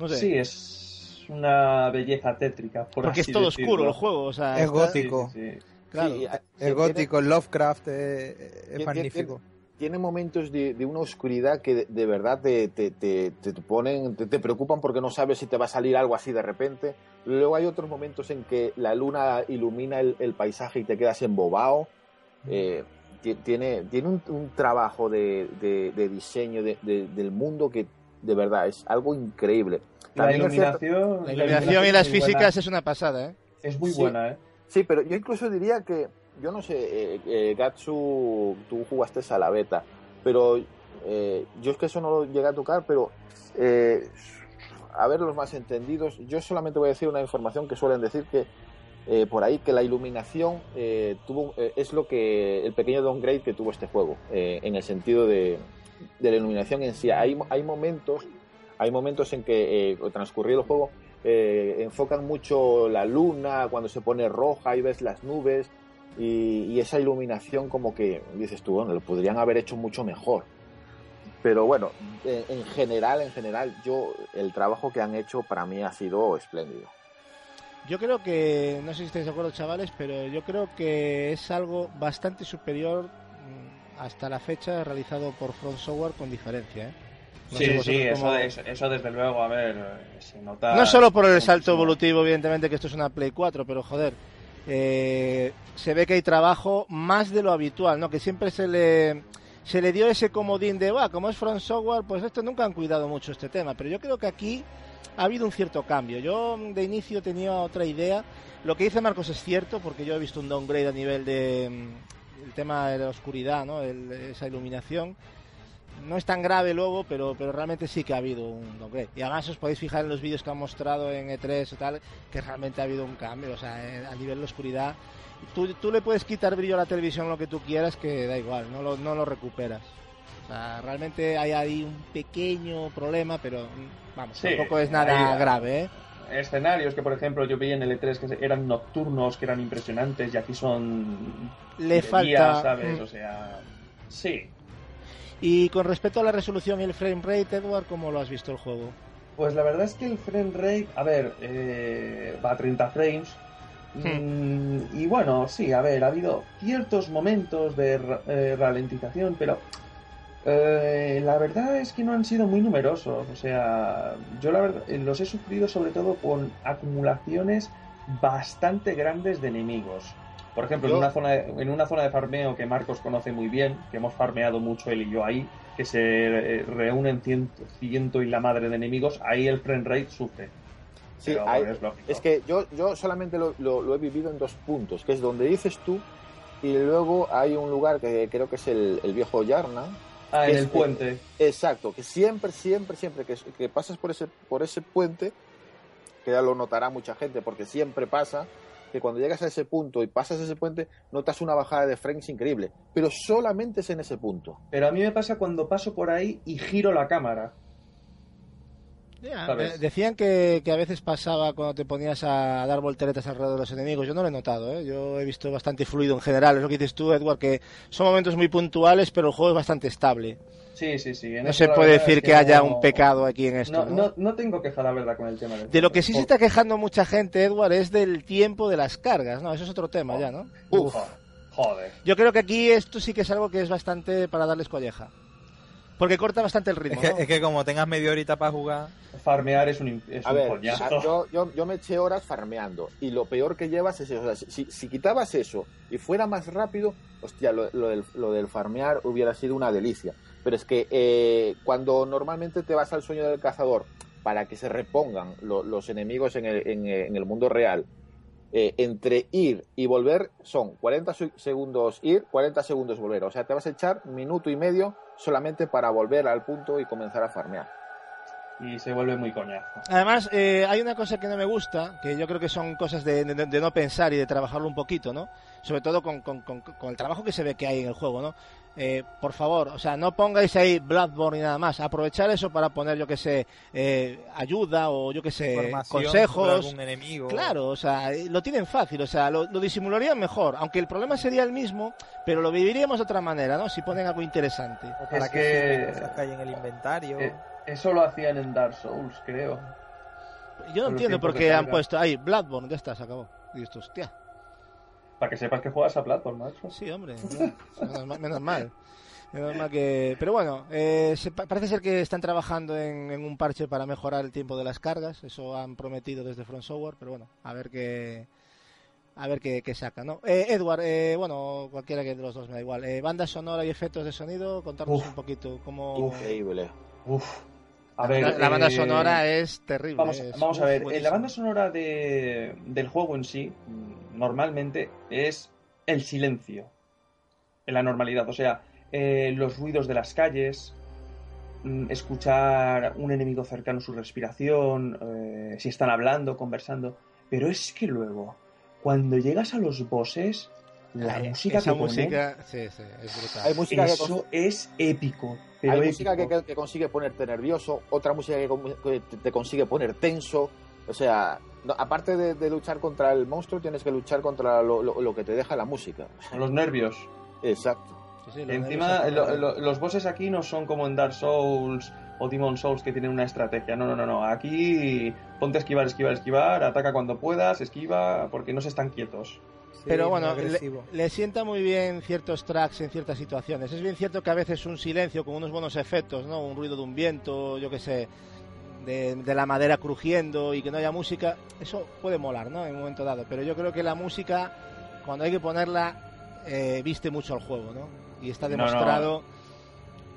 No sé.
Sí, es una belleza tétrica, por
porque es todo
decirlo.
oscuro el juego, o sea...
Es
está-
gótico.
Sí, sí, sí.
Claro.
Sí,
El gótico, el Lovecraft eh, es
Tiene-
magnífico.
Tiene momentos de, de una oscuridad que de, de verdad te, te, te, te ponen, te, te preocupan porque no sabes si te va a salir algo así de repente. Luego hay otros momentos en que la luna ilumina el, el paisaje y te quedas embobado. Eh, ti- tiene tiene un, un trabajo de, de- de diseño de- de- del mundo que de verdad es algo increíble.
La
es cierto-
iluminación,
La iluminación y
es
las
muy buena.
físicas es una pasada, ¿eh?
Es muy
Sí.
buena, ¿eh?
Sí, pero yo incluso diría que, yo no sé, eh, eh, Gatsu, tú jugaste a la beta, pero eh, yo es que eso no lo llegué a tocar, pero eh, a ver los más entendidos, yo solamente voy a decir una información que suelen decir que por ahí que la iluminación tuvo es lo que el pequeño downgrade que tuvo este juego en el sentido de, de la iluminación en sí. Hay, hay momentos hay momentos en que eh, transcurrido el juego eh, enfocan mucho la luna cuando se pone roja y ves las nubes y, esa iluminación como que dices tú bueno lo podrían haber hecho mucho mejor pero bueno en, en general en general yo el trabajo que han hecho para mí ha sido espléndido
Yo creo que, no sé si estáis de acuerdo chavales, pero yo creo que es algo bastante superior mm, hasta la fecha realizado por Front Software con diferencia. ¿eh? No
Sí, sí, eso,
cómo-
eso, eso desde luego, a ver, eh, se nota...
No solo por el salto evolutivo, evidentemente, que esto es una Play 4, pero joder, eh, se ve que hay trabajo más de lo habitual, ¿no? Que siempre se le, se le dio ese comodín de, va, como es Front Software, pues esto nunca han cuidado mucho este tema, pero yo creo que aquí ha habido un cierto cambio. Yo de inicio tenía otra idea. Lo que dice Marcos es cierto, porque yo he visto un downgrade a nivel de mm, el tema de la oscuridad, ¿no? El- esa iluminación. No es tan grave luego, pero, pero realmente sí que ha habido un downgrade. Y además os podéis fijar en los vídeos que han mostrado en E3 o tal, que realmente ha habido un cambio. O sea, eh, a nivel de oscuridad, tú, tú le puedes quitar brillo a la televisión lo que tú quieras, que da igual, no lo, no lo recuperas. O sea, realmente hay ahí un pequeño problema, pero vamos,
Sí,
tampoco es nada grave, ¿eh?
Escenarios que, por ejemplo, yo vi en el E3 que eran nocturnos, que eran impresionantes, y aquí son...
Le
día,
falta...
¿sabes?
mm.
O sea... Sí.
Y con respecto a la resolución y el frame rate, Edward, ¿cómo lo has visto el juego?
Pues la verdad es que el frame rate, a ver, eh, va a 30 frames.
Hmm.
Mm, y bueno, sí, a ver, ha habido ciertos momentos de eh, ralentización, pero eh, la verdad es que no han sido muy numerosos. O sea, yo la verdad eh, los he sufrido sobre todo con acumulaciones bastante grandes de enemigos. Por ejemplo,
Yo-
en, una zona de, en una zona de farmeo que Marcos conoce muy bien, que hemos farmeado mucho él y yo ahí, que se eh, reúnen ciento, ciento y la madre de enemigos, ahí el frame rate sufre.
Sí,
Pero,
hay-
es
que yo, yo solamente lo, lo- lo he vivido en dos puntos, que es donde dices tú y luego hay un lugar que creo que es el, el viejo Yarna.
Ah, en el puente.
Exacto, que siempre, siempre, siempre que, que pasas por ese, por ese puente, que ya lo notará mucha gente, porque siempre pasa que cuando llegas a ese punto y pasas ese puente, notas una bajada de frames increíble, pero solamente es en ese punto.
Pero a mí me pasa cuando paso por ahí y giro la cámara.
Decían que, que a veces pasaba cuando te ponías a dar volteretas alrededor de los enemigos. Yo no lo he notado, ¿eh? Yo he visto bastante fluido en general. Es lo que dices tú, Edward, que son momentos muy puntuales, pero el juego es bastante estable.
Sí, sí, sí. en
No se puede decir
es
que haya
no-
un pecado aquí en esto.
No,
¿no?
no, no tengo queja, la verdad, con el tema del
De lo que sí se está quejando mucha gente, Edward, es del tiempo de las cargas. No, eso es otro tema ya, ¿no?
Uf, joder.
Yo creo que aquí esto sí que es algo que es bastante para darles colleja. Porque corta bastante el
Es
ritmo.
que,
¿no?
es que como tengas media horita para jugar,
Farmear es un, es
A
un
ver,
coñazo.
yo, yo, yo me eché horas farmeando y lo peor que llevas es eso. O sea, si, si quitabas eso y fuera más rápido, hostia, lo, lo del, lo del farmear hubiera sido una delicia. Pero es que eh, cuando normalmente te vas al sueño del cazador para que se repongan lo- los enemigos en el, en, en el mundo real, eh, entre ir y volver son 40 su- segundos ir, 40 segundos volver. O sea, te vas a echar minuto y medio solamente para volver al punto y comenzar a farmear.
Y se vuelve muy coñazo.
Además, eh, hay una cosa que no me gusta, que yo creo que son cosas de, de- de no pensar y de trabajarlo un poquito, ¿no? Sobre todo con, con- con- con el trabajo que se ve que hay en el juego, ¿no? Eh, por favor, o sea, no pongáis ahí Bloodborne y nada más. Aprovechar eso para poner, yo que sé, eh, ayuda o yo que sé, consejos.
algún enemigo.
Claro, o sea, eh, lo tienen fácil, o sea, lo, lo disimularían mejor, aunque el problema sería el mismo, pero lo viviríamos de otra manera, ¿no? Si ponen algo interesante.
O para
Es
que,
que-
cosas que hay en el inventario.
Eso lo hacían en Dark Souls, creo.
Yo no entiendo por qué han puesto ahí Bloodborne, ya está, se acabó. Y esto, hostia.
Para que sepas que juegas a Platform, macho.
Sí, hombre, no, menos, mal, menos mal. Menos mal que... Pero bueno, eh, se pa- parece ser que están trabajando en, en un parche para mejorar el tiempo de las cargas. Eso han prometido desde Front Software, pero bueno, a ver qué... A ver qué, qué saca, ¿no? Eh, Edward, eh, bueno, cualquiera que de los dos me da igual. Eh, banda sonora y efectos de sonido, contarnos
Uf.
un poquito cómo...
Increíble.
Uf. A
La,
ver,
la- la banda
eh,
sonora es terrible.
Vamos,
es-
vamos a ver, eh, la banda sonora de, del juego en sí, mm, normalmente es el silencio. En la normalidad, o sea, eh, los ruidos de las calles, mm, escuchar un enemigo cercano su respiración, eh, si están hablando, conversando. Pero es que luego, cuando llegas a los bosses, la
Eh,
música
esa
que ponen,
música, sí, sí, es brutal.
Hay música que,
eso es épico. Pero
Hay música que, que- consigue ponerte nervioso, otra música que, te, te consigue poner tenso. O sea, no- aparte de, de luchar contra el monstruo, tienes que luchar contra lo, lo- lo que te deja la música.
Los nervios.
Exacto.
Sí, sí, los
Encima,
nervios
lo- lo- los bosses aquí no son como en Dark Souls o Demon Souls que tienen una estrategia. No, no, no, no. Aquí ponte a esquivar, esquivar, esquivar, ataca cuando puedas, esquiva, porque no se están quietos.
Sí,
Pero bueno, le, le sienta muy bien ciertos tracks en ciertas situaciones. Es bien cierto que a veces un silencio con unos buenos efectos, ¿no? Un ruido de un viento, yo qué sé, de, de la madera crujiendo y que no haya música, eso puede molar, ¿no? En un momento dado. Pero yo creo que la música, cuando hay que ponerla, eh, viste mucho al juego, ¿no? Y está
No, no.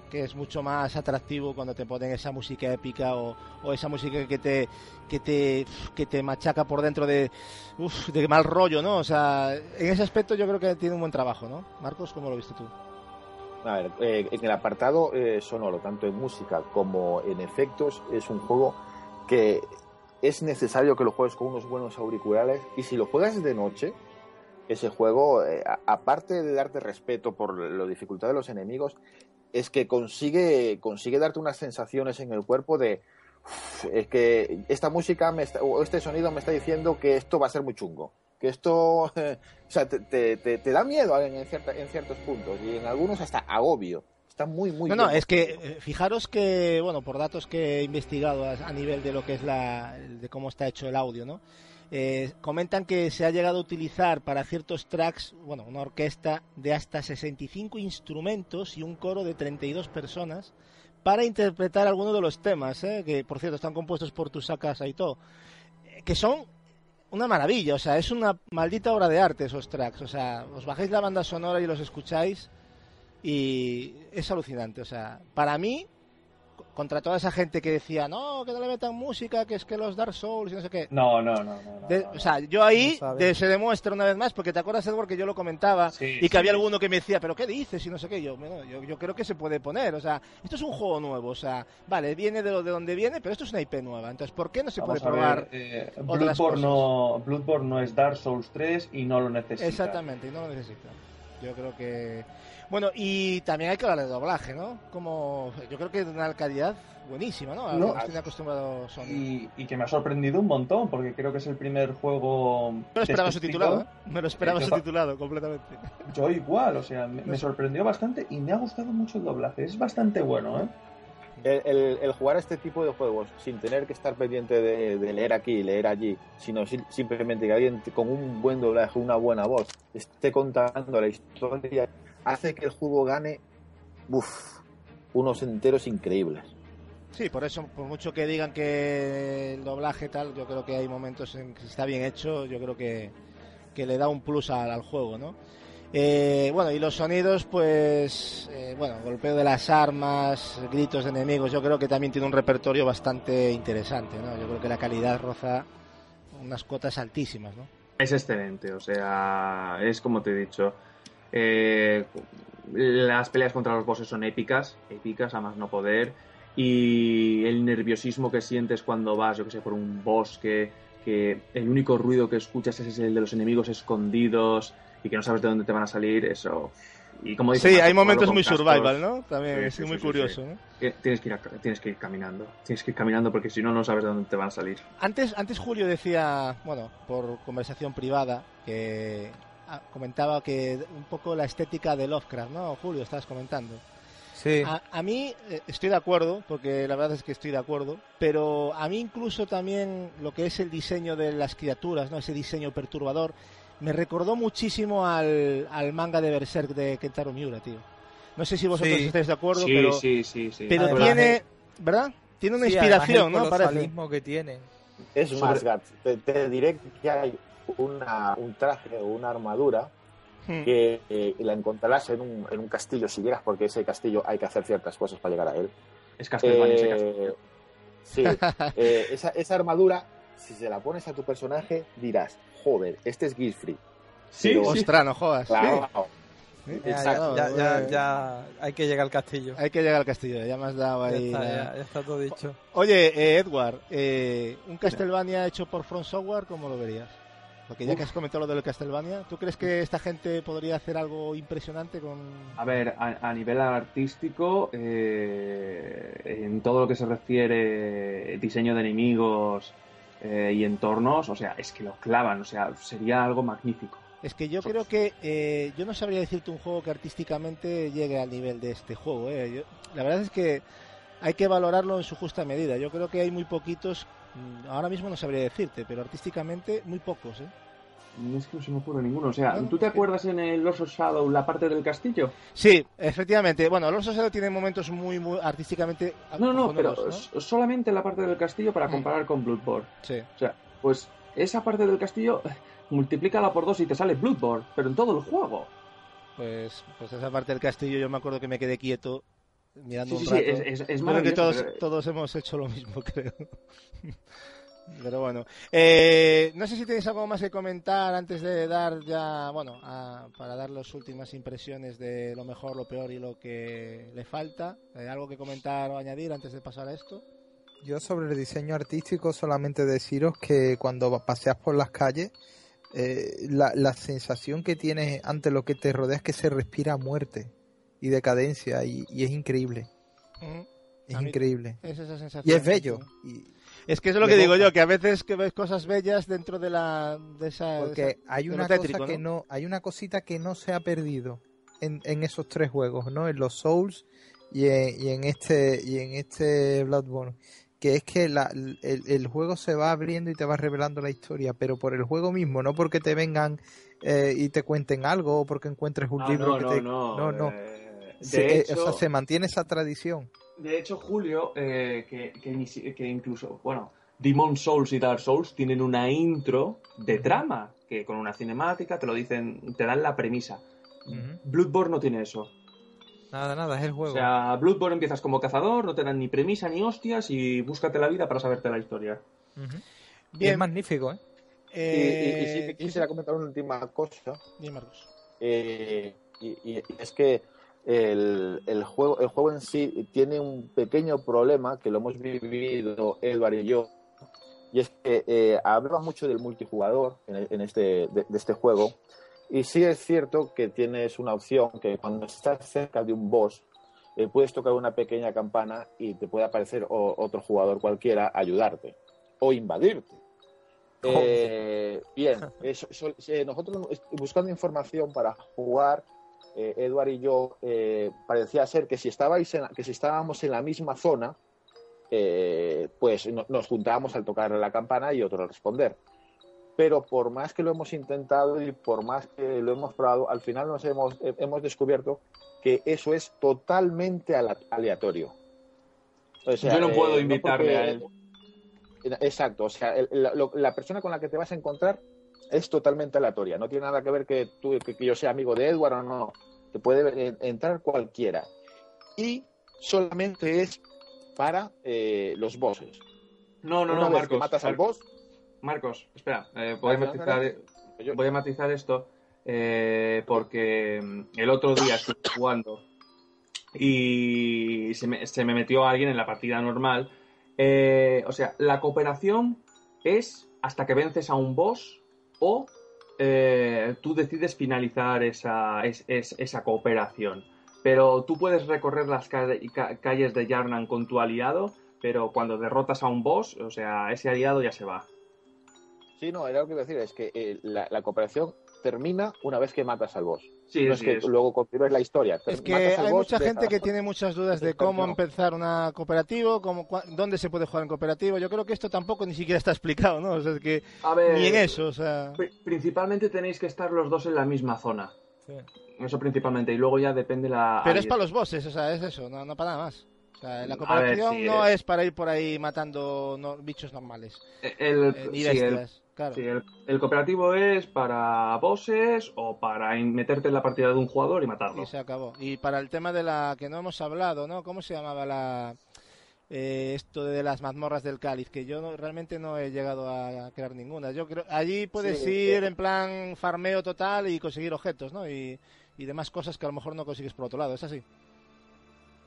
Que es mucho más atractivo cuando te ponen esa música épica o, esa música que te que te que te machaca por dentro de uf, de mal rollo, ¿no? O sea, en ese aspecto yo creo que tiene un buen trabajo, ¿no? Marcos, ¿cómo lo viste tú?
Eh, en el apartado eh, sonoro, tanto en música como en efectos, es un juego que es necesario que lo juegues con unos buenos auriculares y si lo juegas de noche, ese juego, eh, aparte de darte respeto por la dificultad de los enemigos, es que consigue, consigue darte unas sensaciones en el cuerpo de "Uf, es que esta música me está- o este sonido me está diciendo que esto va a ser muy chungo. Que esto, o sea, te, te- te- te da miedo en, cierta- en ciertos puntos y en algunos hasta agobio. Está muy, muy
no, no,
bien
es que eh, fijaros que, bueno, por datos que he investigado a, a nivel de lo que es la, de cómo está hecho el audio, ¿no? Eh, comentan que se ha llegado a utilizar para ciertos tracks, bueno, una orquesta de hasta 65 instrumentos y un coro de 32 personas para interpretar algunos de los temas, ¿eh? que por cierto están compuestos por Tusaka Saito, eh, que son una maravilla, o sea, es una maldita obra de arte esos tracks, o sea, os bajáis la banda sonora y los escucháis y es alucinante, o sea, para mí, contra toda esa gente que decía, no, que no le metan música, que es que los Dark Souls y no sé qué.
No, no, no, no. no,
De-
no,
o
no.
sea, yo ahí de- se demuestra una vez más, porque te acuerdas, Edward, que yo lo comentaba
Sí,
y que
sí.
había alguno que me decía, pero ¿qué dices? Y no sé qué. Yo, bueno, yo, yo creo que se puede poner, o sea, esto es un juego nuevo, o sea, vale, viene de, lo, de donde viene, pero esto es una IP nueva. Entonces, ¿por qué no se
Vamos
puede probar?
eh, Bloodborne, no, Bloodborne no es Dark Souls 3 y no lo necesita.
Exactamente, y no lo necesita. Yo creo que. Bueno, y también hay que hablar de doblaje, ¿no? Como. Yo creo que de una calidad buenísima, ¿no? A
No,
lo que tiene acostumbrado Sony.
Y, y que me ha sorprendido un montón, porque creo que es el primer juego.
Me lo esperaba subtitulado, ¿eh? Me lo esperaba
Eh,
subtitulado completamente.
Yo igual, o sea, me, me sorprendió bastante y me ha gustado mucho el doblaje. Es bastante bueno, ¿eh?
El, el- el jugar a este tipo de juegos sin tener que estar pendiente de, de leer aquí y leer allí, sino sim- simplemente que alguien con un buen doblaje, una buena voz, esté contando la historia, hace que el juego gane uf, unos enteros increíbles.
Sí, por eso, por mucho que digan que el doblaje tal, yo creo que hay momentos en que está bien hecho, yo creo que, que le da un plus al, al juego, ¿no? Eh, bueno, y los sonidos, pues, eh, bueno, golpeo de las armas, gritos de enemigos, yo creo que también tiene un repertorio bastante interesante, ¿no? Yo creo que la calidad roza unas cotas altísimas, ¿no?
Es excelente, o sea, es como te he dicho. Eh, las peleas contra los bosses son épicas, épicas a más no poder. Y el nerviosismo que sientes cuando vas, yo que sé, por un bosque, que el único ruido que escuchas es el de los enemigos escondidos y que no sabes de dónde te van a salir, eso. Y como dice
Sí,
Marco,
hay momentos muy survival, ¿no? También es muy
sí,
curioso,
sí.
¿no?
Tienes que, ir a- tienes que ir caminando, tienes que ir caminando porque si no, no sabes de dónde te van a salir.
Antes, antes Julio decía, bueno, por conversación privada, que comentaba que un poco la estética de Lovecraft, ¿no? Julio, estabas comentando.
Sí.
A, a mí eh, estoy de acuerdo, porque la verdad es que estoy de acuerdo, pero a mí incluso también lo que es el diseño de las criaturas, ¿no? Ese diseño perturbador, me recordó muchísimo al, al manga de Berserk de Kentaro Miura, tío. No sé si vosotros
Sí.
estáis de acuerdo,
sí,
pero,
sí, sí, sí.
pero
Además,
tiene, ¿verdad? Tiene una
Sí,
inspiración,
el
¿no? Parece.
colosalismo que tiene.
Es más, te diré que hay una, un traje o una armadura
Hmm.
que eh, la encontrarás en un, en un castillo si llegas, porque ese castillo hay que hacer ciertas cosas para llegar a él.
Es Castlevania ese
Eh,
castillo.
sí, eh, esa, esa armadura, si se la pones a tu personaje, dirás, joder, este es Gilfrey.
Sí,
Pero,
sí.
Ostras, no jodas.
claro,
Sí.
Ya,
Exacto.
ya, ya,
eh,
ya hay que llegar al castillo.
Hay que llegar al castillo, ya me has dado
Ya
ahí.
está, ya, ya está todo dicho.
Oye, eh, Edward, eh, un Castlevania hecho por From Software, ¿cómo lo verías? Porque ya que has comentado lo del Castlevania, ¿tú crees que esta gente podría hacer algo impresionante con...?
A ver, a, a nivel artístico, eh, en todo lo que se refiere diseño de enemigos eh, y entornos, o sea, es que lo clavan, o sea, sería algo magnífico.
Es que yo creo que eh, yo no sabría decirte un juego que artísticamente llegue al nivel de este juego. eh. Yo- la verdad es que hay que valorarlo en su justa medida. Yo creo que hay muy poquitos, ahora mismo no sabría decirte, pero artísticamente muy pocos. ¿eh?
No es que no se me ocurre ninguno, o sea, ¿tú te acuerdas en el Lost of Shadow la parte del castillo?
Sí, efectivamente. Bueno, los Osado tienen momentos muy, muy artísticamente.
No, no, pero solamente la parte del castillo para
Mm.
comparar con Bloodborne.
Sí.
O sea, pues esa parte del castillo, multiplícala por dos y te sale Bloodborne, pero en todo el juego.
Pues, pues esa parte del castillo yo me acuerdo que me quedé quieto mirando
Sí,
un
sí, sí,
rato.
es, es, es
Creo que todos,
pero-
todos hemos hecho lo mismo, creo. Pero bueno, eh, no sé si tenéis algo más que comentar antes de dar ya, bueno, a- para dar las últimas impresiones de lo mejor, lo peor y lo que le falta. Eh, ¿Algo que comentar o añadir antes de pasar a esto?
Yo sobre el diseño artístico solamente deciros que cuando paseas por las calles, eh, la, la sensación que tienes ante lo que te rodea es que se respira muerte y decadencia y, y es increíble,
Ujú.
es increíble.
Es esa sensación.
Y es bello. y-
Es que eso es lo que digo yo, que a veces que ves cosas bellas dentro de la de esa de
porque
esa-
hay una
tétrico,
cosa que no, hay una cosita que no se ha perdido en, en esos tres juegos, ¿no? En los Souls y en, y en este y en este Bloodborne, que es que la- el, el juego se va abriendo y te va revelando la historia, pero por el juego mismo, no porque te vengan eh, y te cuenten algo o porque encuentres un
Ah,
libro
no,
que
no,
te
no,
no, no.
eh, de,
Se, eh,
hecho,
o sea, se mantiene esa tradición.
de hecho, Julio, eh, que, que, incluso, bueno, Demon Souls y Dark Souls tienen una intro de trama, que con una cinemática te lo dicen, te dan la premisa. Bloodborne no tiene eso.
Nada, nada, es el juego.
O sea, Bloodborne empiezas como cazador, no te dan ni premisa ni hostias y búscate la vida para saberte la historia.
Bien.
es magnífico, ¿eh?
Y, y- y sí
Eh,
que quisiera comentar una última cosa.
Dime, Marcos.
Eh, y, y es que el, el juego, el juego en sí tiene un pequeño problema que lo hemos vivido Edward y yo. Y es que eh, hablaba mucho del multijugador en, en este, de, de este juego. Y sí es cierto que tienes una opción que cuando estás cerca de un boss, eh, puedes tocar una pequeña campana y te puede aparecer o- otro jugador cualquiera a ayudarte o invadirte. Eh, bien, eso- eso- eh, nosotros buscando información para jugar, eh, Edward y yo, eh, parecía ser que si, estabais en que si estábamos en la misma zona, eh, pues no- nos juntábamos al tocar la campana y otro al responder. Pero por más que lo hemos intentado y por más que lo hemos probado, al final nos hemos, eh, hemos descubierto que eso es totalmente aleatorio. O sea,
Yo no puedo invitarle
porque-
a él.
Exacto, o sea, el- la, lo- la persona con la que te vas a encontrar es totalmente aleatoria. No tiene nada que ver que, tú, que, que yo sea amigo de Edward o no. Te puede entrar cualquiera. Y solamente es para eh, los bosses.
No, no,
Una
no, Marcos.
que matas al boss,
Marcos, espera, eh, a matizar, voy a matizar esto eh, porque mm, el otro día estuve jugando y se me, se me metió alguien en la partida normal. Eh, o sea, la cooperación es hasta que vences a un boss o eh, tú decides finalizar esa, es- es- esa cooperación. Pero tú puedes recorrer las ca- ca- calles de Yarnan con tu aliado, pero cuando derrotas a un boss, o sea, ese aliado ya se va.
Sí, no, era lo que iba a decir, es que eh, la, la cooperación termina una vez que matas al boss.
Sí,
no es
sí,
que
es.
luego continúes la historia.
Es que hay
boss,
mucha gente que tiene muchas dudas de cómo empezar una cooperativo, cómo, cua- dónde se puede jugar en cooperativo. Yo creo que esto tampoco ni siquiera está explicado, ¿no? O sea, es que
A ver,
ni en eso, o sea...
pri- Principalmente tenéis que estar los dos en la misma zona.
Sí.
Eso principalmente. Y luego ya depende la.
Pero
ahí
es para los bosses, o sea, es eso, no, no para nada más. O sea, la
ver,
cooperación
sí,
no
eh.
es para ir por ahí matando no- bichos normales,
El,
eh, ni
sí, el-
claro.
sí, el- el cooperativo es para bosses o para meterte en la partida de un jugador y matarlo.
Y se acabó. Y para el tema de la que no hemos hablado, ¿no? ¿Cómo se llamaba la eh, esto de las mazmorras del cáliz? Que yo no- realmente no he llegado a crear ninguna. Yo creo allí puedes
Sí,
ir
eh.
en plan farmeo total y conseguir objetos, ¿no? Y, y demás cosas que a lo mejor no consigues por otro lado. ¿Es así?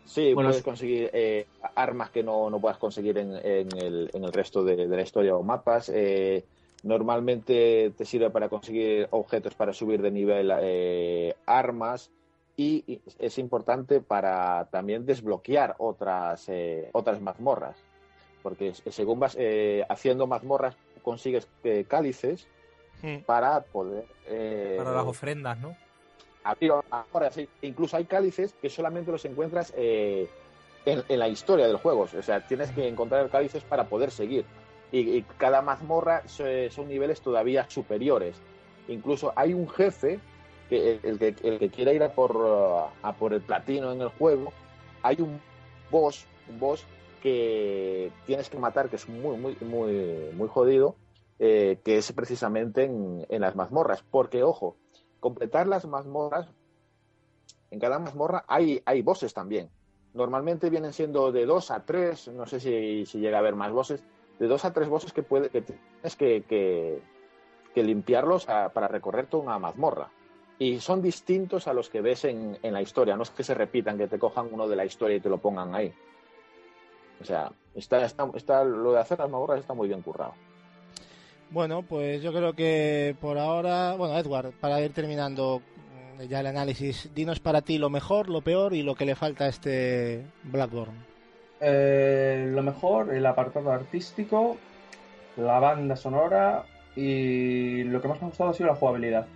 Sí,
Bueno,
puedes
es-
conseguir eh, armas que no, no puedas conseguir en, en el, en el resto de, de la historia o mapas. Eh, normalmente te sirve para conseguir objetos para subir de nivel eh, armas y es importante para también desbloquear otras, eh, otras mazmorras. Porque según vas eh, haciendo mazmorras consigues eh, cálices para poder... eh,
Para las ofrendas, ¿no?
ahora sí, incluso hay cálices que solamente los encuentras en, en la historia del juego. O sea, tienes que encontrar cálices para poder seguir. Y, cada mazmorra so- son niveles todavía superiores. Incluso hay un jefe, que el, que, el que quiera ir a por, uh, a por el platino en el juego, hay un boss, un boss que tienes que matar, que es muy, muy, muy, muy jodido, eh, que es precisamente en, en las mazmorras. Porque, ojo, completar las mazmorras, en cada mazmorra hay, hay bosses también. Normalmente vienen siendo de dos a tres, no sé si, si llega a haber más bosses, de dos a tres bosses que, puede, que tienes que, que, limpiarlos para recorrer toda una mazmorra. Y son distintos a los que ves en, en la historia, no es que se repitan, que te cojan uno de la historia y te lo pongan ahí. O sea, está, está, está, lo de hacer las mazmorras está muy bien currado.
Bueno, pues yo creo que por ahora, bueno, Edward, para ir terminando mm, ya el análisis, dinos para ti lo mejor, lo peor y lo que le falta a este Blackburn.
Eh, lo mejor, el apartado artístico, la banda sonora y lo que más me ha gustado ha sido la jugabilidad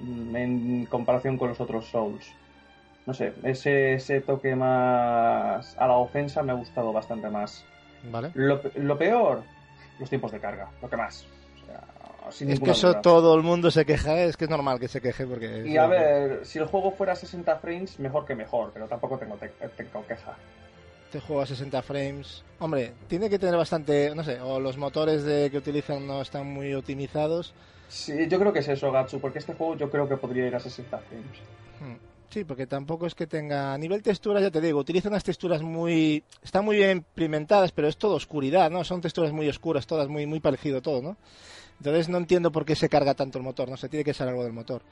mm, en comparación con los otros Souls. No sé, ese, ese toque más a la ofensa me ha gustado bastante más.
¿Vale?
Lo, pe- lo peor, los tiempos de carga, lo que más. O sea, sin
Es que eso
duda.
todo el mundo se queja, es que es normal que se queje porque...
Y a ver, si el juego fuera 60 frames, mejor que mejor, pero tampoco tengo, te- tengo queja.
Este juego a 60 frames. Hombre, tiene que tener bastante, no sé, o los motores de, que utilizan no están muy optimizados.
Sí, yo creo que es eso, Gatsu, porque este juego yo creo que podría ir a 60 frames.
Hmm. Sí, porque tampoco es que tenga... A nivel textura, ya te digo, utiliza unas texturas muy... Están muy bien implementadas, pero es todo oscuridad, ¿no? Son texturas muy oscuras, todas muy, muy parecido todo, ¿no? Entonces no entiendo por qué se carga tanto el motor, no sé, tiene que ser algo del motor.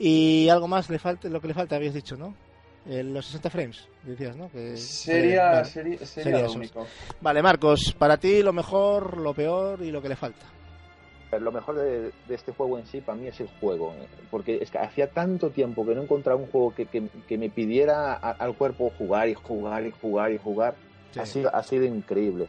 Y algo más le falta, lo que le falta habías dicho, ¿no? Eh, los 60 frames, decías, ¿no? Que,
Sería,
vale.
sería, sería
Sería
lo único.
Vale, Marcos, para ti lo mejor, lo peor y lo que le falta.
Lo mejor de, de este juego en sí para mí es el juego, eh, porque es que hacía tanto tiempo que no encontraba un juego que, que- que me pidiera a- al cuerpo jugar y jugar y jugar y jugar.
Sí.
Ha, sido, ha sido increíble.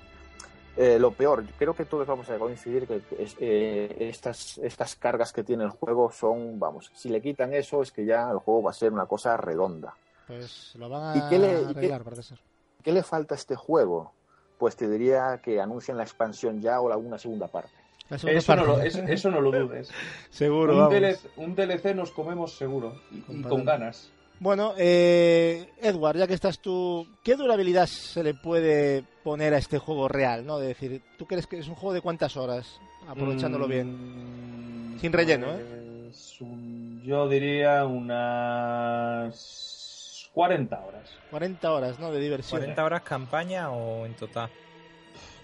Eh, lo peor, creo que todos vamos a coincidir que es- eh, estas, estas cargas que tiene el juego son, vamos, si le quitan eso es que ya el juego va a ser una cosa redonda.
Pues lo van a
¿Y qué le- qué-
arreglar, parece ser.
¿Qué le falta a este juego? Pues te diría que anuncien la expansión ya o alguna segunda parte.
Eso no, lo, eso, eso no lo dudes.
Seguro,
un,
vamos.
DLC, un DLC nos comemos seguro. Y, con ganas.
Bueno, eh, Edward, ya que estás tú, ¿qué durabilidad se le puede poner a este juego real? ¿no? De decir, ¿tú crees que es un juego de cuántas horas? Aprovechándolo bien.
Mm,
Sin relleno, ¿eh?
pues, un- yo diría unas 40 horas.
40 horas, ¿no? De diversión.
¿40 horas campaña o en total?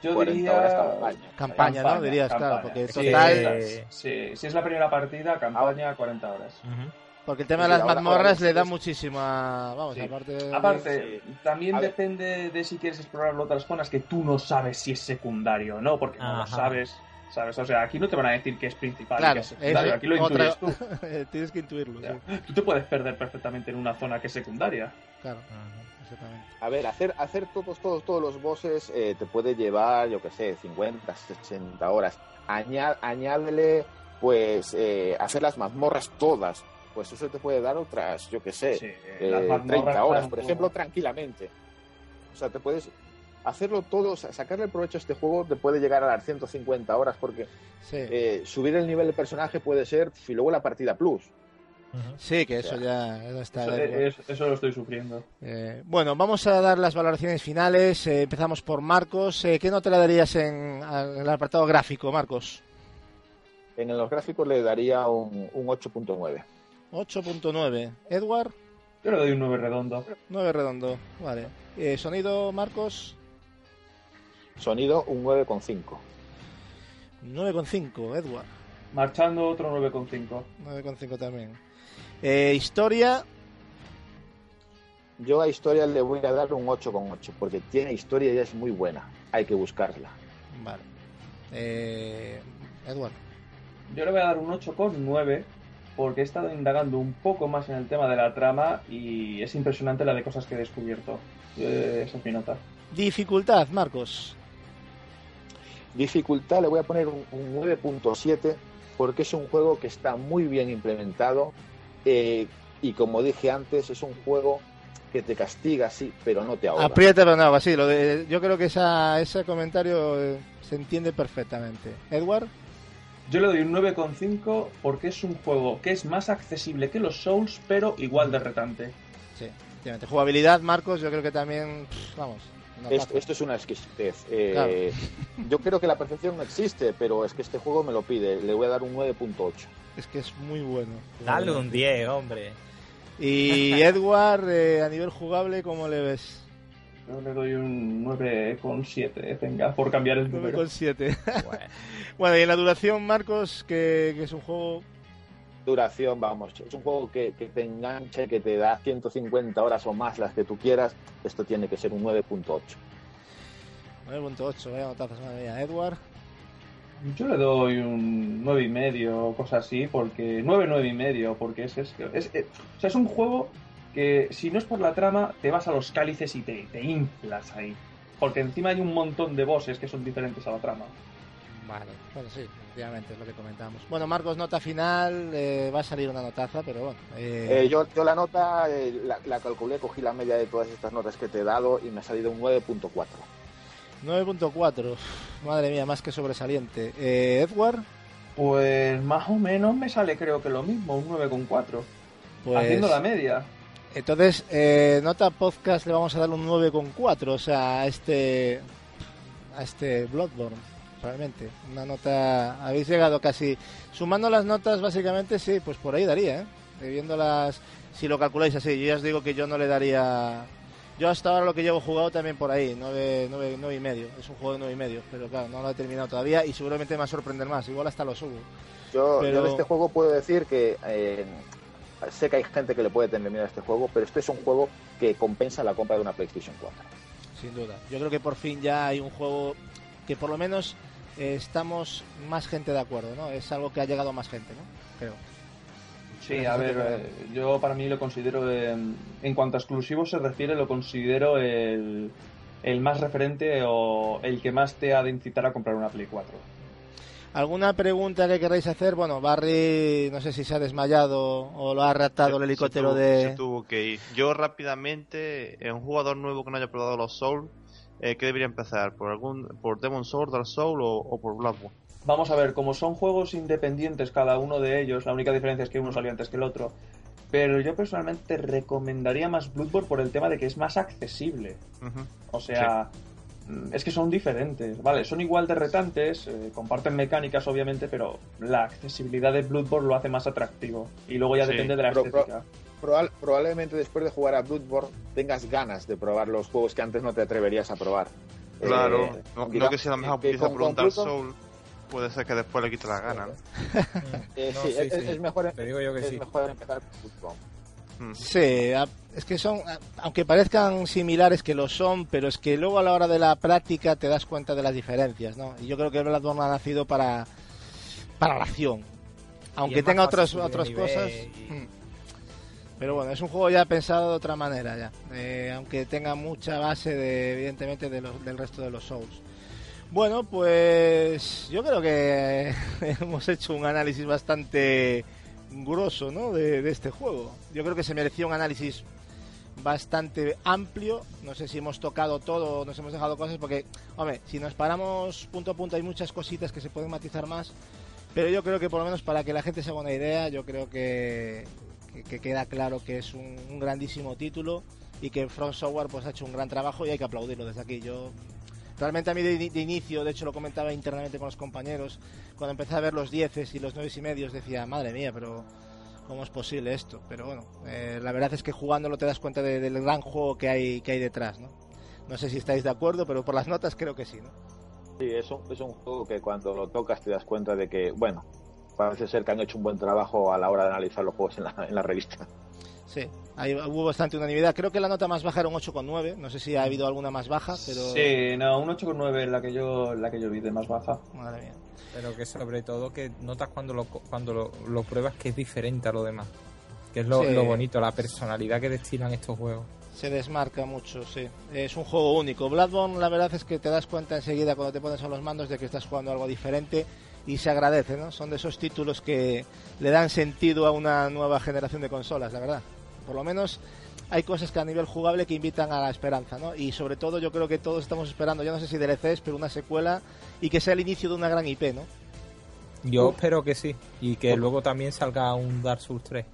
Yo
40
diría...
horas campaña.
Campaña, ¿no? Dirías, claro,
campaña.
porque
Sí,
total-
sí, sí, si es la primera partida, campaña 40 horas.
Porque el tema
Sí,
de las
ahora-
mazmorras
ahora
le da muchísima... Vamos,
Sí.
aparte...
Aparte, también
A ver.
depende de si quieres explorar otras zonas que tú no sabes si es secundario o no, porque no lo
Ajá.
sabes. ¿Sabes? O sea, aquí no te van a decir que es principal y
Claro,
que es secundario.
eso-
aquí lo
otra-
intuyes tú.
Tienes que intuirlo,
O sea,
sí.
tú te puedes perder perfectamente en una zona que es secundaria.
Claro, exactamente.
A ver, hacer, hacer todos, todos, todos los bosses eh, te puede llevar, yo que sé, 50, 60 horas. Añá- añádele, pues, eh, hacer las mazmorras todas. Pues eso te puede dar otras, yo que sé,
Sí,
eh,
las mazmorras
30 horas,
dan
por ejemplo, tranquilamente. O sea, te puedes hacerlo todo, sa- sacarle el provecho a este juego te puede llegar a las 150 horas porque
Sí.
eh, subir el nivel de personaje puede ser y luego la partida plus.
Sí, que
o
eso
sea,
ya eso está.
Eso, es- eso lo estoy sufriendo.
Eh, bueno, vamos a dar las valoraciones finales. Eh, empezamos por Marcos. Eh, ¿Qué nota le darías en, el apartado gráfico, Marcos?
En los gráficos le daría un, un 8.9.
8.9. Edward,
Yo le doy un 9 redondo.
9 redondo. Vale. Eh, sonido, Marcos,
Sonido, un 9.5.
9.5. Edward,
Marchando otro 9,5.
9.5 también. Eh, historia,
Yo a historia le voy a dar un 8,8 porque tiene historia y es muy buena. Hay que buscarla.
vale. Eh, Edward,
Yo le voy a dar un 8,9 porque he estado indagando un poco más en el tema de la trama y es impresionante la de cosas que he descubierto. Eh, esa es mi nota.
dificultad, Marcos.
Dificultad le voy a poner un, un 9.7 porque es un juego que está muy bien implementado eh, y como dije antes es un juego que te castiga, sí, pero no te ahoga.
Aprieta pero no, así. Lo de, yo creo que esa, ese comentario eh, se entiende perfectamente. Edward,
Yo le doy un 9,5 porque es un juego que es más accesible que los Souls, pero igual de retante.
sí, efectivamente. Jugabilidad, Marcos, yo creo que también, pff, vamos.
Esto, es una exquisitez. Eh, Yo creo que la perfección no existe, pero es que este juego me lo pide. Le voy a dar un 9.8.
Es que es muy bueno.
Dale un 10, hombre.
Y Edward, eh, a nivel jugable, ¿cómo le ves?
Yo le doy un 9,7, venga, por cambiar el número.
9,7.
Bueno.
bueno, y en la duración, Marcos, que, que es un juego...
Duración, vamos, es un juego que, que te engancha y que te da 150 horas o más las que tú quieras. Esto tiene que ser un 9.8.
9.8, vaya notazas, madre. Edward,
Yo le doy un 9 y medio, cosas así, porque 9, 9 y medio, porque es, es, es- es- o sea, es un juego que si no es por la trama, te vas a los cálices y te, te inflas ahí. Porque encima hay un montón de bosses que son diferentes a la trama.
Vale, bueno, sí, efectivamente, es lo que comentamos. Bueno, Marcos, nota final, eh, va a salir una notaza, pero bueno. eh,
Eh, yo, yo la nota eh, la, la calculé, cogí la media de todas estas notas que te he dado y me ha salido un 9.4.
9.4, uf, madre mía, más que sobresaliente. Eh, Edward,
Pues más o menos me sale creo que lo mismo, un 9,4.
pues...
Haciendo la media.
Entonces, eh, nota podcast le vamos a dar un 9,4, o sea, a este, a este Bloodborne, realmente. Una nota, habéis llegado casi, sumando las notas básicamente, sí, pues por ahí daría, ¿eh? Viéndolas, si lo calculáis así, yo ya os digo que yo no le daría, yo hasta ahora lo que llevo jugado también por ahí, 9, 9, 9 y medio, es un juego de 9 y medio, pero claro, no lo he terminado todavía y seguramente me va a sorprender más, igual hasta lo subo.
Yo,
Pero-
yo de este juego puedo decir que eh, sé que hay gente que le puede tener miedo a este juego, pero este es un juego que compensa la compra de una PlayStation 4.
Sin duda. Yo creo que por fin ya hay un juego que por lo menos eh, estamos más gente de acuerdo, ¿no? Es algo que ha llegado a más gente, ¿no? Creo.
Sí, a ver, eh, yo para mí lo considero, eh, en cuanto a exclusivos se refiere, lo considero el, el más referente o el que más te ha de incitar a comprar una Play 4.
¿Alguna pregunta que queráis hacer? Bueno, Barry, no sé si se ha desmayado o lo ha raptado el helicóptero
se tuvo-
de...
Se tuvo que ir. Yo rápidamente, eh, un jugador nuevo que no haya probado los Souls, eh, ¿qué debería empezar? ¿Por algún por Demon Souls, Dark Souls o, o por Bloodborne?
Vamos a ver, como son juegos independientes cada uno de ellos, la única diferencia es que uno salió antes que el otro. Pero yo personalmente recomendaría más Bloodborne por el tema de que es más accesible. O sea, mm, es que son diferentes, ¿vale? Son igual de retantes, eh, comparten mecánicas obviamente, pero la accesibilidad de Bloodborne lo hace más atractivo. Y luego ya
Sí.
depende de la
pro-
estética.
Probablemente después de jugar a Bloodborne tengas ganas de probar los juegos que antes no te atreverías a probar.
Claro,
Eh,
no, que sea la mejor
que
pieza
con-
por un
con
Dark
Bloodborne,
Souls, puede ser que después le quite la gana. ¿no?
eh,
No,
sí,
sí,
es,
sí.
es mejor,
Te digo yo que
es
sí.
mejor empezar con Bloodborne.
Mm.
Sí, a- es que son, a- aunque parezcan similares que lo son, pero es que luego a la hora de la práctica te das cuenta de las diferencias, ¿no? Y yo creo que Bloodborne ha nacido para, para la acción, aunque tenga otras, otras cosas.
y-
mm. Pero bueno, es un juego ya pensado de otra manera ya, eh, aunque tenga mucha base de, evidentemente del resto de los Souls. Bueno, pues yo creo que hemos hecho un análisis bastante grosso ¿no? de, de este juego. Yo creo que se merecía un análisis bastante amplio. No sé si hemos tocado todo o nos hemos dejado cosas, porque, hombre, si nos paramos punto a punto hay muchas cositas que se pueden matizar más. Pero yo creo que por lo menos para que la gente se haga una idea, yo creo que, que, que queda claro que es un, un grandísimo título y que Front Software pues ha hecho un gran trabajo y hay que aplaudirlo desde aquí. Yo realmente a mí de, de inicio, de hecho lo comentaba internamente con los compañeros, cuando empecé a ver los 10 y los 9 y medios decía, madre mía, pero ¿cómo es posible esto? Pero bueno, eh, la verdad es que jugándolo te das cuenta de- del gran juego que hay, que hay detrás, ¿no? No sé si estáis de acuerdo, pero por las notas creo que sí, ¿no?
Sí, es un, es un juego que cuando lo tocas te das cuenta de que, bueno, parece ser que han hecho un buen trabajo a la hora de analizar los juegos en la, en la revista.
Sí, ahí hubo bastante unanimidad. Creo que la nota más baja era un 8,9. No sé si ha habido alguna más baja, pero.
Sí, no, un 8,9 es la que yo la que yo vi de más baja.
Madre mía.
Pero que sobre todo que notas cuando lo, cuando lo, lo pruebas que es diferente a lo demás. Que es lo,
Sí.
lo bonito, la personalidad que destilan estos juegos.
Se desmarca mucho, sí. Es un juego único. Bloodborne, la verdad es que te das cuenta enseguida cuando te pones a los mandos de que estás jugando algo diferente y se agradece, ¿no? Son de esos títulos que le dan sentido a una nueva generación de consolas, la verdad. Por lo menos hay cosas que a nivel jugable que invitan a la esperanza, ¿no? Y sobre todo yo creo que todos estamos esperando, yo no sé si DLCs, pero una secuela y que sea el inicio de una gran IP, ¿no?
Yo espero que sí. Y que luego también salga un Dark Souls 3.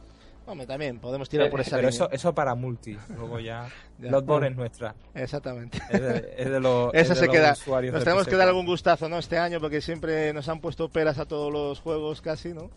Hombre, también podemos tirar por esa
Pero
línea.
eso, eso para multi. Luego ya.
Ya.
Bloodborne es nuestra.
Exactamente.
Es de, es de los. es
Esa
de
se
los
queda.
usuarios
Nos
de
tenemos que
PS4.
dar algún gustazo, ¿no? Este año, porque siempre nos han puesto peras a todos los juegos casi, ¿no?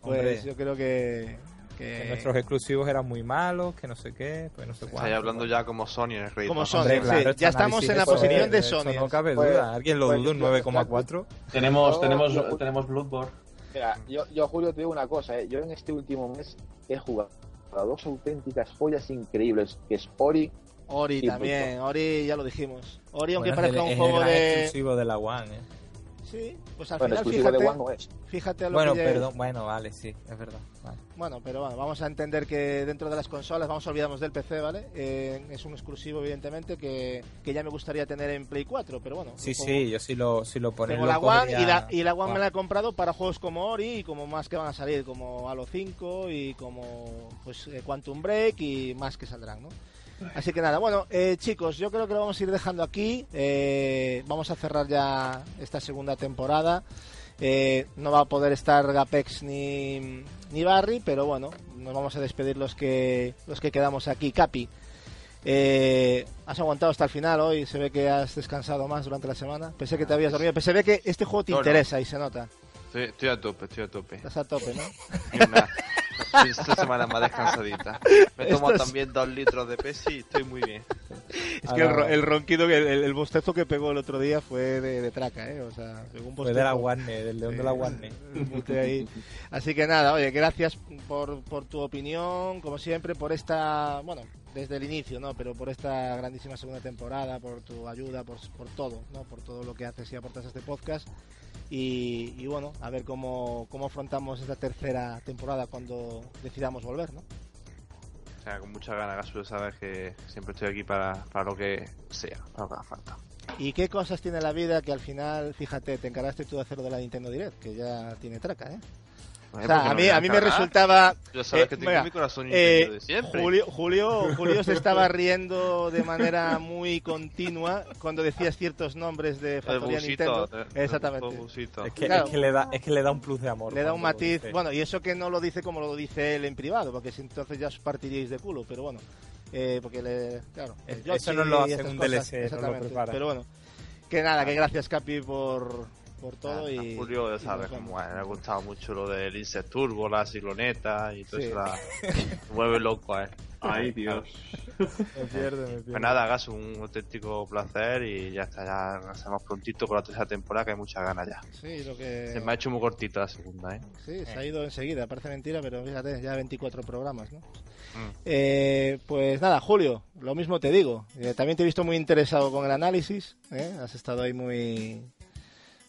Pues
Hombre.
yo creo que. que-
Que nuestros exclusivos eran muy malos, que no sé qué, pues no sé cuánto.
Estáis hablando ya como Sony en el.
Como. Sony,
Hombre,
sí.
claro, este
ya estamos en la posición
es,
de
eso
Sony.
no cabe
Pues-
duda. ¿Alguien lo
pues
duda? Un
yo-
9,4.
Tenemos tenemos tenemos Bloodborne.
Mira, yo, yo Julio te digo una cosa, ¿eh? yo en este último mes he jugado a dos auténticas joyas increíbles, que es Ori
Ori
Y
también, Ori ya lo dijimos. Ori, aunque
Bueno, es
parezca
el-
un
es
juego de.
exclusivo de la One, ¿eh?
Sí, pues al
bueno,
final fíjate,
de One no es.
fíjate a lo
Bueno,
que
perdón, bueno, vale, sí, es verdad. Vale.
Bueno, pero bueno, vamos a entender que dentro de las consolas, vamos a olvidarnos del PC, ¿vale? Eh, es un exclusivo, evidentemente, que, que ya me gustaría tener en Play 4, pero bueno.
Sí,
como-
sí, yo sí lo, sí lo pongo.
Tengo la One y la, y la One me la he comprado para juegos como Ori y como más que van a salir, como Halo 5 y como pues eh, Quantum Break y más que saldrán, ¿no? Así que nada, bueno, eh, chicos, yo creo que lo vamos a ir dejando aquí. Eh, vamos a cerrar ya esta segunda temporada. Eh, no va a poder estar Gapex ni, ni Barry, pero bueno, nos vamos a despedir los que los que quedamos aquí. Capi, eh, has aguantado hasta el final hoy, se ve que has descansado más durante la semana. Pensé que te habías dormido, pero se ve que este juego te
No, no.
interesa y se nota.
Estoy, estoy a tope, estoy a tope.
Estás a tope, ¿no?
Esta semana más descansadita. Me tomo
es-
también dos litros de Pepsi y estoy muy bien.
Es que el, ro- el ronquido, que el, el bostezo que pegó el otro día fue de, de traca, ¿eh? O sea, un
Fue
bostezo.
de la Warner, del león de la Warner.
ahí. Así que nada, oye, gracias por, por tu opinión, como siempre, por esta, bueno, desde el inicio, ¿no? Pero por esta grandísima segunda temporada, por tu ayuda, por, por todo, ¿no? Por todo lo que haces y aportas a este podcast. Y, y bueno, a ver cómo, cómo afrontamos esta tercera temporada cuando decidamos volver, ¿no?
O sea, con muchas ganas, Gasu, sabes que siempre estoy aquí para, para lo que sea, para lo que haga falta.
¿Y qué cosas tiene la vida que al final, fíjate, te encaraste tú de hacer lo de la Nintendo Direct, que ya tiene traca, ¿eh? O
Oye,
sea,
¿por qué
a mí,
me
a mí me resultaba...
Ya sabes
eh,
que tengo
mira,
mi corazón
eh,
de siempre.
Julio, Julio, Julio se estaba riendo de manera muy continua cuando decías ciertos nombres de Factoría Nintendo.
el-
Exactamente.
el busito.
Es que,
Claro.
es, que le da, es que le da un plus de amor.
Le da un matiz, bueno, y eso que no lo dice como lo dice él en privado, porque si entonces ya os partiríais de culo, pero bueno, eh, porque le, claro, el
Eso no lo hace un
cosas,
DLC, no lo
exactamente,
prepara.
Pero bueno, que nada, que gracias Capi por, por todo
Ah,
y
Julio, ya sabes cómo es, le ha gustado mucho lo del Insect Turbo, la cicloneta y todo
Sí.
eso. La... me vuelve loco él.
Ay, Dios.
Me pierde, me pierde.
Pues nada, hagas un auténtico placer y ya está, ya nos vemos prontito con la tercera temporada que hay muchas ganas ya.
Sí, lo que...
Se me ha hecho muy cortita la segunda, ¿eh?
Sí, se ha ido enseguida, parece mentira, pero fíjate, ya 24 programas, ¿no?
Mm.
Eh, pues nada, Julio, lo mismo te digo. Eh, también te he visto muy interesado con el análisis, ¿eh? has estado ahí muy,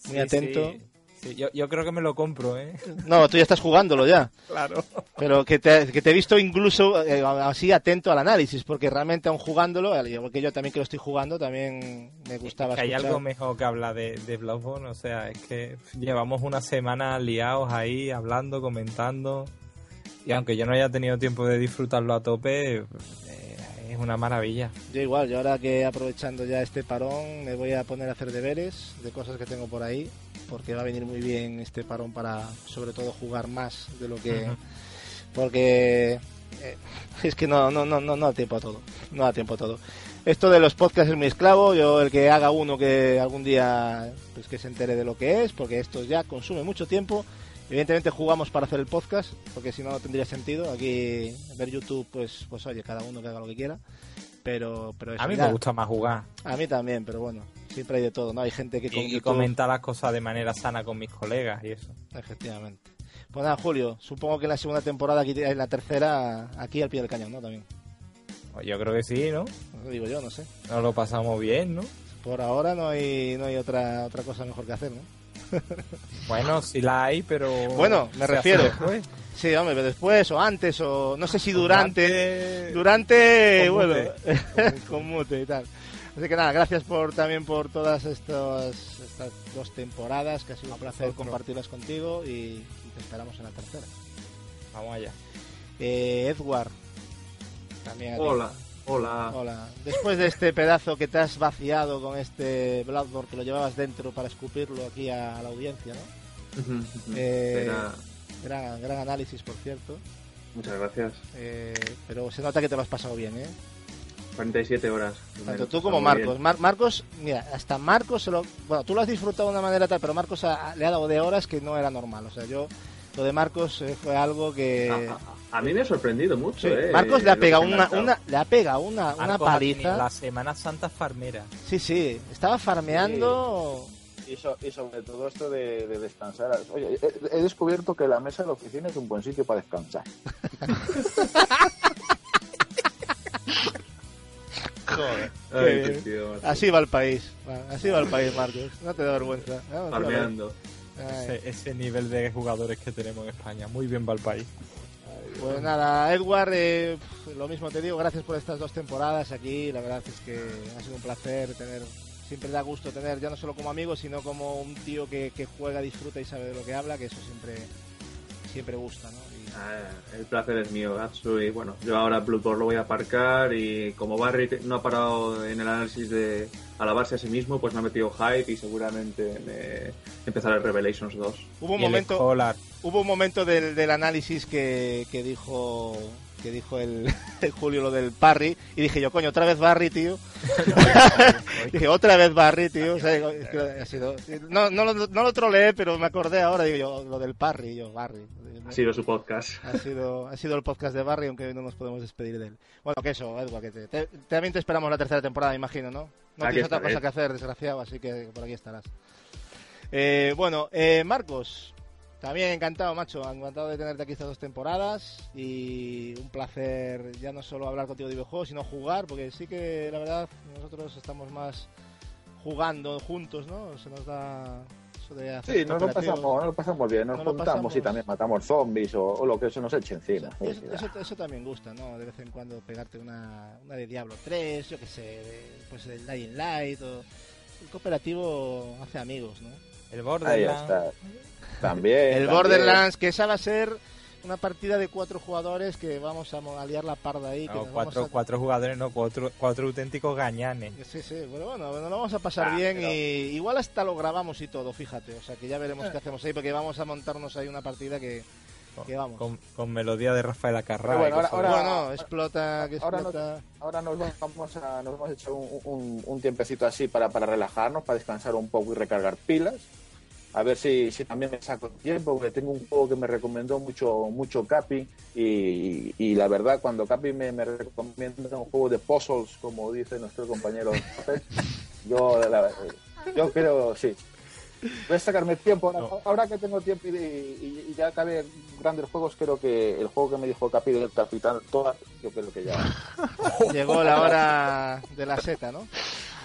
muy
Sí,
atento.
sí. Sí, yo, yo creo que me lo compro, ¿eh?
No, tú ya estás jugándolo ya.
Claro.
Pero que te, que te he visto incluso eh, así atento al análisis, porque realmente aún jugándolo, al igual que yo también que lo estoy jugando, también me gustaba
Que hay
escuchar.
algo mejor que hablar de, de Bloodborne, o sea, es que llevamos una semana liados ahí, hablando, comentando, y aunque yo no haya tenido tiempo de disfrutarlo a tope, eh, es una maravilla.
Yo igual, yo ahora que aprovechando ya este parón, me voy a poner a hacer deberes de cosas que tengo por ahí, porque va a venir muy bien este parón para sobre todo jugar más de lo que... Porque eh, es que no, no, no, no, no da tiempo a todo, no da tiempo a todo. Esto de los podcasts es mi esclavo, yo el que haga uno que algún día pues que se entere de lo que es, porque esto ya consume mucho tiempo. Evidentemente jugamos para hacer el podcast, porque si no no tendría sentido. Aquí ver YouTube, pues, pues oye, cada uno que haga lo que quiera. Pero, pero eso
A mí
ya-
me gusta más jugar
a mí también, pero bueno, siempre hay de todo, ¿no? Hay gente que con
y,
YouTube-
comentar las cosas de manera sana con mis colegas y eso.
Efectivamente. Pues nada, Julio, supongo que en la segunda temporada, aquí, en la tercera, aquí al pie del cañón, ¿no? También.
Pues Yo creo que sí, ¿no?
Lo digo yo, no sé.
Nos lo pasamos bien, ¿no?
Por ahora no hay, no hay otra, otra cosa mejor que hacer, ¿no?
Bueno, sí la hay, pero...
Bueno, me refiero. Sí, hombre, pero después o antes o no sé si durante.
Durante-
Durante,
Con
bueno,
mute.
con mute y tal. Así que nada, gracias por también por todas estas, estas dos temporadas, que ha sido un placer compartirlas contigo y, y te esperamos en la tercera.
Vamos allá.
Eh, Edward, también a ti.
Hola, hola.
Después de este pedazo que te has vaciado con este Bloodborne que lo llevabas dentro para escupirlo aquí a la audiencia, ¿no? Eh,
Era-
Gran, gran análisis, por cierto.
Muchas gracias.
Eh, pero se nota que te lo has pasado bien, ¿eh?
47 horas.
Tanto tú como Marcos. Mar- Marcos, mira, hasta Marcos se lo... Bueno, tú lo has disfrutado de una manera tal, pero Marcos ha- le ha dado de horas que no era normal. O sea, yo... Lo de Marcos eh, fue algo que...
A, mí me ha sorprendido mucho,
Sí,
eh,
Marcos le ha pegado una, una, le ha pegado una, una paliza.
La Semana Santa farmera.
Sí, sí, estaba farmeando.
Y, so- y sobre todo esto de, de descansar. Oye, he, he descubierto que la mesa de la oficina es un buen sitio para descansar.
Joder.
Ay,
Qué
tío.
Así va el país. Así va el país, Marcos. No te da vergüenza.
Farmeando.
Ese, ese nivel de jugadores que tenemos en España. Muy bien va el país.
Pues nada, Edward, eh, pf, lo mismo te digo, gracias por estas dos temporadas aquí. La verdad es que ha sido un placer tener. Siempre da gusto tener, ya no solo como amigo, sino como un tío que, que juega, disfruta y sabe de lo que habla, que eso siempre siempre gusta, ¿no?
Ah, el placer es mío, Gatsu. Y bueno, yo ahora Bloodborne lo voy a aparcar. Y como Barry no ha parado en el análisis de alabarse a sí mismo, pues me ha metido hype y seguramente me empezará el Revelations 2.
Hubo un
Y
momento, hubo un momento del, del análisis que, que dijo que dijo el, el Julio lo del Parry y dije yo coño otra vez Barry tío dije otra vez Barry tío O sea, digo, es que ha sido no, no, lo- no lo troleé pero me acordé ahora digo yo lo del Parry y yo Barry
Ha sido su podcast.
ha sido ha sido el podcast de Barry aunque no nos podemos despedir de él. Bueno que eso Edward que te, te- también te esperamos la tercera temporada me imagino no no
Aquí
tienes otra cosa que hacer desgraciado así que por aquí estarás. Eh, bueno, eh, Marcos, también encantado, macho, encantado de tenerte aquí estas dos temporadas y un placer ya no solo hablar contigo de videojuegos, sino jugar, porque sí que la verdad nosotros estamos más jugando juntos, ¿no? Se nos da,
Sí, nos lo, pasamos, nos lo pasamos bien, nos
Nos
juntamos
pasamos.
y también matamos zombies o, o lo que eso nos eche encima.
Eso,
sí,
eso, eso también gusta, ¿no? De vez en cuando pegarte una, una de Diablo 3, yo que sé, de, pues del Dying Light o... El cooperativo hace amigos, ¿no?
El
Ahí
Borderlands.
está. También.
El
también.
Borderlands, que esa va a ser una partida de cuatro jugadores que vamos a a liar la parda ahí. que
No,
nos vamos
cuatro,
a-
cuatro jugadores, no, cuatro, cuatro auténticos gañanes.
Sí, sí, bueno, bueno, nos lo vamos a pasar
Ah,
bien
pero-
y igual hasta lo grabamos y todo, fíjate. O sea, que ya veremos qué hacemos ahí, porque vamos a montarnos ahí una partida que, que vamos.
Con, con melodía de Rafael Acarrá.
Bueno, ahora-
de-
bueno, explota, que
ahora
explota.
Ahora nos vamos a, nos vamos a echar un, un- un tiempecito así para, para relajarnos, para descansar un poco y recargar pilas. A ver si, si también me saco tiempo, porque tengo un juego que me recomendó mucho, mucho Capi. Y, y la verdad, cuando Capi me, me recomienda un juego de puzzles, como dice nuestro compañero, yo, la- yo creo, sí. Voy a sacarme tiempo. Ahora,
No.
ahora que tengo tiempo y, y- y ya acabé grandes juegos, creo que el juego que me dijo Capi del Capitán Toad, yo creo que ya.
Llegó la hora de la seta, ¿no?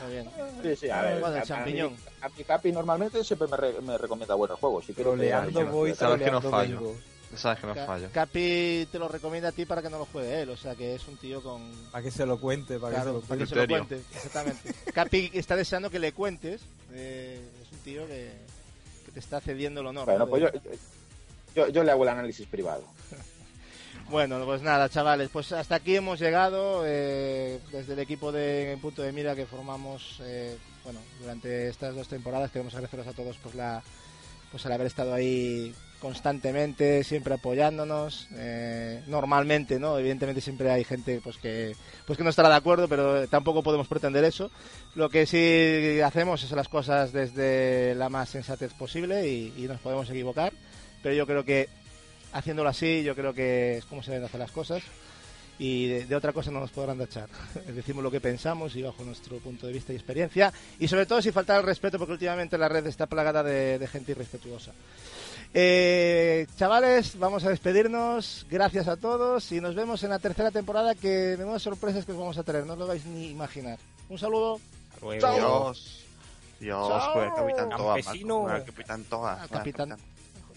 Muy bien.
Sí, sí, a ver.
Bueno, el
a- a
champiñón.
mí- A mi Capi normalmente siempre me, re- me recomienda buenos juegos. Que-
Troleando voy,
Sabes que no fallo.
vengo.
Sabes que no
Ca-
fallo.
Capi te lo recomienda a ti para que no lo juegue él, o sea que es un tío con...
Para que se lo cuente, para
Claro,
que se
para
lo
que
cuente.
se lo
Criterio.
cuente, exactamente. Capi está deseando que le cuentes, eh, es un tío que, que te está cediendo el honor.
Bueno,
¿no?
pues yo, yo le hago el análisis privado.
Bueno, pues nada, chavales, pues hasta aquí hemos llegado eh, desde el equipo de Punto de Mira que formamos eh, bueno, durante estas dos temporadas. Queremos agradeceros a todos por la, pues el haber estado ahí constantemente, siempre apoyándonos. eh, normalmente, ¿no? Evidentemente siempre hay gente pues que pues que no estará de acuerdo, pero tampoco podemos pretender eso. Lo que sí hacemos es las cosas desde la más sensatez posible y, y nos podemos equivocar, pero yo creo que haciéndolo así, yo creo que es como se deben hacer las cosas y de, de otra cosa no nos podrán tachar. Decimos lo que pensamos y bajo nuestro punto de vista y experiencia y sobre todo si falta el respeto porque últimamente la red está plagada de, de gente irrespetuosa. Eh, chavales, vamos a despedirnos. Gracias a todos y nos vemos en la tercera temporada que menudas sorpresas que os vamos a tener, no os lo vais ni imaginar. Un saludo
Luego.
Dios. Dios,
Chao.
con el Capitán Toa, el Capitán Toa.
al capitán.
Ah,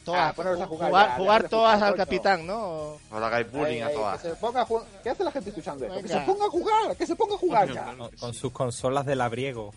Todas,
poneros a jugar
jugar,
ya,
jugar todas al capitán, ¿no?
No le hagáis bullying a Toa.
que se ponga a jugar. ¿Qué hace la gente escuchando esto? Que se ponga a jugar, que se ponga a jugar ya.
Con, con sus consolas de labriego.